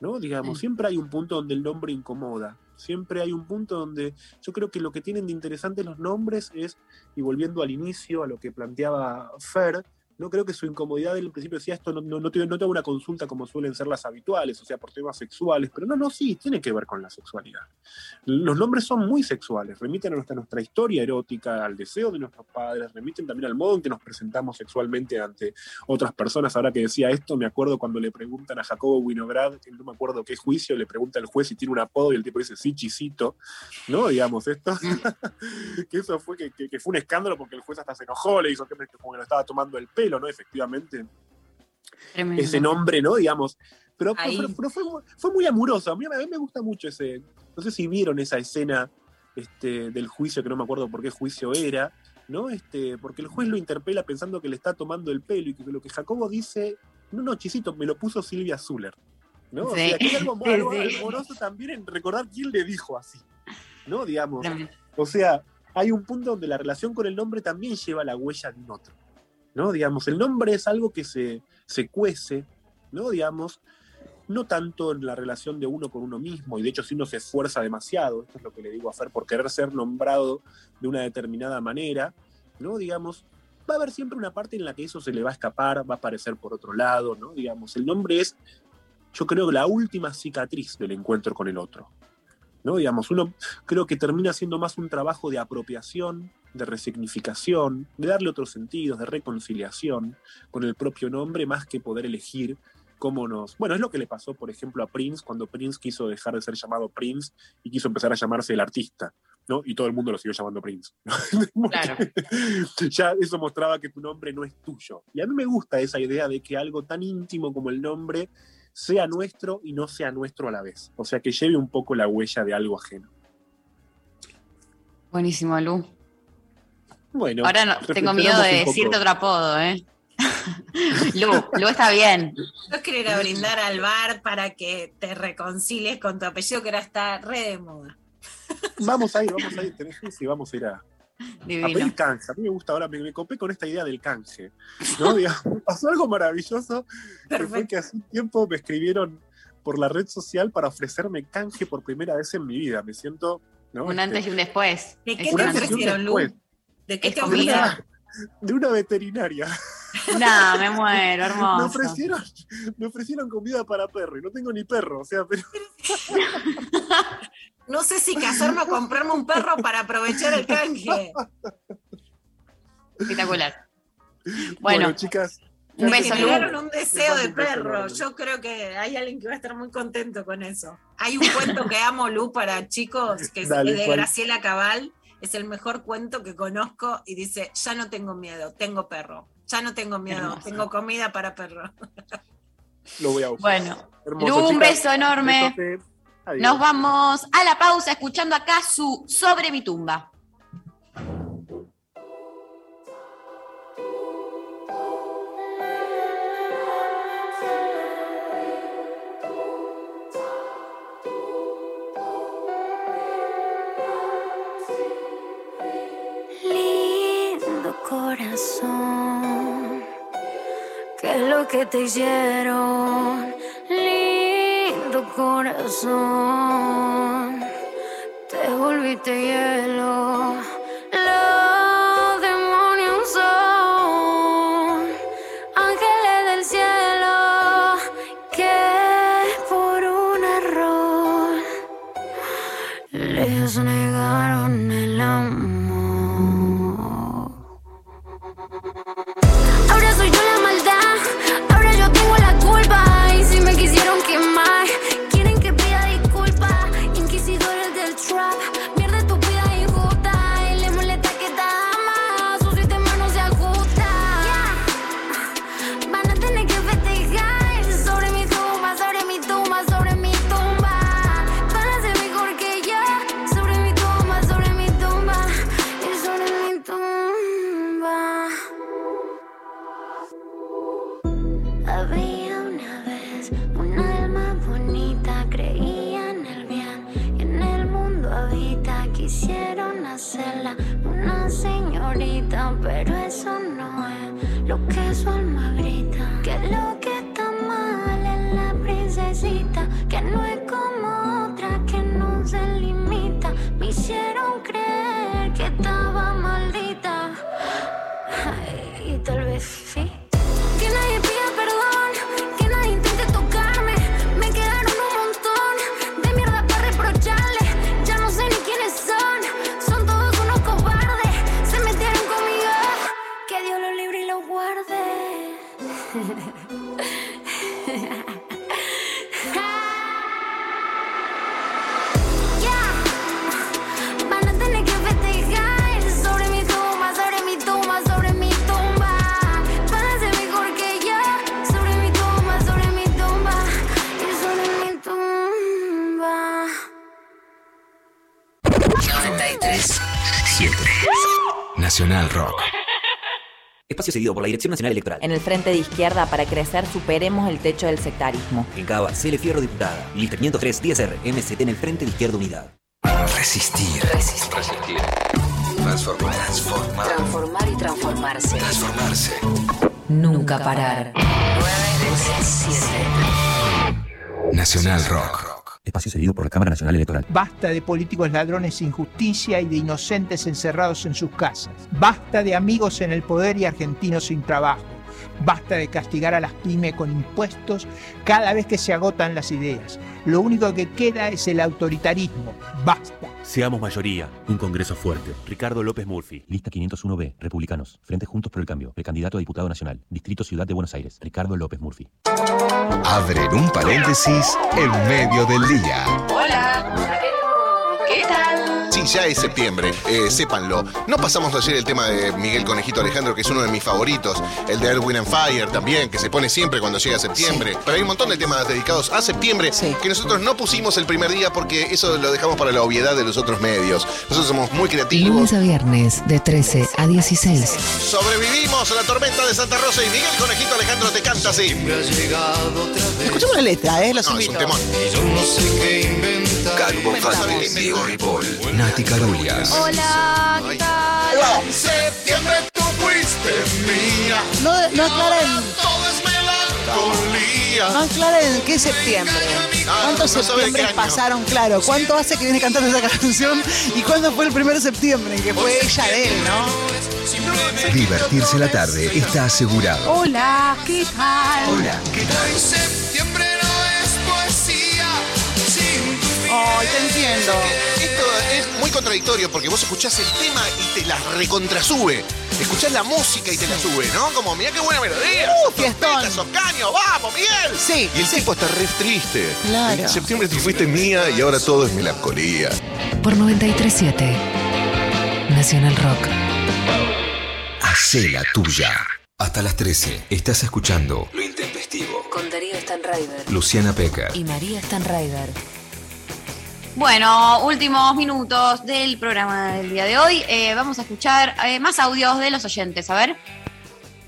[SPEAKER 47] ¿no? Digamos, siempre hay un punto donde el nombre incomoda, siempre hay un punto donde yo creo que lo que tienen de interesante los nombres es, y volviendo al inicio, a lo que planteaba Fer, no creo que su incomodidad del principio decía esto no, no, no, una consulta como suelen ser las habituales, o sea, por temas sexuales, pero no, no, sí, tiene que ver con la sexualidad. Los nombres son muy sexuales, remiten a nuestra, historia erótica, al deseo de nuestros padres, remiten también al modo en que nos presentamos sexualmente ante otras personas. Ahora que decía esto, me acuerdo cuando le preguntan a Jacobo Winograd, no me acuerdo qué juicio, le pregunta al juez si tiene un apodo y el tipo dice, sí, chisito, ¿no? Digamos, esto, [laughs] que eso fue, que, fue un escándalo porque el juez hasta se enojó, le dijo que, que que lo estaba tomando el pelo, ¿no? Efectivamente,
[SPEAKER 3] Tremendo.
[SPEAKER 47] ese nombre, ¿no? Digamos. Pero, pero- pero fue, mu- fue muy amoroso. A mí, a mí me gusta mucho ese. No sé si vieron esa escena este, del juicio, que no me acuerdo por qué juicio era, ¿no? Este, porque el juez lo interpela pensando que le está tomando el pelo y que lo que Jacobo dice, no, no, chisito, me lo puso Silvia Zuller. ¿no? O
[SPEAKER 3] Sí.
[SPEAKER 47] sea, que hay algo, [laughs]
[SPEAKER 3] Sí,
[SPEAKER 47] algo
[SPEAKER 3] sí.
[SPEAKER 47] amoroso también en recordar quién le dijo así, ¿no? Digamos. O sea, hay un punto donde la relación con el nombre también lleva la huella de un otro. ¿No? Digamos, el nombre es algo que se, se cuece, ¿no? Digamos, no tanto en la relación de uno con uno mismo, y de hecho si uno se esfuerza demasiado, esto es lo que le digo a Fer, por querer ser nombrado de una determinada manera, ¿no? Digamos, va a haber siempre una parte en la que eso se le va a escapar, va a aparecer por otro lado, ¿no? Digamos, el nombre es, yo creo, la última cicatriz del encuentro con el otro. ¿No? Digamos, uno creo que termina siendo más un trabajo de apropiación, de resignificación, de darle otros sentidos, de reconciliación con el propio nombre, más que poder elegir cómo nos... Bueno, es lo que le pasó, por ejemplo, a Prince, cuando Prince quiso dejar de ser llamado Prince y quiso empezar a llamarse el artista, ¿no? Y todo el mundo lo siguió llamando Prince. [laughs]
[SPEAKER 3] Claro.
[SPEAKER 47] ya eso mostraba que tu nombre no es tuyo. Y a mí me gusta esa idea de que algo tan íntimo como el nombre sea nuestro y no sea nuestro a la vez. O sea, que lleve un poco la huella de algo ajeno.
[SPEAKER 3] Buenísimo, Lu.
[SPEAKER 47] Bueno,
[SPEAKER 3] Ahora no, tengo miedo de decirte otro apodo, ¿eh? [laughs] Lu, Lu está bien.
[SPEAKER 2] Yo quiero ir a brindar al bar para que te reconcilies con tu apellido, que ahora está re de moda.
[SPEAKER 47] Vamos a ir, vamos a ir, tenés que sí, vamos a ir a, [laughs] a
[SPEAKER 3] Divino.
[SPEAKER 47] pedir canje. A mí me gusta ahora, me, me copé con esta idea del canje. ¿no? [laughs] Digamos, pasó algo maravilloso, que fue que hace un tiempo me escribieron por la red social para ofrecerme canje por primera vez en mi vida. Me siento... ¿no?
[SPEAKER 3] Un
[SPEAKER 47] Este,
[SPEAKER 3] antes y un después.
[SPEAKER 2] ¿De qué te ofrecieron, Lu? ¿De qué te
[SPEAKER 3] comida.
[SPEAKER 2] ofrecieron? [laughs]
[SPEAKER 47] de una veterinaria.
[SPEAKER 3] No, me muero,
[SPEAKER 47] Me
[SPEAKER 3] hermoso.
[SPEAKER 47] ofrecieron, me ofrecieron comida para perro y no tengo ni perro, o sea, pero
[SPEAKER 2] No sé si casarme o comprarme un perro para aprovechar el canje.
[SPEAKER 3] Espectacular.
[SPEAKER 47] bueno,
[SPEAKER 3] Bueno,
[SPEAKER 47] chicas,
[SPEAKER 3] un
[SPEAKER 2] Me
[SPEAKER 3] beso,
[SPEAKER 2] generaron un deseo de perro. Yo creo que hay alguien que va a estar muy contento con eso. Hay un cuento que amo, Lu, para chicos, que es
[SPEAKER 47] Dale,
[SPEAKER 2] de
[SPEAKER 47] ¿cuál?
[SPEAKER 2] Graciela Cabal. Es el mejor cuento que conozco y dice, ya no tengo miedo, tengo perro. Ya no tengo miedo,
[SPEAKER 3] Hermoso.
[SPEAKER 2] tengo comida para perro.
[SPEAKER 47] lo voy a usar.
[SPEAKER 3] Bueno,
[SPEAKER 47] Hermoso,
[SPEAKER 3] Lu, un
[SPEAKER 47] chicas.
[SPEAKER 3] beso enorme.
[SPEAKER 47] Besote. Adiós.
[SPEAKER 3] Nos vamos a la pausa escuchando acá su Sobre mi tumba.
[SPEAKER 48] Lindo corazón, ¿qué es lo que te hicieron? Corazón, te volviste hielo.
[SPEAKER 49] of Dirección Nacional Electoral.
[SPEAKER 43] En el frente de izquierda, para crecer, superemos el techo del sectarismo.
[SPEAKER 49] En Cava, Cele Fierro Diputada. Lista 503 10R, MCT en el Frente de Izquierda Unidad.
[SPEAKER 4] Resistir. Resistir. Transformar. Transformar.
[SPEAKER 38] Transformar y transformarse.
[SPEAKER 4] Transformarse.
[SPEAKER 38] Nunca parar.
[SPEAKER 4] Nacional Rock.
[SPEAKER 50] Espacio cedido por la Cámara Nacional Electoral.
[SPEAKER 51] Basta de políticos ladrones sin justicia y de inocentes encerrados en sus casas. Basta de amigos en el poder y argentinos sin trabajo. Basta de castigar a las pymes con impuestos cada vez que se agotan las ideas. Lo único que queda es el autoritarismo. Basta.
[SPEAKER 50] Seamos mayoría, un Congreso fuerte. Ricardo López Murphy. Lista 501B, Republicanos. Frente Juntos por el Cambio. Precandidato a diputado nacional. Distrito Ciudad de Buenos Aires. Ricardo López Murphy.
[SPEAKER 4] Abren un paréntesis en medio del día.
[SPEAKER 39] Hola.
[SPEAKER 52] Sí, ya es septiembre, eh, sépanlo. No pasamos ayer el tema de Miguel Conejito Alejandro, que es uno de mis favoritos. El de Erwin and Fire también, que se pone siempre cuando llega septiembre. Pero hay un montón de temas dedicados a septiembre que nosotros no pusimos el primer día porque eso lo dejamos para la obviedad de los otros medios. Nosotros somos muy creativos.
[SPEAKER 6] Lunes a viernes de 13 a 16.
[SPEAKER 52] Sobrevivimos a la tormenta de Santa Rosa y Miguel Conejito Alejandro te canta así.
[SPEAKER 13] Escuchemos la letra, ¿eh? Los
[SPEAKER 52] No, es
[SPEAKER 13] invito.
[SPEAKER 52] un temón.
[SPEAKER 4] Calu Bonfante, Diego Ripoll, Carulias.
[SPEAKER 13] Hola, ¿qué tal?
[SPEAKER 52] En septiembre tú fuiste mía.
[SPEAKER 13] No, no aclaren,
[SPEAKER 52] Todo es melancolía.
[SPEAKER 13] no aclaren qué septiembre. ¿Cuántos
[SPEAKER 52] no
[SPEAKER 13] septiembres pasaron? Claro, ¿cuánto hace que viene cantando esa canción? ¿Y cuándo fue el primer septiembre? Que fue ella de él, ¿no?
[SPEAKER 4] Divertirse la tarde está asegurado.
[SPEAKER 53] Hola, ¿qué tal?
[SPEAKER 4] Hola, ¿qué tal?
[SPEAKER 9] Septiembre no es poesía sin tu
[SPEAKER 13] Ay, te entiendo.
[SPEAKER 52] Esto es muy contradictorio porque vos escuchás el tema y te la recontrasube. Escuchás la música y te la sube, ¿no? Como, mirá qué buena melodía.
[SPEAKER 13] Uh,
[SPEAKER 52] sos caño, vamos, Miguel.
[SPEAKER 13] Sí.
[SPEAKER 52] Y el tipo está re triste.
[SPEAKER 13] Claro.
[SPEAKER 52] En septiembre tú fuiste mía y ahora todo es melancolía.
[SPEAKER 6] Por 937 Nacional Rock.
[SPEAKER 4] Hacé la tuya. Hasta las 13 estás escuchando
[SPEAKER 6] Lo intempestivo. Con Darío Stanraiver.
[SPEAKER 4] Luciana Peca.
[SPEAKER 6] Y María Stanraiver.
[SPEAKER 3] Bueno, últimos minutos del programa del día de hoy. Eh, vamos a escuchar eh, más audios de los oyentes. A ver.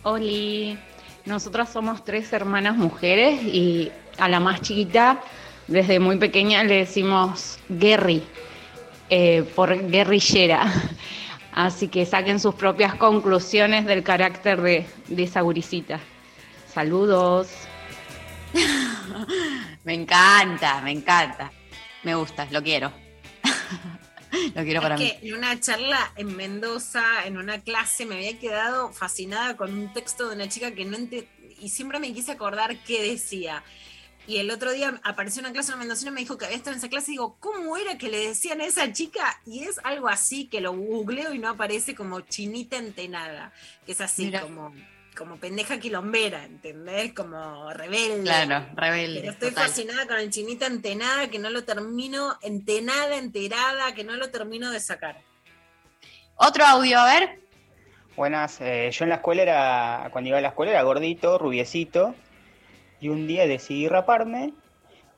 [SPEAKER 54] Oli, nosotras somos tres hermanas mujeres y a la más chiquita, desde muy pequeña, le decimos Guerri, eh, por guerrillera. [laughs] Así que saquen sus propias conclusiones del carácter de, de esa gurisita. Saludos. [laughs]
[SPEAKER 3] Me encanta, me encanta. Me gusta, lo quiero. [laughs] lo quiero para
[SPEAKER 2] Es
[SPEAKER 3] mí.
[SPEAKER 2] que en una charla en Mendoza, en una clase, me había quedado fascinada con un texto de una chica que no ente- y siempre me quise acordar qué decía. Y el otro día apareció una clase en Mendoza y me dijo que había estado en esa clase y digo, ¿cómo era que le decían a esa chica? Y es algo así que lo googleo y no aparece como chinita entenada, que es así
[SPEAKER 3] Mira.
[SPEAKER 2] como, como pendeja quilombera, ¿entendés? Como rebelde.
[SPEAKER 3] Claro, rebelde.
[SPEAKER 2] Pero estoy
[SPEAKER 3] total.
[SPEAKER 2] fascinada con el chinita entenada, que no lo termino, entenada, enterada, que no lo termino de sacar.
[SPEAKER 3] Otro audio, a ver.
[SPEAKER 55] Buenas, eh, yo en la escuela era, cuando iba a la escuela era gordito, rubiecito, y un día decidí raparme,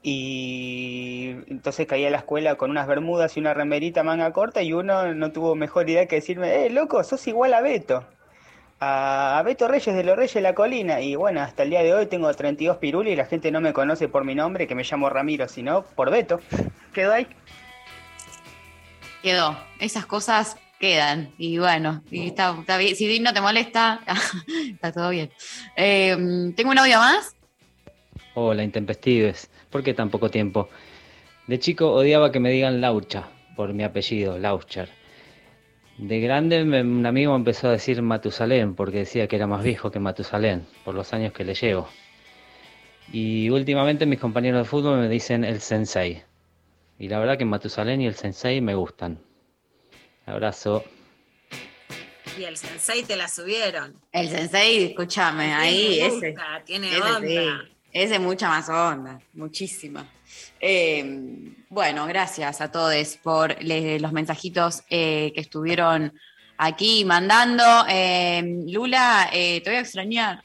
[SPEAKER 55] y entonces caí a la escuela con unas bermudas y una remerita manga corta, y uno no tuvo mejor idea que decirme, eh, loco, sos igual a Beto, a, Beto Reyes de los Reyes de la Colina, y bueno, hasta el día de hoy tengo 32 pirulis y la gente no me conoce por mi nombre, que me llamo Ramiro, sino por Beto. Quedó ahí.
[SPEAKER 3] Quedó. Esas cosas quedan. Y bueno, y está, está bien. Si no te molesta, [laughs] está todo bien. Eh, ¿Tengo un audio más?
[SPEAKER 56] Hola, intempestives. ¿Por qué tan poco tiempo? De chico odiaba que me digan Laucha, por mi apellido, Laucher. De grande un amigo me empezó a decir Matusalén, porque decía que era más viejo que Matusalén, por los años que le llevo. Y últimamente mis compañeros de fútbol me dicen el Sensei. Y la verdad que Matusalén y el Sensei me gustan. Abrazo.
[SPEAKER 2] Y el sensei te la subieron.
[SPEAKER 3] El sensei, escúchame, ahí,
[SPEAKER 2] Tiene
[SPEAKER 3] ese.
[SPEAKER 2] Tiene
[SPEAKER 3] Ese
[SPEAKER 2] onda.
[SPEAKER 3] sí, ese mucha más onda, muchísima. Eh, bueno, gracias a todos por los mensajitos eh, que estuvieron aquí mandando. Eh, Lula, te voy a extrañar.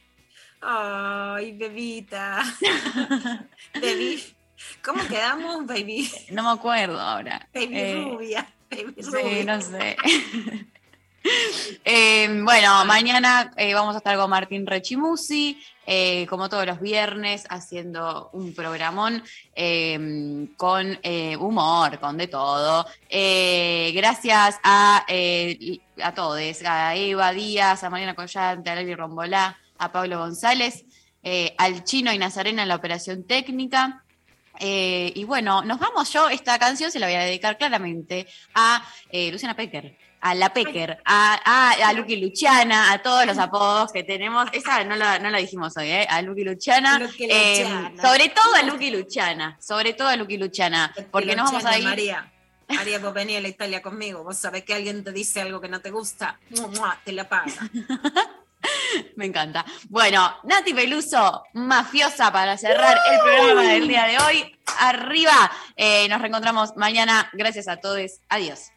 [SPEAKER 2] Ay, bebita. [laughs] Baby. ¿Cómo quedamos, baby?
[SPEAKER 3] No me acuerdo ahora.
[SPEAKER 2] Baby rubia. Baby
[SPEAKER 3] Sí,
[SPEAKER 2] rubia.
[SPEAKER 3] no sé. [laughs] Eh, bueno, mañana eh, vamos a estar con Martín Rechimusi, eh, como todos los viernes, haciendo un programón eh, con eh, humor, con de todo. Eh, gracias a, a todos, a Eva Díaz, a Mariana Collante, a Lali Rombolá, a Pablo González, al Chino y Nazarena en la operación técnica. Y bueno, nos vamos. Yo esta canción se la voy a dedicar claramente a Luciana Pecker, a la Pecker, a, a, a Lucky Luciana, a todos los apodos que tenemos. Esa no la, no la dijimos hoy, ¿eh? A Lucky Luciana.
[SPEAKER 2] Lucky
[SPEAKER 3] eh,
[SPEAKER 2] Luciana.
[SPEAKER 3] sobre todo a Lucky Luciana. Sobre todo a Lucky Luciana. Porque nos vamos a ir.
[SPEAKER 2] María. [laughs] María, vos venís a la Italia conmigo. Vos sabés que alguien te dice algo que no te gusta. Te la pasa. [laughs]
[SPEAKER 3] Me encanta. Bueno, Nati Peluso, mafiosa para cerrar el programa del día de hoy. Arriba. Eh, nos reencontramos mañana. Gracias a todos. Adiós.